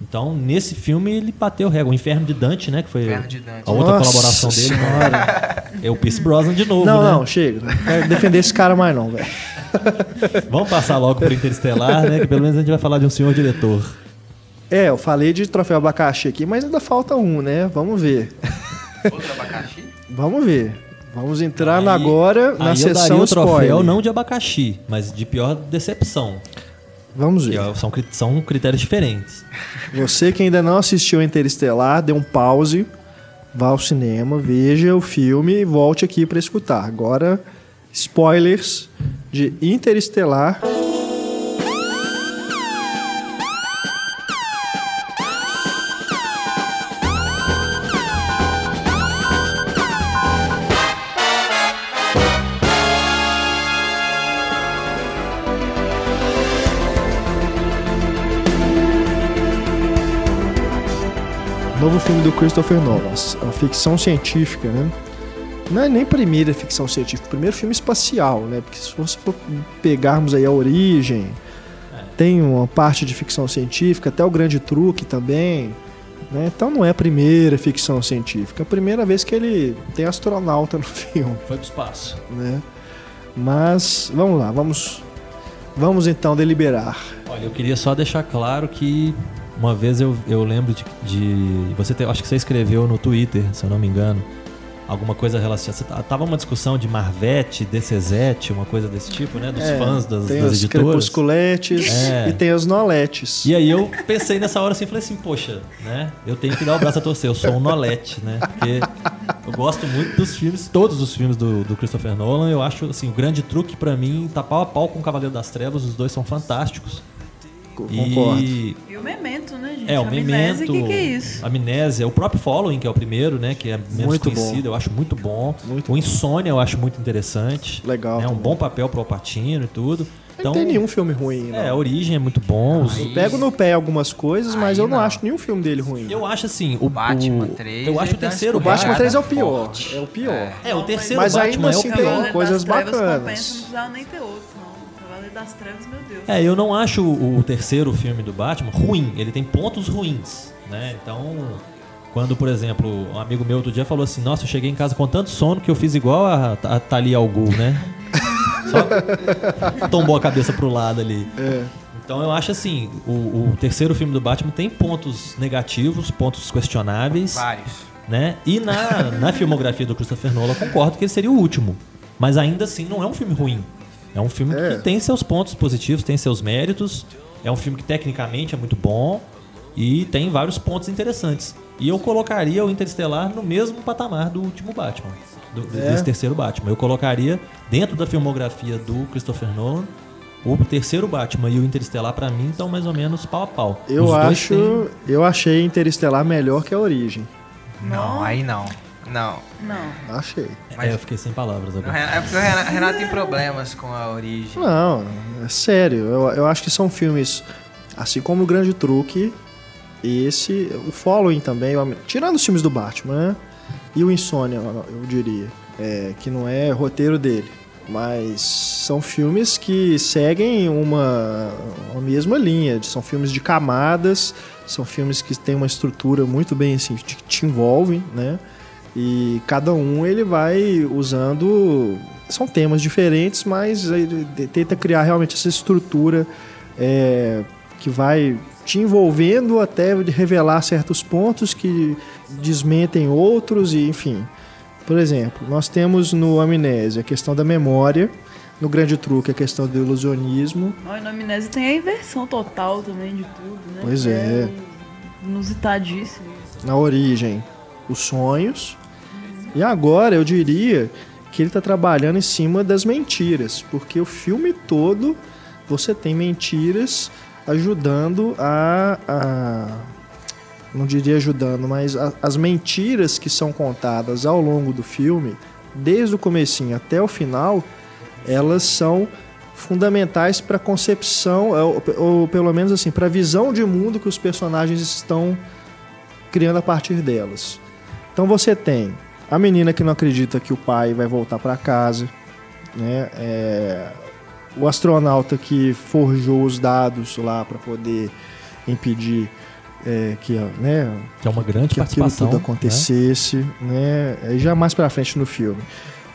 [SPEAKER 2] Então, nesse filme, ele bateu régua. O Inferno de Dante, né? Que foi
[SPEAKER 4] Inferno de Dante.
[SPEAKER 2] a outra
[SPEAKER 1] Nossa
[SPEAKER 2] colaboração dele. É o Pierce Brosnan de novo,
[SPEAKER 1] Não,
[SPEAKER 2] né?
[SPEAKER 1] não, chega. Não quero defender esse cara mais não, velho.
[SPEAKER 2] Vamos passar logo pro Interestelar, né? Que pelo menos a gente vai falar de um senhor diretor.
[SPEAKER 1] É, eu falei de troféu abacaxi aqui, mas ainda falta um, né? Vamos ver.
[SPEAKER 4] Outro abacaxi?
[SPEAKER 1] Vamos ver. Vamos entrar
[SPEAKER 2] Aí-
[SPEAKER 1] agora na
[SPEAKER 2] aí eu daria
[SPEAKER 1] sessão
[SPEAKER 2] o troféu
[SPEAKER 1] spoiler.
[SPEAKER 2] não de abacaxi, mas de pior decepção.
[SPEAKER 1] Vamos
[SPEAKER 2] Que
[SPEAKER 1] ver.
[SPEAKER 2] é- são, são critérios diferentes.
[SPEAKER 1] Você que ainda não assistiu Interestelar, dê um pause, vá ao cinema, veja o filme e volte aqui para escutar. Agora, spoilers de Interestelar. Filme do Christopher Nolan, a ficção científica, né? Não é nem primeira ficção científica, primeiro filme espacial, né? Porque se for pegarmos aí a origem, tem uma parte de ficção científica, até o grande truque também, né? Então não é a primeira ficção científica, é a primeira vez que ele tem astronauta no filme,
[SPEAKER 2] Foi pro espaço.
[SPEAKER 1] né? Mas vamos lá, vamos vamos então deliberar.
[SPEAKER 2] Olha, eu queria só deixar claro que uma vez eu, eu lembro de, de- você acho que você escreveu no Twitter, se eu não me engano, alguma coisa relacionada. Tava uma discussão de Marvete, DCZ, uma coisa desse tipo, né? Dos
[SPEAKER 1] É,
[SPEAKER 2] fãs das,
[SPEAKER 1] tem
[SPEAKER 2] das
[SPEAKER 1] os
[SPEAKER 2] editoras.
[SPEAKER 1] crepusculetes
[SPEAKER 2] É.
[SPEAKER 1] e tem os noletes.
[SPEAKER 2] E aí eu pensei nessa hora assim, falei assim, poxa, né? Eu tenho que dar o braço a torcer, eu sou um Nolete, né? Porque eu gosto muito dos filmes, todos os filmes do, do Christopher Nolan. Eu acho assim, o grande truque pra mim tá pau a pau com o Cavaleiro das Trevas, os dois são fantásticos.
[SPEAKER 1] Concordo.
[SPEAKER 2] E
[SPEAKER 3] E o Memento, né, gente?
[SPEAKER 2] é, o
[SPEAKER 3] Amnésia,
[SPEAKER 2] Memento,
[SPEAKER 3] O que, que é isso?
[SPEAKER 2] Amnésia, o próprio Following, que é o primeiro, né? Que é menos
[SPEAKER 1] Muito
[SPEAKER 2] conhecido,
[SPEAKER 1] bom.
[SPEAKER 2] eu acho muito bom.
[SPEAKER 1] Muito
[SPEAKER 2] o Insônia eu acho muito interessante.
[SPEAKER 1] Legal
[SPEAKER 2] É um
[SPEAKER 1] também.
[SPEAKER 2] bom papel pro Alpatino e tudo.
[SPEAKER 1] Não tem nenhum filme ruim, não.
[SPEAKER 2] É, a origem é muito bom. os-
[SPEAKER 1] Eu pego no pé algumas coisas, mas
[SPEAKER 4] Aí
[SPEAKER 1] eu não,
[SPEAKER 4] não.
[SPEAKER 1] acho nenhum filme dele ruim.
[SPEAKER 2] Eu acho assim, o
[SPEAKER 4] Batman
[SPEAKER 2] o-
[SPEAKER 4] 3,
[SPEAKER 2] Eu acho o terceiro
[SPEAKER 1] o Batman
[SPEAKER 4] Pegada
[SPEAKER 1] 3 é o pior.
[SPEAKER 4] forte.
[SPEAKER 1] É o pior.
[SPEAKER 4] É.
[SPEAKER 2] É, o terceiro
[SPEAKER 1] Mas ainda
[SPEAKER 2] Batman é o
[SPEAKER 1] assim
[SPEAKER 2] pior.
[SPEAKER 1] tem coisas bacanas.
[SPEAKER 3] Não precisava nem ter outro. Cavaleiro das Trevas, meu Deus.
[SPEAKER 2] É, eu não acho o, o terceiro filme do Batman ruim. Ele tem pontos ruins, né? Então, quando, por exemplo, um amigo meu outro dia falou assim: Nossa, eu cheguei em casa com tanto sono que eu fiz igual a, a Thalia Al Ghul, né? Só tombou a cabeça pro lado ali.
[SPEAKER 1] É.
[SPEAKER 2] Então eu acho assim, o, o terceiro filme do Batman tem pontos negativos, pontos questionáveis.
[SPEAKER 4] Vários.
[SPEAKER 2] né? E na, na filmografia do Christopher Nolan, eu concordo que ele seria o último. Mas ainda assim, não é um filme ruim. É um filme
[SPEAKER 1] É.
[SPEAKER 2] que tem seus pontos positivos, tem seus méritos. É um filme que tecnicamente é muito bom e tem vários pontos interessantes. E eu colocaria o Interestelar no mesmo patamar do último Batman, do,
[SPEAKER 1] É.
[SPEAKER 2] desse terceiro Batman. Eu colocaria dentro da filmografia do Christopher Nolan o terceiro Batman e o Interestelar pra mim estão mais ou menos pau a pau. Os
[SPEAKER 1] Eu
[SPEAKER 2] dois
[SPEAKER 1] acho.
[SPEAKER 2] têm-
[SPEAKER 1] Eu achei Interestelar melhor que a origem.
[SPEAKER 4] Não,
[SPEAKER 3] Não.
[SPEAKER 4] aí não. Não.
[SPEAKER 3] Não.
[SPEAKER 1] Achei.
[SPEAKER 2] É, eu fiquei sem palavras agora.
[SPEAKER 4] Renato- É porque o Renato, Renato tem problemas com a origem.
[SPEAKER 1] Não, é sério. Eu, eu acho que são filmes. Assim como o Grande Truque, esse. O Following também. Am- Tirando os filmes do Batman, né? E o Insônia, eu eu diria. é, que não é roteiro dele. Mas são filmes que seguem uma, uma mesma linha. São filmes de camadas, são filmes que têm uma estrutura muito bem assim, que te envolvem, né? E cada um ele vai usando. São temas diferentes, mas ele tenta criar realmente essa estrutura é, que vai te envolvendo até revelar certos pontos que desmentem outros, e enfim. Por exemplo, nós temos no Amnésia a questão da memória, no Grande Truque a questão do ilusionismo,
[SPEAKER 3] e no Amnésia tem a inversão total também de tudo, né?
[SPEAKER 1] Pois
[SPEAKER 3] Que
[SPEAKER 1] é.
[SPEAKER 3] Inusitadíssimo.
[SPEAKER 1] na origem os sonhos. E agora eu diria que ele está trabalhando em cima das mentiras, porque o filme todo você tem mentiras ajudando a, a- não diria ajudando, mas a- as mentiras que são contadas ao longo do filme, desde o comecinho até o final, elas são fundamentais para a concepção, ou, ou pelo menos assim, para a visão de mundo que os personagens estão criando a partir delas. Então você tem a menina que não acredita que o pai vai voltar para casa, né? É, o astronauta que forjou os dados lá para poder impedir é, que, né,
[SPEAKER 2] Que é uma grande
[SPEAKER 1] que
[SPEAKER 2] participação.
[SPEAKER 1] tudo
[SPEAKER 2] né?
[SPEAKER 1] acontecesse, né? Aí já mais pra frente no filme.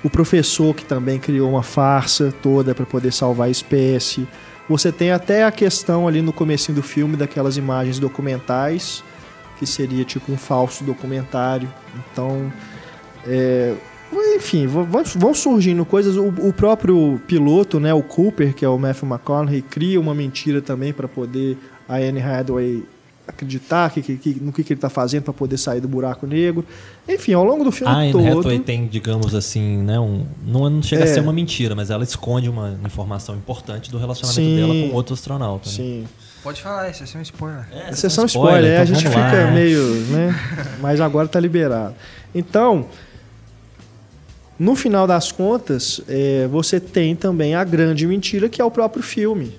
[SPEAKER 1] O professor que também criou uma farsa toda para poder salvar a espécie. Você tem até a questão ali no comecinho do filme daquelas imagens documentais, que seria tipo um falso documentário. Então, é, enfim, vão- surgindo coisas. O, o próprio piloto, né, o Cooper, que é o Matthew McConaughey, cria uma mentira também para poder a Anne Hathaway acreditar que, que- que- no que, que ele está fazendo para poder sair do buraco negro. Enfim, ao longo do filme
[SPEAKER 2] A Anne
[SPEAKER 1] todo.
[SPEAKER 2] Hathaway tem, digamos assim, né, um, não, não chega
[SPEAKER 1] É.
[SPEAKER 2] a ser uma mentira, mas ela esconde uma informação importante do relacionamento
[SPEAKER 1] Sim.
[SPEAKER 2] dela com outro astronauta. né?
[SPEAKER 1] Sim.
[SPEAKER 4] Pode falar, é um spoiler.
[SPEAKER 2] É,
[SPEAKER 1] É sessão spoiler, é, a
[SPEAKER 2] então
[SPEAKER 1] gente
[SPEAKER 2] vamos lá,
[SPEAKER 1] fica meio, né? Mas agora tá liberado. Então, no final das contas, é, você tem também a grande mentira que é o próprio filme,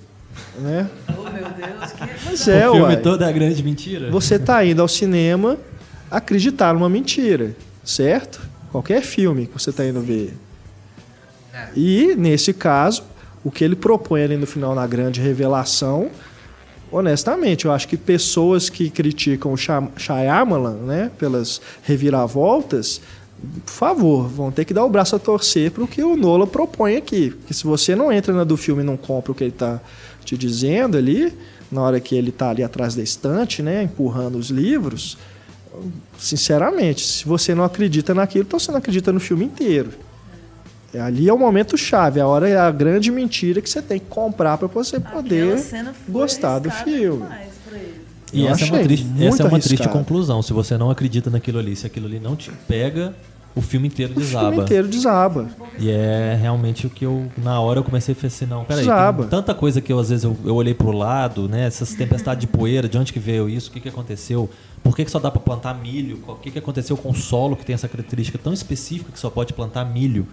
[SPEAKER 1] né?
[SPEAKER 3] Oh, meu Deus, que...
[SPEAKER 1] Mas é,
[SPEAKER 2] o filme
[SPEAKER 1] uai.
[SPEAKER 2] todo é a grande mentira.
[SPEAKER 1] Você tá indo ao cinema acreditar numa mentira, certo? Qualquer filme que você tá indo ver.
[SPEAKER 4] É.
[SPEAKER 1] E, nesse caso, o que ele propõe ali no final, na grande revelação, honestamente, eu acho que pessoas que criticam o Shyam- Shyamalan, né, pelas reviravoltas, por favor, vão ter que dar o braço a torcer para o que o Nola propõe aqui. Porque se você não entra na do filme e não compra o que ele está te dizendo ali, na hora que ele está ali atrás da estante, né, empurrando os livros, sinceramente, se você não acredita naquilo, então você não acredita no filme inteiro. É, Ali é o momento chave, a hora é a grande mentira que você tem que comprar para você poder gostar do filme.
[SPEAKER 2] E
[SPEAKER 1] Eu
[SPEAKER 2] essa é, uma triste, essa é uma triste conclusão. Se você não acredita naquilo ali, se aquilo ali não te pega, o filme inteiro
[SPEAKER 1] O
[SPEAKER 2] desaba.
[SPEAKER 1] filme inteiro desaba.
[SPEAKER 2] E é realmente o que eu, na hora, eu comecei a falar assim, não, peraí,
[SPEAKER 1] Desaba.
[SPEAKER 2] tanta coisa que eu, às vezes, eu, eu olhei pro lado, né, essas tempestades de poeira, de onde que veio isso, o que que aconteceu, por que que só dá para plantar milho, o que que aconteceu com o solo que tem essa característica tão específica que só pode plantar milho.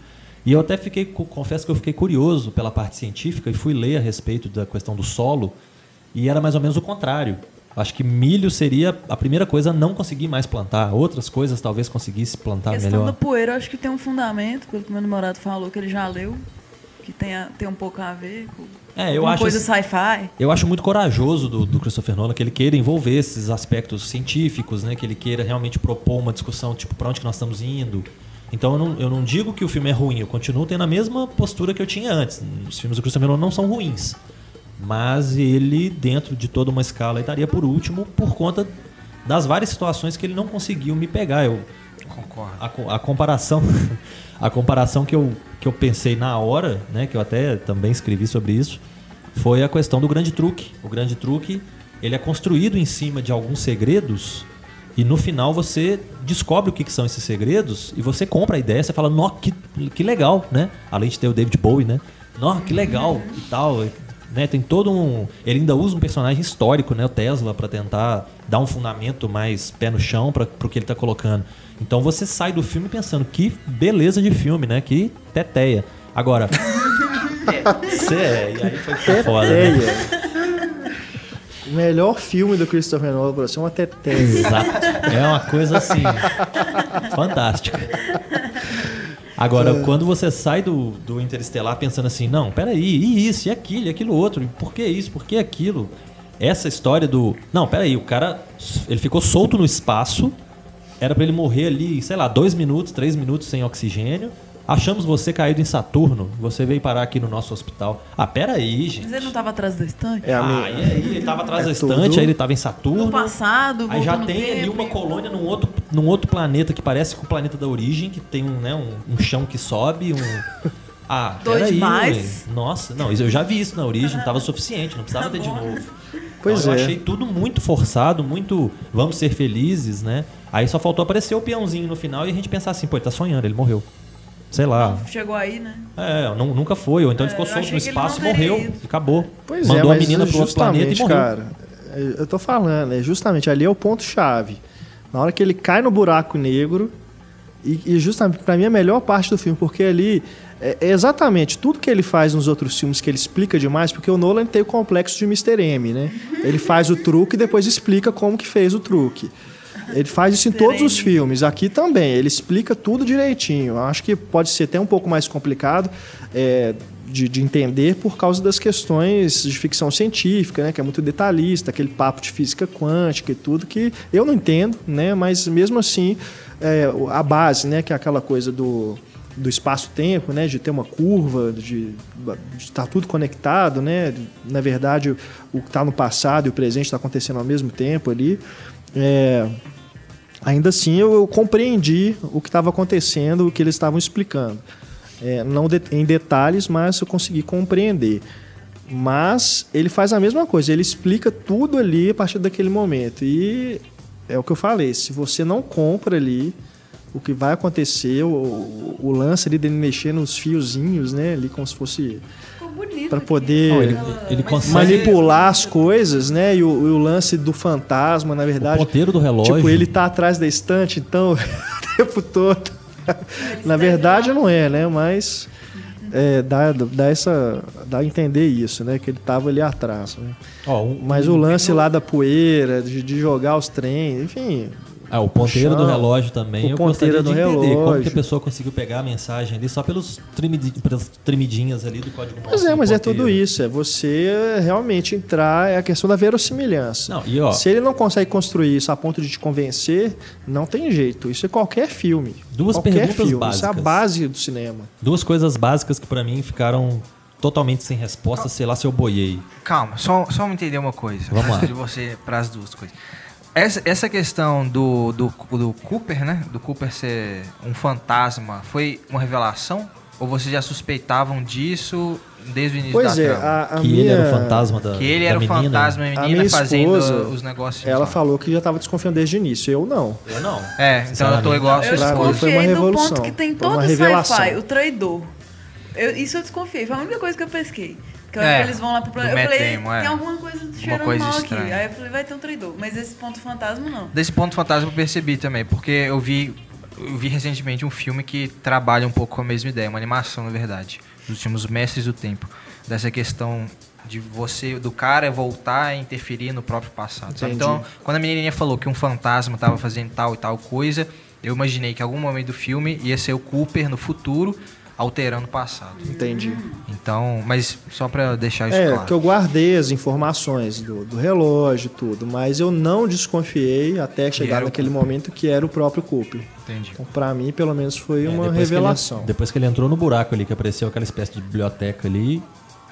[SPEAKER 2] E eu até fiquei, co- confesso que eu fiquei curioso pela parte científica e fui ler a respeito da questão do solo, e era mais ou menos o contrário. Acho que milho seria a primeira coisa a não conseguir mais plantar. Outras coisas talvez conseguisse plantar
[SPEAKER 3] A questão
[SPEAKER 2] melhor.
[SPEAKER 3] da poeira, eu acho que tem um fundamento, pelo que meu namorado falou, que ele já leu, que tem, a- tem um pouco a ver com
[SPEAKER 2] É, eu acho
[SPEAKER 3] coisa
[SPEAKER 2] assim-
[SPEAKER 3] sci-fi.
[SPEAKER 2] Eu acho muito corajoso do, do Christopher Nolan que ele queira envolver esses aspectos científicos, né? Que ele queira realmente propor uma discussão, tipo, para onde que nós estamos indo. Então eu não, eu não digo que o filme é ruim, eu continuo tendo a mesma postura que eu tinha antes. Os filmes do Christopher Nolan não são ruins. Mas ele, dentro de toda uma escala, estaria por último por conta das várias situações que ele não conseguiu me pegar. Eu,
[SPEAKER 4] Concordo.
[SPEAKER 2] a, a comparação a comparação que eu, que eu pensei na hora, né, que eu até também escrevi sobre isso, foi a questão do grande truque. O grande truque, ele é construído em cima de alguns segredos e no final você descobre o que, que são esses segredos e você compra a ideia, você fala, nó, que, que legal, né? Além de ter o David Bowie, né? Nó, que legal e tal. Né, tem todo um. Ele ainda usa um personagem histórico, né, o Tesla, para tentar dar um fundamento mais pé no chão para o que ele está colocando. Então você sai do filme pensando que beleza de filme, né? Que teteia. Agora. Cê é, e aí foi foda. Né?
[SPEAKER 1] O melhor filme do Christopher Nolan pra você é uma teteia.
[SPEAKER 2] Exato. É uma coisa assim. fantástica. Agora, quando você sai do, do Interestelar pensando assim, não, peraí, e isso, e aquilo, e aquilo outro, e por que isso, por que aquilo? Essa história do. Não, peraí, o cara. Ele ficou solto no espaço, era pra ele morrer ali, sei lá, dois minutos, três minutos sem oxigênio. Achamos você caído em Saturno, você veio parar aqui no nosso hospital. Ah, peraí, gente.
[SPEAKER 3] Mas ele não tava atrás da estante?
[SPEAKER 1] É
[SPEAKER 2] Ah,
[SPEAKER 1] minha-
[SPEAKER 2] e aí ele tava atrás
[SPEAKER 1] É
[SPEAKER 2] da estante,
[SPEAKER 1] tudo.
[SPEAKER 2] aí ele tava em Saturno.
[SPEAKER 3] No passado,
[SPEAKER 2] Aí já tem ali
[SPEAKER 3] tempo
[SPEAKER 2] uma
[SPEAKER 3] e-
[SPEAKER 2] colônia num outro, num outro planeta que parece com o planeta da origem, que tem um, né, um, um chão que sobe, um. Ah,
[SPEAKER 3] Dois
[SPEAKER 2] peraí,
[SPEAKER 3] mais?
[SPEAKER 2] Nossa, não, isso eu já vi isso na origem, tava suficiente, não precisava
[SPEAKER 3] Tá
[SPEAKER 2] ter de novo.
[SPEAKER 1] Pois
[SPEAKER 2] Então,
[SPEAKER 1] é.
[SPEAKER 2] Eu achei tudo muito forçado, muito vamos ser felizes, né? Aí só faltou aparecer o peãozinho no final e a gente pensar assim, pô, ele tá sonhando, ele morreu. Sei lá.
[SPEAKER 3] Chegou aí, né?
[SPEAKER 2] É, nu- nunca foi, ou então ele
[SPEAKER 3] É,
[SPEAKER 2] ficou
[SPEAKER 3] eu
[SPEAKER 2] solto no
[SPEAKER 3] ele
[SPEAKER 2] espaço e
[SPEAKER 3] não
[SPEAKER 2] morreu,
[SPEAKER 3] ido.
[SPEAKER 2] e acabou.
[SPEAKER 1] Pois
[SPEAKER 2] Mandou
[SPEAKER 1] é,
[SPEAKER 2] a menina pro outro planeta e morreu.
[SPEAKER 1] cara, é, eu tô falando, é justamente ali é o ponto chave. Na hora que ele cai no buraco negro e, e justamente para mim é a melhor parte do filme, porque ali é, é exatamente tudo que ele faz nos outros filmes que ele explica demais, porque o Nolan tem o complexo de Mr. M, né? Ele faz o truque e depois explica como que fez o truque. Ele faz isso em todos os filmes. Aqui também, ele explica tudo direitinho. Eu acho que pode ser até um pouco mais complicado é, de, de entender por causa das questões de ficção científica, né? Que é muito detalhista, aquele papo de física quântica e tudo, que eu não entendo, né? Mas mesmo assim, é, a base, né? Que é aquela coisa do, do espaço-tempo, né? De ter uma curva, de estar tudo conectado, né? Na verdade, o, o que está no passado e o presente está acontecendo ao mesmo tempo ali. É, ainda assim, eu, eu compreendi o que estava acontecendo, o que eles estavam explicando. É, não de- em detalhes, mas eu consegui compreender. Mas ele faz a mesma coisa, ele explica tudo ali a partir daquele momento. E é o que eu falei, se você não compra ali o que vai acontecer, o, o lance ali dele mexer nos fiozinhos, né, ali como se fosse
[SPEAKER 3] bonito.
[SPEAKER 1] Pra poder
[SPEAKER 2] Não, ele- ele
[SPEAKER 1] manipular as coisas, né, e o, o lance do fantasma, na
[SPEAKER 2] O
[SPEAKER 1] verdade,
[SPEAKER 2] ponteiro do relógio.
[SPEAKER 1] Tipo, ele tá atrás da estante, então, o tempo todo. Na verdade, não é, né? Mas é, dá, dá, essa, dá a entender isso, né? Que ele tava ali atrás. Né?
[SPEAKER 2] Ó, um-
[SPEAKER 1] Mas o lance lá da poeira, de, de jogar os trens, enfim.
[SPEAKER 2] Ah, o ponteiro do
[SPEAKER 1] chão,
[SPEAKER 2] relógio também.
[SPEAKER 1] o
[SPEAKER 2] eu gostaria
[SPEAKER 1] ponteiro
[SPEAKER 2] de
[SPEAKER 1] do
[SPEAKER 2] entender como que
[SPEAKER 1] relógio.
[SPEAKER 2] a pessoa conseguiu pegar a mensagem ali só pelos pelas tremidinhas ali do código
[SPEAKER 1] Pois é,
[SPEAKER 2] do
[SPEAKER 1] mas é tudo isso. É você realmente entrar, é a questão da verossimilhança.
[SPEAKER 2] Não, e ó,
[SPEAKER 1] Se ele não consegue construir isso a ponto de te convencer, não tem jeito. Isso é qualquer filme.
[SPEAKER 2] Duas
[SPEAKER 1] qualquer
[SPEAKER 2] perguntas
[SPEAKER 1] filme. Isso é a
[SPEAKER 2] básicas.
[SPEAKER 1] base do cinema.
[SPEAKER 2] duas coisas básicas que pra mim ficaram totalmente sem resposta, sei lá se eu boiei.
[SPEAKER 4] Calma, só, só me entender uma coisa.
[SPEAKER 2] Vamos lá.
[SPEAKER 4] de você para as duas coisas. Essa, essa questão do, do, do Cooper, né? Do Cooper ser um fantasma, foi uma revelação? Ou vocês já suspeitavam disso desde o início
[SPEAKER 1] Pois
[SPEAKER 4] da
[SPEAKER 1] é,
[SPEAKER 4] trama?
[SPEAKER 1] a, a
[SPEAKER 2] que
[SPEAKER 1] minha...
[SPEAKER 2] ele era o fantasma da
[SPEAKER 4] que ele
[SPEAKER 2] da
[SPEAKER 4] era o fantasma e a
[SPEAKER 1] A
[SPEAKER 4] menina
[SPEAKER 1] minha
[SPEAKER 4] fazendo
[SPEAKER 1] esposa,
[SPEAKER 4] os negócios.
[SPEAKER 1] Ela falou que já estava desconfiando desde o início. Eu não.
[SPEAKER 2] Eu não.
[SPEAKER 4] É, então eu tô igual a sua esposa.
[SPEAKER 1] foi uma
[SPEAKER 3] desconfiei do
[SPEAKER 1] revolução.
[SPEAKER 3] ponto que tem todo
[SPEAKER 1] revelação.
[SPEAKER 3] sci-fi, o traidor. Eu- isso eu desconfiei, foi a única coisa que eu pesquei. Que a
[SPEAKER 4] É,
[SPEAKER 3] que eles vão lá pro
[SPEAKER 4] do
[SPEAKER 3] planeta. Eu falei,
[SPEAKER 4] é.
[SPEAKER 3] tem alguma coisa cheirando
[SPEAKER 4] coisa
[SPEAKER 3] mal aqui.
[SPEAKER 4] estranha.
[SPEAKER 3] Aí eu falei, vai ter um traidor. Mas esse ponto fantasma não.
[SPEAKER 4] Desse ponto fantasma eu percebi também, porque eu vi, eu vi recentemente um filme que trabalha um pouco com a mesma ideia, uma animação, na verdade. Dos últimos Mestres do Tempo. Dessa questão de você, do cara voltar e interferir no próprio passado. Então, quando a menininha falou que um fantasma estava fazendo tal e tal coisa, eu imaginei que em algum momento do filme ia ser o Cooper no futuro alterando o passado.
[SPEAKER 1] Entendi.
[SPEAKER 4] Então, mas só pra deixar isso
[SPEAKER 1] É,
[SPEAKER 4] claro.
[SPEAKER 1] que eu guardei as informações do, do relógio e tudo, mas eu não desconfiei até chegar
[SPEAKER 4] era o
[SPEAKER 1] naquele momento que era o próprio Cooper.
[SPEAKER 4] Entendi.
[SPEAKER 1] Então, pra mim, pelo menos, foi
[SPEAKER 2] É,
[SPEAKER 1] uma
[SPEAKER 2] depois que ele-
[SPEAKER 1] revelação.
[SPEAKER 2] depois que ele entrou no buraco ali, que apareceu aquela espécie de biblioteca ali,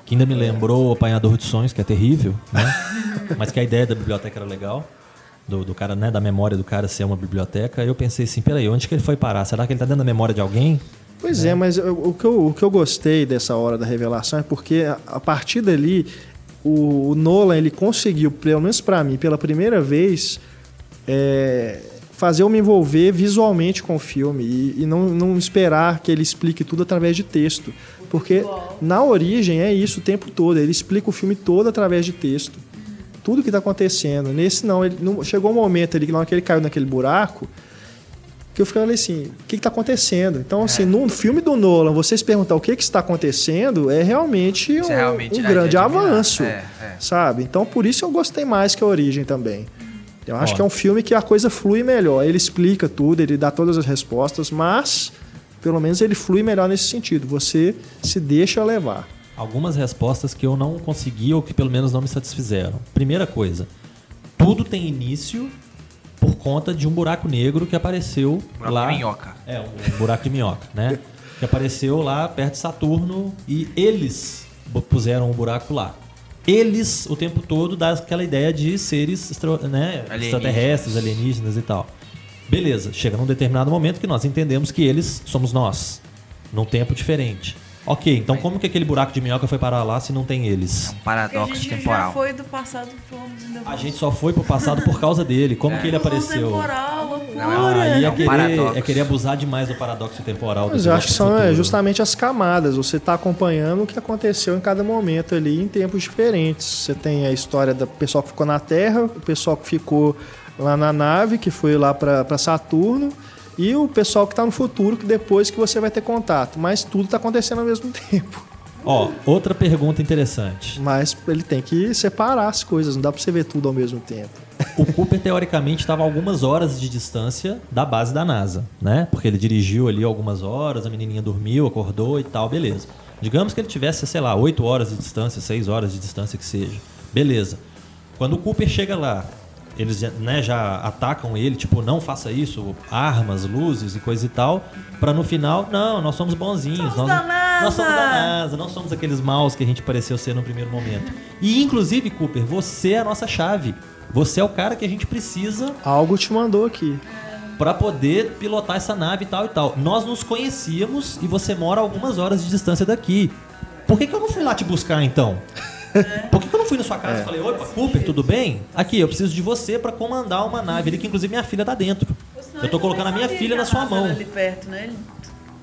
[SPEAKER 2] que ainda me lembrou o Apanhador de Sonhos, que é terrível, né? Mas que a ideia da biblioteca era legal. Do, do cara, né? Da memória do cara ser uma biblioteca. Aí eu pensei assim, peraí, onde que ele foi parar? Será que ele tá dentro da memória de alguém?
[SPEAKER 1] Pois é, mas eu- o que, eu, o que eu gostei dessa hora da revelação é porque a, a partir dali o, o Nolan ele conseguiu, pelo menos pra mim, pela primeira vez, é, fazer eu me envolver visualmente com o filme e, e não, não esperar que ele explique tudo através de texto. Porque na origem é isso o tempo todo, ele explica o filme todo através de texto. Tudo que está acontecendo. Nesse não, ele, não, chegou um momento ali que na hora que ele caiu naquele buraco, que eu falei assim, o que está acontecendo? Então, assim, no filme do Nolan, vocês perguntar o que, que está acontecendo é realmente um,
[SPEAKER 4] é realmente
[SPEAKER 1] um
[SPEAKER 4] de
[SPEAKER 1] grande avanço,
[SPEAKER 4] É, é.
[SPEAKER 1] sabe? Então, por isso eu gostei mais que a Origem também. Eu acho
[SPEAKER 2] Ó.
[SPEAKER 1] que é um filme que a coisa flui melhor. Ele explica tudo, ele dá todas as respostas, mas pelo menos ele flui melhor nesse sentido. Você se deixa levar.
[SPEAKER 2] Algumas respostas que eu não consegui ou que pelo menos não me satisfizeram. Primeira coisa, tudo tem início por conta de um buraco negro que apareceu
[SPEAKER 4] Buraco
[SPEAKER 2] lá.
[SPEAKER 4] de minhoca.
[SPEAKER 2] É, um buraco de minhoca, né? que apareceu lá perto de Saturno e eles puseram um buraco lá. Eles, o tempo todo, dá aquela ideia de seres extra- né,
[SPEAKER 4] Alienígenas.
[SPEAKER 2] extraterrestres, alienígenas e tal. Beleza, chega num determinado momento que nós entendemos que eles somos nós, num tempo diferente. Ok, então como que aquele buraco de minhoca foi parar lá se não tem eles?
[SPEAKER 4] É um
[SPEAKER 3] Porque a
[SPEAKER 4] paradoxo
[SPEAKER 3] gente
[SPEAKER 4] temporal.
[SPEAKER 3] já foi do passado fomos ainda
[SPEAKER 2] A gente só foi pro passado por causa dele. Como que ele apareceu?
[SPEAKER 3] temporal, loucura.
[SPEAKER 4] Não, é
[SPEAKER 2] aí
[SPEAKER 4] um
[SPEAKER 2] é querer,
[SPEAKER 4] paradoxo.
[SPEAKER 2] é querer abusar demais do paradoxo temporal.
[SPEAKER 1] Mas eu acho que
[SPEAKER 2] pro
[SPEAKER 1] são é,
[SPEAKER 2] Futuro.
[SPEAKER 1] justamente as camadas. Você está acompanhando o que aconteceu em cada momento ali em tempos diferentes. Você tem a história do pessoal que ficou na Terra, o pessoal que ficou lá na nave, que foi lá para Saturno, e o pessoal que está no futuro, que depois que você vai ter contato. Mas tudo está acontecendo ao mesmo tempo.
[SPEAKER 2] Ó, outra pergunta interessante.
[SPEAKER 1] Mas ele tem que separar as coisas, não dá para você ver tudo ao mesmo tempo.
[SPEAKER 2] O Cooper, teoricamente, estava a algumas horas de distância da base da NASA, né? Porque ele dirigiu ali algumas horas, a menininha dormiu, acordou e tal, beleza. Digamos que ele tivesse, sei lá, 8 horas de distância, 6 horas de distância que seja. Beleza. Quando o Cooper chega lá, eles já, né, já atacam ele, tipo, não faça isso, armas, luzes e coisa e tal, pra no final, não, nós somos bonzinhos.
[SPEAKER 3] Somos
[SPEAKER 2] nós,
[SPEAKER 3] da NASA.
[SPEAKER 2] nós somos da NASA, não somos aqueles maus que a gente pareceu ser no primeiro momento. E inclusive, Cooper, você é a nossa chave. Você é o cara que a gente precisa
[SPEAKER 1] Algo te mandou aqui.
[SPEAKER 2] Pra poder pilotar essa nave e tal e tal. Nós nos conhecíamos e você mora a algumas horas de distância daqui. Por que, que eu não fui lá te buscar então? Por que, que eu não fui na sua casa e falei, opa, Cooper, tudo bem? Aqui, eu preciso de você pra comandar uma nave ali, que inclusive minha filha tá dentro.
[SPEAKER 3] Senão
[SPEAKER 2] Eu tô colocando a minha filha na sua mão.
[SPEAKER 3] Ali perto, né? Ele,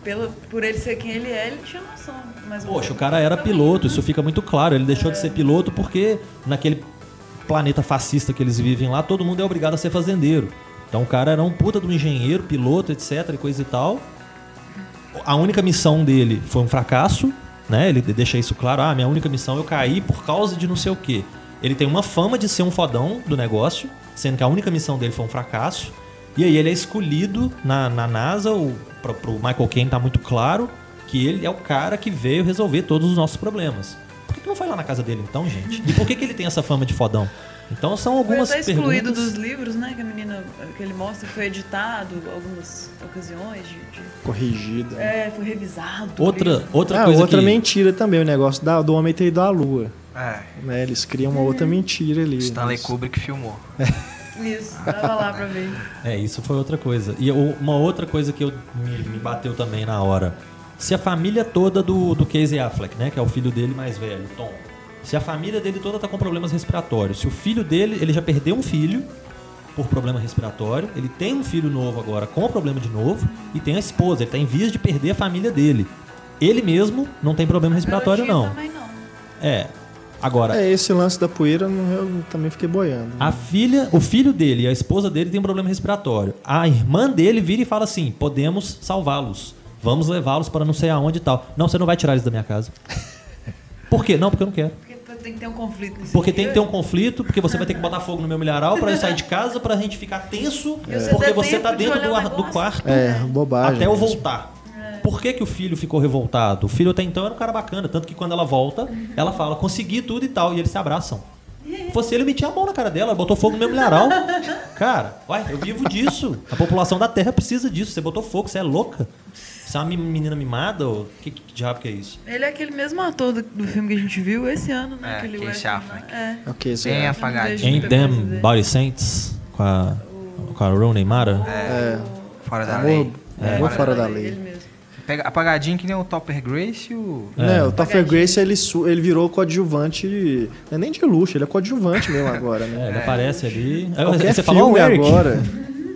[SPEAKER 3] pelo, por ele ser quem ele é, ele tinha noção. Mais ou
[SPEAKER 2] Poxa, o cara era piloto, isso fica muito claro. Ele deixou de ser piloto porque naquele planeta fascista que eles vivem lá, todo mundo é obrigado a ser fazendeiro. Então o cara era um puta de um engenheiro, piloto, etc, e coisa e tal. A única missão dele foi um fracasso, né? Ele deixa isso claro. Ah, minha única missão eu caí por causa de não sei o quê. Ele tem uma fama de ser um fodão do negócio, sendo que a única missão dele foi um fracasso. E aí ele é escolhido na, na NASA, o, pro, pro Michael Caine tá muito claro que ele é o cara que veio resolver todos os nossos problemas. Por que, que não foi lá na casa dele então, gente? E por que, que ele tem essa fama de fodão? Então são
[SPEAKER 3] Foi
[SPEAKER 2] algumas
[SPEAKER 3] até excluído
[SPEAKER 2] perguntas.
[SPEAKER 3] dos livros, né? Que a menina que ele mostra foi editado algumas ocasiões de. de-
[SPEAKER 1] Corrigida.
[SPEAKER 3] é, foi revisado.
[SPEAKER 2] Outra, outra
[SPEAKER 1] ah,
[SPEAKER 2] coisa
[SPEAKER 1] outra
[SPEAKER 2] que...
[SPEAKER 1] mentira também, o negócio da- do homem ter ido à lua.
[SPEAKER 4] É,
[SPEAKER 1] Né? Eles criam uma outra mentira ali.
[SPEAKER 4] Stanley
[SPEAKER 1] Mas-
[SPEAKER 4] Kubrick filmou.
[SPEAKER 3] Isso, tava lá pra ver.
[SPEAKER 2] É, isso foi outra coisa. E uma outra coisa que eu, me, me bateu também na hora. Se a família toda do, do Casey Affleck, né, que é o filho dele mais velho, Tom, se a família dele toda tá com problemas respiratórios, se o filho dele, ele já perdeu um filho por problema respiratório, ele tem um filho novo agora com problema de novo e tem a esposa, ele tá em vias de perder a família dele. Ele mesmo não tem problema respiratório não.
[SPEAKER 3] Também não.
[SPEAKER 2] É. Agora,
[SPEAKER 1] É, esse lance da poeira eu também fiquei boiando.
[SPEAKER 2] a filha, o filho dele e a esposa dele tem um problema respiratório. A irmã dele vira e fala assim: podemos salvá-los. Vamos levá-los para não sei aonde e tal. Não, você não vai tirar eles da minha casa. Por quê? Não, porque eu não quero.
[SPEAKER 3] Porque tem que ter um conflito nisso
[SPEAKER 2] Porque
[SPEAKER 3] aqui.
[SPEAKER 2] tem que ter um conflito, porque você vai ter que botar fogo no meu milharal para eu sair de casa, pra gente ficar tenso,
[SPEAKER 3] você
[SPEAKER 2] porque você tá
[SPEAKER 3] de
[SPEAKER 2] dentro
[SPEAKER 3] olhar
[SPEAKER 2] do, ar- do quarto
[SPEAKER 1] É, bobagem.
[SPEAKER 2] até eu
[SPEAKER 1] mesmo.
[SPEAKER 2] voltar. Por que, que o filho ficou revoltado? O filho até então era um cara bacana, tanto que quando ela volta, ela fala, consegui tudo e tal, e eles se abraçam. Fosse ele metia a mão na cara dela, botou fogo no meu milharal. Cara, uai, eu vivo disso. A população da Terra precisa disso. Você botou fogo, você é louca? Você é uma menina mimada? Ou que, que diabo que é isso?
[SPEAKER 3] Ele é aquele mesmo ator do, do filme que a gente viu esse ano, né?
[SPEAKER 4] É,
[SPEAKER 3] Aquele lá.
[SPEAKER 4] Affleck.
[SPEAKER 3] É.
[SPEAKER 1] Ok, Zé.
[SPEAKER 4] Bem apagadinho.
[SPEAKER 2] Ain't them body saints? Com a, com a Rooney Mara?
[SPEAKER 1] É,
[SPEAKER 4] Fora da
[SPEAKER 1] Amor-
[SPEAKER 4] lei.
[SPEAKER 1] é, amor fora da lei.
[SPEAKER 3] Ele mesmo.
[SPEAKER 4] Pega, apagadinho que nem o Topper Grace o.
[SPEAKER 2] É.
[SPEAKER 1] Né, o Topher
[SPEAKER 3] Apagadinho.
[SPEAKER 1] Grace ele, su- ele virou coadjuvante. Não é nem de luxo, ele é coadjuvante mesmo agora,
[SPEAKER 2] É,
[SPEAKER 1] né?
[SPEAKER 2] ele aparece ali.
[SPEAKER 1] Qualquer
[SPEAKER 2] você
[SPEAKER 1] filme
[SPEAKER 2] falou o
[SPEAKER 1] agora.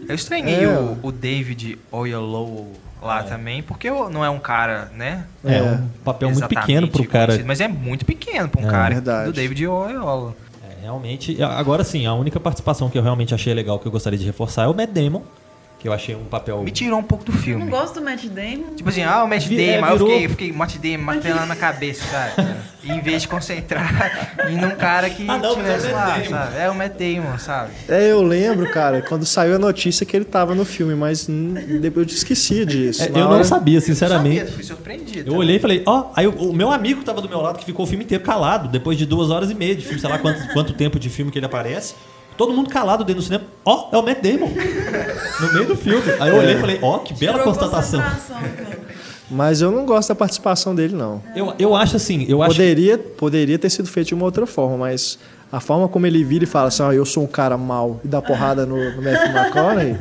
[SPEAKER 4] Eu estranhei
[SPEAKER 1] É.
[SPEAKER 4] o, o David Oyelowo lá também, porque não é um cara, né?
[SPEAKER 2] É,
[SPEAKER 1] É.
[SPEAKER 2] um papel muito pequeno pro cara.
[SPEAKER 4] Mas é muito pequeno pra um
[SPEAKER 2] É.
[SPEAKER 4] cara
[SPEAKER 1] Verdade.
[SPEAKER 4] do David Oyelowo.
[SPEAKER 2] É, realmente. Agora sim, a única participação que eu realmente achei legal que eu gostaria de reforçar é o Matt Damon, que eu achei um papel.
[SPEAKER 4] Me tirou um pouco do
[SPEAKER 3] Eu não
[SPEAKER 4] filme.
[SPEAKER 3] gosto do Matt Damon.
[SPEAKER 4] Tipo assim, ah, o Matt
[SPEAKER 2] é,
[SPEAKER 4] Damon. Eu
[SPEAKER 2] virou-
[SPEAKER 4] fiquei, eu fiquei Matt Damon martelando na cabeça, sabe? Em vez de concentrar em um cara que
[SPEAKER 2] Ah, não,
[SPEAKER 4] tivesse
[SPEAKER 2] é o Matt
[SPEAKER 4] lá,
[SPEAKER 2] Damon.
[SPEAKER 4] sabe? É o Matt Damon, sabe?
[SPEAKER 1] É, eu lembro, cara, quando saiu a notícia que ele tava no filme, mas depois eu esqueci disso.
[SPEAKER 2] É, eu não
[SPEAKER 1] hora-
[SPEAKER 2] sabia,
[SPEAKER 4] Sabia,
[SPEAKER 2] sinceramente.
[SPEAKER 4] fui surpreendido.
[SPEAKER 2] Eu olhei e falei, ó, aí o, o meu amigo tava do meu lado, que ficou o filme inteiro calado, depois de duas horas e meia de filme, sei lá quanto, quanto tempo de filme que ele aparece. Todo mundo calado dentro do cinema. Ó, é o Matt Damon. No meio do filme. Aí eu olhei e falei, ó, que bela
[SPEAKER 3] Tirou
[SPEAKER 2] constatação.
[SPEAKER 3] cara.
[SPEAKER 1] Mas eu não gosto da participação dele, não.
[SPEAKER 2] Eu, eu acho assim, eu acho
[SPEAKER 1] Poderia, poderia ter sido feito de uma outra forma, mas a forma como ele vira e fala assim, ó, eu sou um cara mau e dá porrada no, no Matthew McConaughey,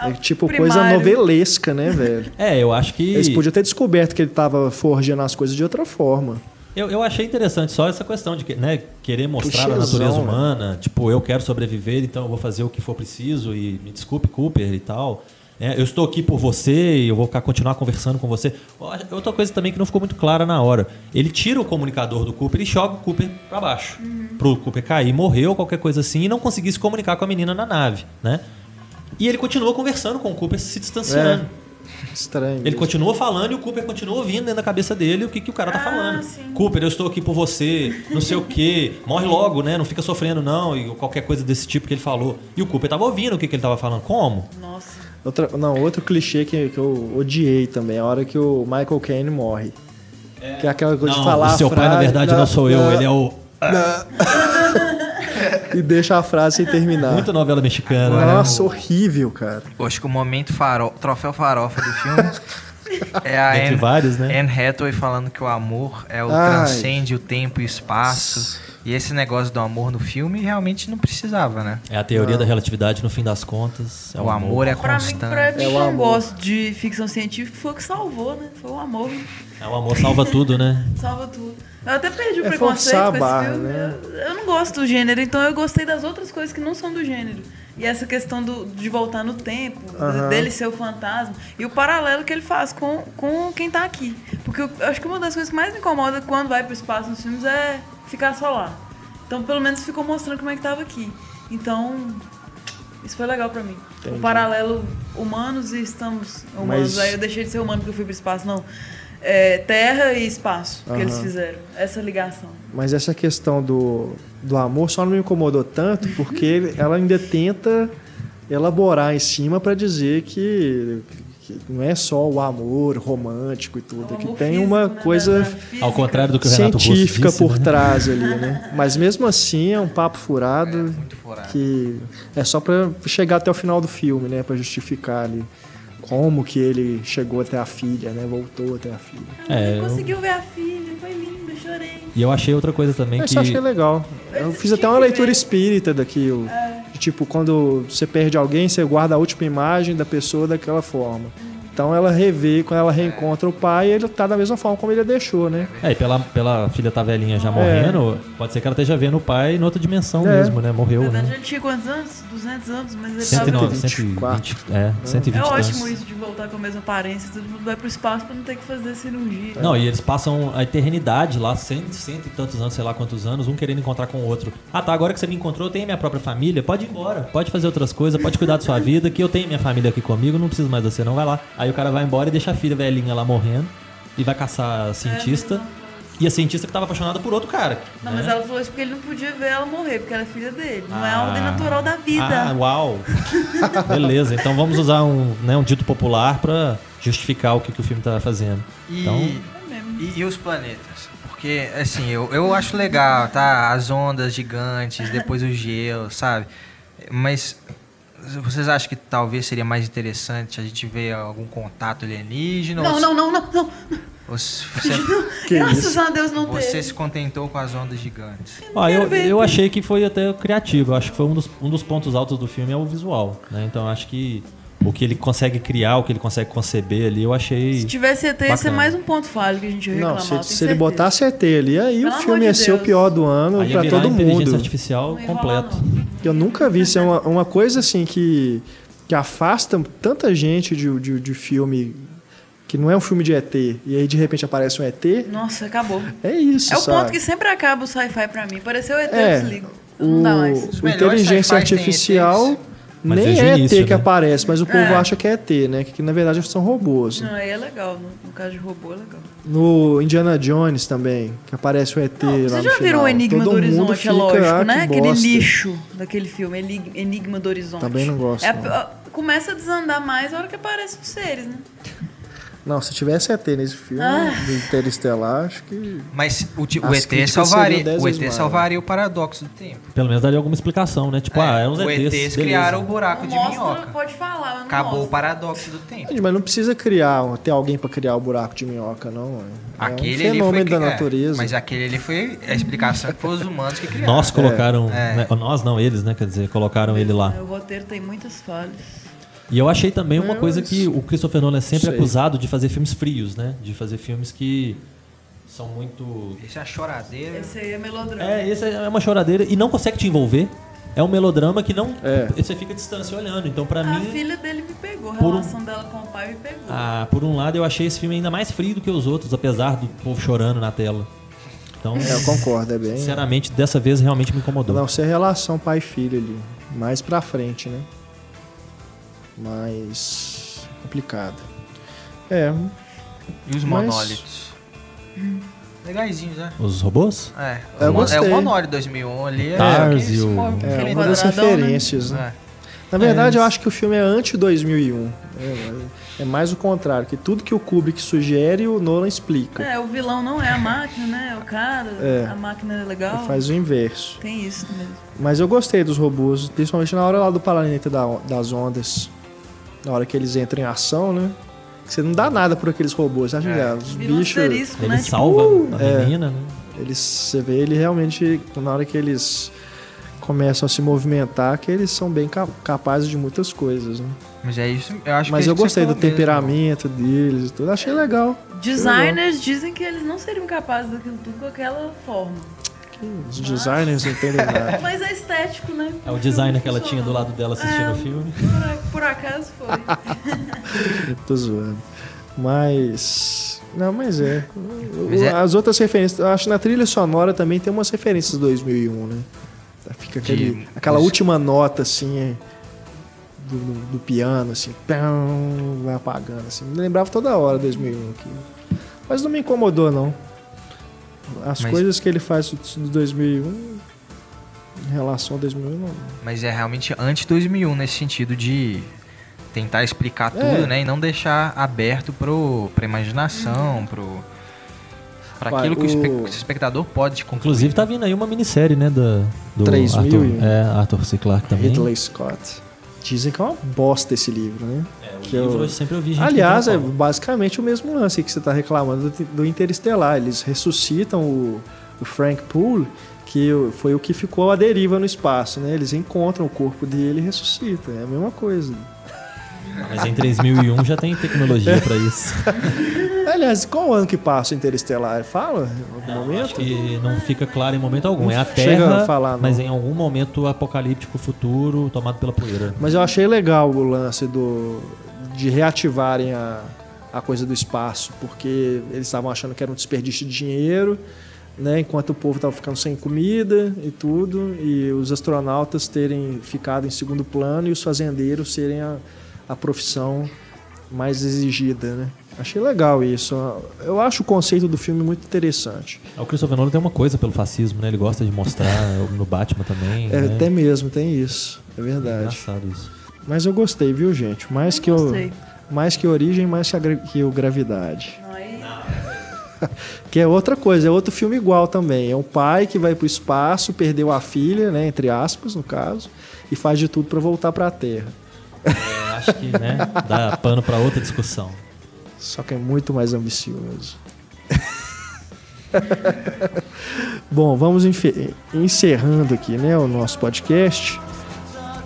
[SPEAKER 1] é tipo coisa
[SPEAKER 3] Primário.
[SPEAKER 1] novelesca, né, velho?
[SPEAKER 2] É, eu acho que.
[SPEAKER 1] Eles podiam ter descoberto que ele tava forjando as coisas de outra forma.
[SPEAKER 2] Eu, eu achei interessante só essa questão de que, né, querer mostrar a natureza
[SPEAKER 1] né?
[SPEAKER 2] humana. Tipo, eu quero sobreviver, então eu vou fazer o que for preciso e me desculpe, Cooper e tal. É, eu estou aqui por você e eu vou ficar, continuar conversando com você. Outra coisa também que não ficou muito clara na hora. Ele tira o comunicador do Cooper e joga o Cooper para baixo. Pro Cooper cair, morreu, qualquer coisa assim, e não conseguir se comunicar com a menina na nave, né? E ele continua conversando com o Cooper se distanciando.
[SPEAKER 1] Estranho.
[SPEAKER 2] Ele
[SPEAKER 1] mesmo.
[SPEAKER 2] continua falando e o Cooper continua ouvindo dentro da cabeça dele o que, que o cara tá
[SPEAKER 3] Ah,
[SPEAKER 2] falando.
[SPEAKER 3] sim.
[SPEAKER 2] Cooper, eu estou aqui por você, não sei o quê, morre logo, né? Não fica sofrendo, não, e qualquer coisa desse tipo que ele falou. E o Cooper tava ouvindo o que, que ele tava falando. Como?
[SPEAKER 3] Nossa.
[SPEAKER 1] Outra, não, outro clichê que, que eu odiei também, a hora que o Michael Caine morre. Que é aquela coisa
[SPEAKER 2] Não,
[SPEAKER 1] de falar
[SPEAKER 2] o seu pai, na verdade, não, sou eu. Ele é o.
[SPEAKER 1] E deixa a frase sem terminar.
[SPEAKER 2] Muita novela mexicana. né?
[SPEAKER 1] Nossa, horrível, cara.
[SPEAKER 4] Eu acho que o momento faro... troféu farofa do filme é a
[SPEAKER 2] Dentre
[SPEAKER 4] Anne,
[SPEAKER 2] vários, né?
[SPEAKER 4] Anne Hathaway falando que o amor é o
[SPEAKER 1] Ai.
[SPEAKER 4] transcende o tempo e o espaço. E esse negócio do amor no filme realmente não precisava, né?
[SPEAKER 2] É a teoria da relatividade, no fim das contas. É
[SPEAKER 4] o amor é
[SPEAKER 3] Pra mim,
[SPEAKER 4] constante.
[SPEAKER 3] pra mim
[SPEAKER 1] É o
[SPEAKER 3] que eu
[SPEAKER 1] amor.
[SPEAKER 3] gosto de ficção científica, foi o que salvou, né? Foi o amor,
[SPEAKER 2] É o amor salva tudo, né?
[SPEAKER 3] salva tudo. Eu até perdi o
[SPEAKER 1] É
[SPEAKER 3] preconceito com esse
[SPEAKER 1] barra,
[SPEAKER 3] filme.
[SPEAKER 1] né?
[SPEAKER 3] Eu, eu não gosto do gênero, então eu gostei das outras coisas que não são do gênero. E essa questão do, de voltar no tempo,
[SPEAKER 1] Aham.
[SPEAKER 3] dele ser o fantasma, e o paralelo que ele faz com, com quem tá aqui. Porque eu, acho que uma das coisas que mais me incomoda quando vai pro espaço nos filmes é ficar só lá. Então, pelo menos ficou mostrando como é que tava aqui. Então, isso foi legal pra mim. O paralelo humanos e estamos humanos.
[SPEAKER 1] Mas-
[SPEAKER 3] Aí eu deixei de ser humano porque eu fui pro espaço, não. É, terra e espaço que eles
[SPEAKER 1] Aham.
[SPEAKER 3] fizeram. Essa ligação.
[SPEAKER 1] Mas essa questão do, do amor só não me incomodou tanto porque ela ainda tenta elaborar em cima pra dizer que, que não é só o amor romântico e tudo,
[SPEAKER 3] O
[SPEAKER 1] que tem
[SPEAKER 3] físico,
[SPEAKER 1] uma
[SPEAKER 3] né,
[SPEAKER 1] coisa
[SPEAKER 3] física.
[SPEAKER 2] Ao contrário do que o Renato
[SPEAKER 1] científica
[SPEAKER 2] disse,
[SPEAKER 1] por
[SPEAKER 2] né?
[SPEAKER 1] trás ali, né? Mas mesmo assim é um papo furado
[SPEAKER 4] Muito furado.
[SPEAKER 1] que é só pra chegar até o final do filme, né, Pra justificar ali como que ele chegou até a filha, né? Voltou até a filha.
[SPEAKER 2] É,
[SPEAKER 3] Ele
[SPEAKER 2] eu-
[SPEAKER 3] conseguiu ver a filha, foi lindo, eu chorei.
[SPEAKER 2] E eu achei outra coisa também
[SPEAKER 1] Mas
[SPEAKER 2] que.
[SPEAKER 1] eu achei legal. Eu fiz até uma leitura espírita daquilo. De, tipo, quando você perde alguém, você guarda a última imagem da pessoa daquela forma. Então ela revê, quando ela reencontra o pai, ele tá da mesma forma como ele a deixou, né?
[SPEAKER 2] É, e pela, pela filha tá velhinha já morrendo, pode ser que ela esteja vendo o pai em outra dimensão
[SPEAKER 1] É.
[SPEAKER 2] mesmo, né? Morreu,
[SPEAKER 3] Na verdade,
[SPEAKER 2] né?
[SPEAKER 3] ele tinha quantos anos? 200 anos, mas ele
[SPEAKER 2] 109,
[SPEAKER 1] 124.
[SPEAKER 2] 120, é, 120
[SPEAKER 3] tava... É
[SPEAKER 2] anos.
[SPEAKER 3] ótimo isso de voltar com a mesma aparência, todo mundo vai pro espaço pra não ter que fazer cirurgia.
[SPEAKER 2] Não, e eles passam a eternidade lá, cento, cento e tantos anos, sei lá quantos anos, um querendo encontrar com o outro. Ah, tá, agora que você me encontrou, eu tenho minha própria família, pode ir embora, pode fazer outras coisas, pode cuidar da sua vida, que eu tenho minha família aqui comigo, não preciso mais de você, não, vai lá. Aí o cara vai embora e deixa a filha velhinha lá morrendo, e vai caçar a cientista, e a cientista que tava apaixonada por outro cara.
[SPEAKER 3] Não,
[SPEAKER 2] né?
[SPEAKER 3] mas ela falou isso porque ele não podia ver ela morrer, porque ela é filha dele. Não é a
[SPEAKER 2] Ah.
[SPEAKER 3] ordem natural da vida.
[SPEAKER 2] Ah, uau! Beleza, então vamos usar um, né, um dito popular pra justificar o que, que o filme tá fazendo.
[SPEAKER 4] E,
[SPEAKER 2] Então-
[SPEAKER 4] e, e os planetas? Porque, assim, eu, eu acho legal, tá? As ondas gigantes, depois o gelo, sabe? Mas vocês acham que talvez seria mais interessante a gente ver algum contato alienígena?
[SPEAKER 3] Não,
[SPEAKER 4] ou
[SPEAKER 3] não, não, não, não.
[SPEAKER 4] Você,
[SPEAKER 1] Que
[SPEAKER 3] Graças
[SPEAKER 1] isso?
[SPEAKER 3] a Deus não
[SPEAKER 4] você
[SPEAKER 3] teve.
[SPEAKER 4] se contentou com as ondas gigantes?
[SPEAKER 2] Ó, eu, eu achei que foi até criativo. Eu acho que foi um dos, um dos pontos altos do filme é o visual, né? Então eu acho que o que ele consegue criar, o que ele consegue conceber ali, eu achei.
[SPEAKER 3] Se tivesse ET, ia ser mais um ponto falho que a gente ia reclamar.
[SPEAKER 1] Não, se, se ele
[SPEAKER 3] certeza.
[SPEAKER 1] botasse ET ali, aí
[SPEAKER 3] Pelo
[SPEAKER 1] o filme
[SPEAKER 3] de
[SPEAKER 1] ia ser o
[SPEAKER 3] Deus.
[SPEAKER 1] pior do ano
[SPEAKER 2] virar
[SPEAKER 1] todo
[SPEAKER 2] inteligência
[SPEAKER 1] mundo.
[SPEAKER 2] artificial
[SPEAKER 3] Não ia rolar,
[SPEAKER 2] completo.
[SPEAKER 3] não.
[SPEAKER 1] Eu nunca vi isso. É uma, uma coisa assim que, que afasta tanta gente de, de, de filme que não é um filme de ET e aí de repente aparece um ET.
[SPEAKER 3] Nossa, acabou.
[SPEAKER 1] É isso,
[SPEAKER 3] É o
[SPEAKER 1] sabe?
[SPEAKER 3] ponto que sempre acaba o sci-fi pra mim. Pareceu ET,
[SPEAKER 1] É,
[SPEAKER 3] eu desligo. Não
[SPEAKER 1] o,
[SPEAKER 3] dá mais.
[SPEAKER 1] O inteligência artificial.
[SPEAKER 2] Mas
[SPEAKER 1] nem é
[SPEAKER 2] início,
[SPEAKER 1] ET que
[SPEAKER 2] né?
[SPEAKER 1] aparece, mas o povo
[SPEAKER 3] É.
[SPEAKER 1] acha que é ET, né? Que, que, na verdade são robôs.
[SPEAKER 3] Não, aí é legal. No, no caso de robô, é legal.
[SPEAKER 1] No Indiana Jones também, que aparece o ET
[SPEAKER 3] Não,
[SPEAKER 1] lá
[SPEAKER 3] você já viram o Enigma
[SPEAKER 1] Todo
[SPEAKER 3] do Horizonte,
[SPEAKER 1] fica,
[SPEAKER 3] é lógico,
[SPEAKER 1] "Ah,
[SPEAKER 3] né?
[SPEAKER 1] que
[SPEAKER 3] Aquele
[SPEAKER 1] bosta."
[SPEAKER 3] lixo daquele filme, Enig- Enigma do Horizonte.
[SPEAKER 1] Também não gosto,
[SPEAKER 3] É a-
[SPEAKER 1] não.
[SPEAKER 3] a- começa a desandar mais a hora que aparecem os seres, né?
[SPEAKER 1] Não, se tivesse ET nesse filme,
[SPEAKER 3] Ah.
[SPEAKER 1] do Interestelar, acho que...
[SPEAKER 4] Mas o, o ET salvaria, o ET
[SPEAKER 1] mais.
[SPEAKER 4] salvaria o paradoxo do tempo.
[SPEAKER 2] Pelo menos daria alguma explicação, né? Tipo, ah, é uns
[SPEAKER 4] o
[SPEAKER 2] ETs.
[SPEAKER 4] ETs criaram o buraco
[SPEAKER 3] Não
[SPEAKER 4] de
[SPEAKER 3] mostra,
[SPEAKER 4] minhoca.
[SPEAKER 3] pode falar, não
[SPEAKER 4] Acabou o
[SPEAKER 3] mostra.
[SPEAKER 4] paradoxo do tempo.
[SPEAKER 1] Mas não precisa criar, ter alguém pra criar o buraco de minhoca, não. É
[SPEAKER 4] Aquele
[SPEAKER 1] um
[SPEAKER 4] ali
[SPEAKER 1] fenômeno
[SPEAKER 4] foi
[SPEAKER 1] da
[SPEAKER 4] é,
[SPEAKER 1] natureza.
[SPEAKER 4] mas aquele ali foi a explicação que foi os humanos que criaram.
[SPEAKER 2] Nós colocaram.
[SPEAKER 4] É.
[SPEAKER 2] né, nós não, eles, né? Quer dizer, colocaram ele lá.
[SPEAKER 3] O roteiro tem muitas falhas.
[SPEAKER 2] E eu achei também uma coisa que o Christopher Nolan é sempre
[SPEAKER 1] Sei.
[SPEAKER 2] acusado de fazer filmes frios, né? De fazer filmes que são muito.
[SPEAKER 4] Esse é a choradeira.
[SPEAKER 3] Esse aí é melodrama.
[SPEAKER 2] É, esse é uma choradeira e não consegue te envolver. É um melodrama que não.
[SPEAKER 1] É.
[SPEAKER 2] Você fica à distância olhando. Então, pra
[SPEAKER 3] a
[SPEAKER 2] mim.
[SPEAKER 3] filha dele me pegou, a
[SPEAKER 2] Por um-
[SPEAKER 3] relação dela com o pai me pegou.
[SPEAKER 2] Ah, por um lado, eu achei esse filme ainda mais frio do que os outros, apesar do povo chorando na tela. Então,
[SPEAKER 1] É, eu concordo, é bem...
[SPEAKER 2] sinceramente, dessa vez realmente me incomodou.
[SPEAKER 1] Não ser relação pai e filho ali. Mais pra frente, né? Mais complicado. É,
[SPEAKER 4] E os
[SPEAKER 1] Mas-
[SPEAKER 4] monólitos. Legaizinhos, né?
[SPEAKER 2] Os robôs?
[SPEAKER 4] É,
[SPEAKER 1] Eu
[SPEAKER 4] o, mon- é
[SPEAKER 1] gostei.
[SPEAKER 4] o monólito 2001 ali. É,
[SPEAKER 2] Tars
[SPEAKER 4] que
[SPEAKER 2] e
[SPEAKER 4] se
[SPEAKER 2] o-
[SPEAKER 4] move
[SPEAKER 1] é
[SPEAKER 4] diferente.
[SPEAKER 1] uma das
[SPEAKER 3] né?
[SPEAKER 1] referências, né?
[SPEAKER 4] É.
[SPEAKER 1] Na verdade,
[SPEAKER 2] É,
[SPEAKER 1] eu acho que o filme é anti-2001. É, é mais o contrário, que tudo que o Kubrick sugere, o Nolan explica.
[SPEAKER 3] É, o vilão não é a máquina, né? É o cara.
[SPEAKER 1] É.
[SPEAKER 3] A máquina é legal.
[SPEAKER 1] Ele faz o inverso.
[SPEAKER 3] Tem isso mesmo.
[SPEAKER 1] Mas eu gostei dos robôs, principalmente na hora lá do planeta da- das ondas. Na hora que eles entram em ação, né? Você não dá nada por aqueles robôs, acha que
[SPEAKER 4] É.
[SPEAKER 1] ah, os
[SPEAKER 3] Vira um
[SPEAKER 1] bichos.
[SPEAKER 3] asterisco,
[SPEAKER 2] Ele
[SPEAKER 3] né? Tipo,
[SPEAKER 2] salva a
[SPEAKER 1] é.
[SPEAKER 2] menina, né?
[SPEAKER 1] Eles, você vê ele realmente, na hora que eles começam a se movimentar, que eles são bem ca- capazes de muitas coisas, né?
[SPEAKER 4] Mas é isso, eu acho
[SPEAKER 1] Mas
[SPEAKER 4] que é
[SPEAKER 1] eu
[SPEAKER 4] que
[SPEAKER 1] gostei do
[SPEAKER 4] mesmo.
[SPEAKER 1] temperamento deles e tudo, achei legal.
[SPEAKER 3] Designers dizem que eles não seriam capazes daquilo tudo com aquela forma.
[SPEAKER 1] Os designers não entendem nada.
[SPEAKER 3] Mas é estético, né?
[SPEAKER 2] É o designer que ela tinha do lado dela assistindo
[SPEAKER 3] É.
[SPEAKER 2] o filme.
[SPEAKER 3] Por, por acaso foi.
[SPEAKER 1] Tô zoando. Mas. Não, mas é.
[SPEAKER 4] Mas é-
[SPEAKER 1] As outras referências. Eu acho que na trilha sonora também tem umas referências do 2001, né? Fica aquele,
[SPEAKER 4] De-
[SPEAKER 1] aquela última nota, assim. é, Do, do- do piano, assim. pão, vai apagando, assim. Me lembrava toda hora 2001 aqui. Mas não me incomodou, não. As
[SPEAKER 4] Mas-
[SPEAKER 1] coisas que ele faz do 2001. Em relação ao 2001, não.
[SPEAKER 4] Mas é realmente antes 2001 nesse sentido de tentar explicar tudo,
[SPEAKER 1] É.
[SPEAKER 4] né? E não deixar aberto pro, pra imaginação, pro... Pra
[SPEAKER 1] Vai,
[SPEAKER 4] aquilo que o, espectador pode concluir.
[SPEAKER 2] Inclusive tá vindo aí uma minissérie, né? Da, do
[SPEAKER 1] 3000
[SPEAKER 2] Arthur, é, Arthur C. Clarke também.
[SPEAKER 1] Ridley Scott. Dizem que é uma bosta esse livro, né?
[SPEAKER 2] É, o
[SPEAKER 1] que
[SPEAKER 2] livro
[SPEAKER 1] eu-
[SPEAKER 2] eu sempre ouvi gente
[SPEAKER 1] Aliás, é basicamente o mesmo lance que você está reclamando do, do Interestelar. Eles ressuscitam o, o Frank Poole, que foi o que ficou à deriva no espaço, né? Eles encontram o corpo dele e ressuscitam. É a mesma coisa.
[SPEAKER 2] Mas em 3001 já tem tecnologia pra isso.
[SPEAKER 1] Aliás, qual ano que passa o Interestelar? Fala em algum
[SPEAKER 2] Não,
[SPEAKER 1] momento?
[SPEAKER 2] acho que não fica claro em momento algum. É a Terra,
[SPEAKER 1] a falar,
[SPEAKER 2] mas em algum momento apocalíptico futuro tomado pela poeira.
[SPEAKER 1] Mas eu achei legal o lance do de reativarem a, a coisa do espaço, porque eles estavam achando que era um desperdício de dinheiro, né, enquanto o povo estava ficando sem comida e tudo, e os astronautas terem ficado em segundo plano e os fazendeiros serem a, a profissão mais exigida, né? Achei legal isso. Eu acho o conceito do filme muito interessante.
[SPEAKER 2] O Christopher Nolan tem uma coisa pelo fascismo, né? Ele gosta de mostrar no Batman também.
[SPEAKER 1] É,
[SPEAKER 2] né?
[SPEAKER 1] Até mesmo tem isso, é verdade.
[SPEAKER 2] Engraçado isso.
[SPEAKER 1] Mas eu gostei, viu, gente? Mais que o
[SPEAKER 3] Gostei.
[SPEAKER 1] mais que origem, mais que, a que o gravidade.
[SPEAKER 3] Não, aí-
[SPEAKER 1] Que é outra coisa, é outro filme igual também. É um pai que vai pro espaço, perdeu a filha, né, entre aspas, no caso, e faz de tudo para voltar para a Terra.
[SPEAKER 2] É, acho que né, dá pano pra outra discussão.
[SPEAKER 1] Só que é muito mais ambicioso. Bom, vamos encerrando aqui, né, o nosso podcast.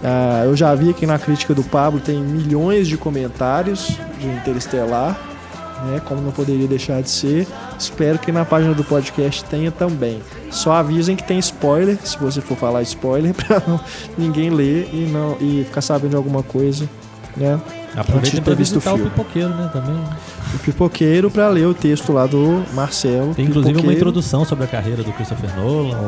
[SPEAKER 1] Ah, eu já vi que na crítica do Pablo tem milhões de comentários de Interestelar, né, como não poderia deixar de ser. Espero que na página do podcast tenha também. Só avisem que tem spoiler, se você for falar spoiler, para ninguém ler e não e ficar sabendo de alguma coisa, né? Visto o
[SPEAKER 2] visitar o
[SPEAKER 1] filme.
[SPEAKER 2] pipoqueiro, né? Também.
[SPEAKER 1] o pipoqueiro para ler o texto lá do Marcelo.
[SPEAKER 2] Tem inclusive uma introdução sobre a carreira do Christopher Nolan, pra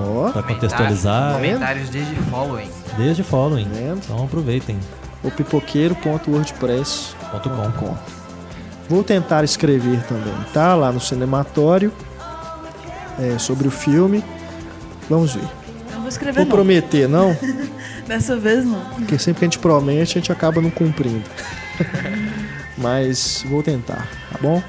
[SPEAKER 4] Comentários-
[SPEAKER 2] contextualizar,
[SPEAKER 4] Comentários desde following.
[SPEAKER 2] desde Following.
[SPEAKER 1] Vendo?
[SPEAKER 2] Então aproveitem.
[SPEAKER 1] O pipoqueiro.wordpress.com.
[SPEAKER 2] Ponto com.
[SPEAKER 1] Vou tentar escrever também, tá? Lá no cinematório é, sobre o filme. Vamos ver.
[SPEAKER 3] Não vou escrever
[SPEAKER 1] Vou
[SPEAKER 3] não.
[SPEAKER 1] prometer, não,
[SPEAKER 3] Dessa vez não.
[SPEAKER 1] porque sempre que a gente promete, a gente acaba não cumprindo. Mas vou tentar, tá bom?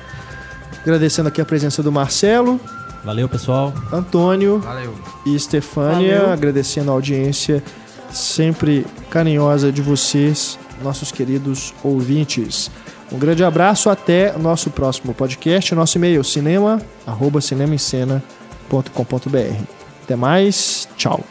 [SPEAKER 1] Agradecendo aqui a presença do Marcelo,
[SPEAKER 2] Valeu, pessoal.
[SPEAKER 1] Antônio
[SPEAKER 4] Valeu.
[SPEAKER 1] e Estefânia,
[SPEAKER 3] Valeu.
[SPEAKER 1] agradecendo a audiência sempre carinhosa de vocês, nossos queridos ouvintes. Um grande abraço, até o nosso próximo podcast, nosso e-mail cinema, arroba cinemaencena.com.br. Até mais, tchau.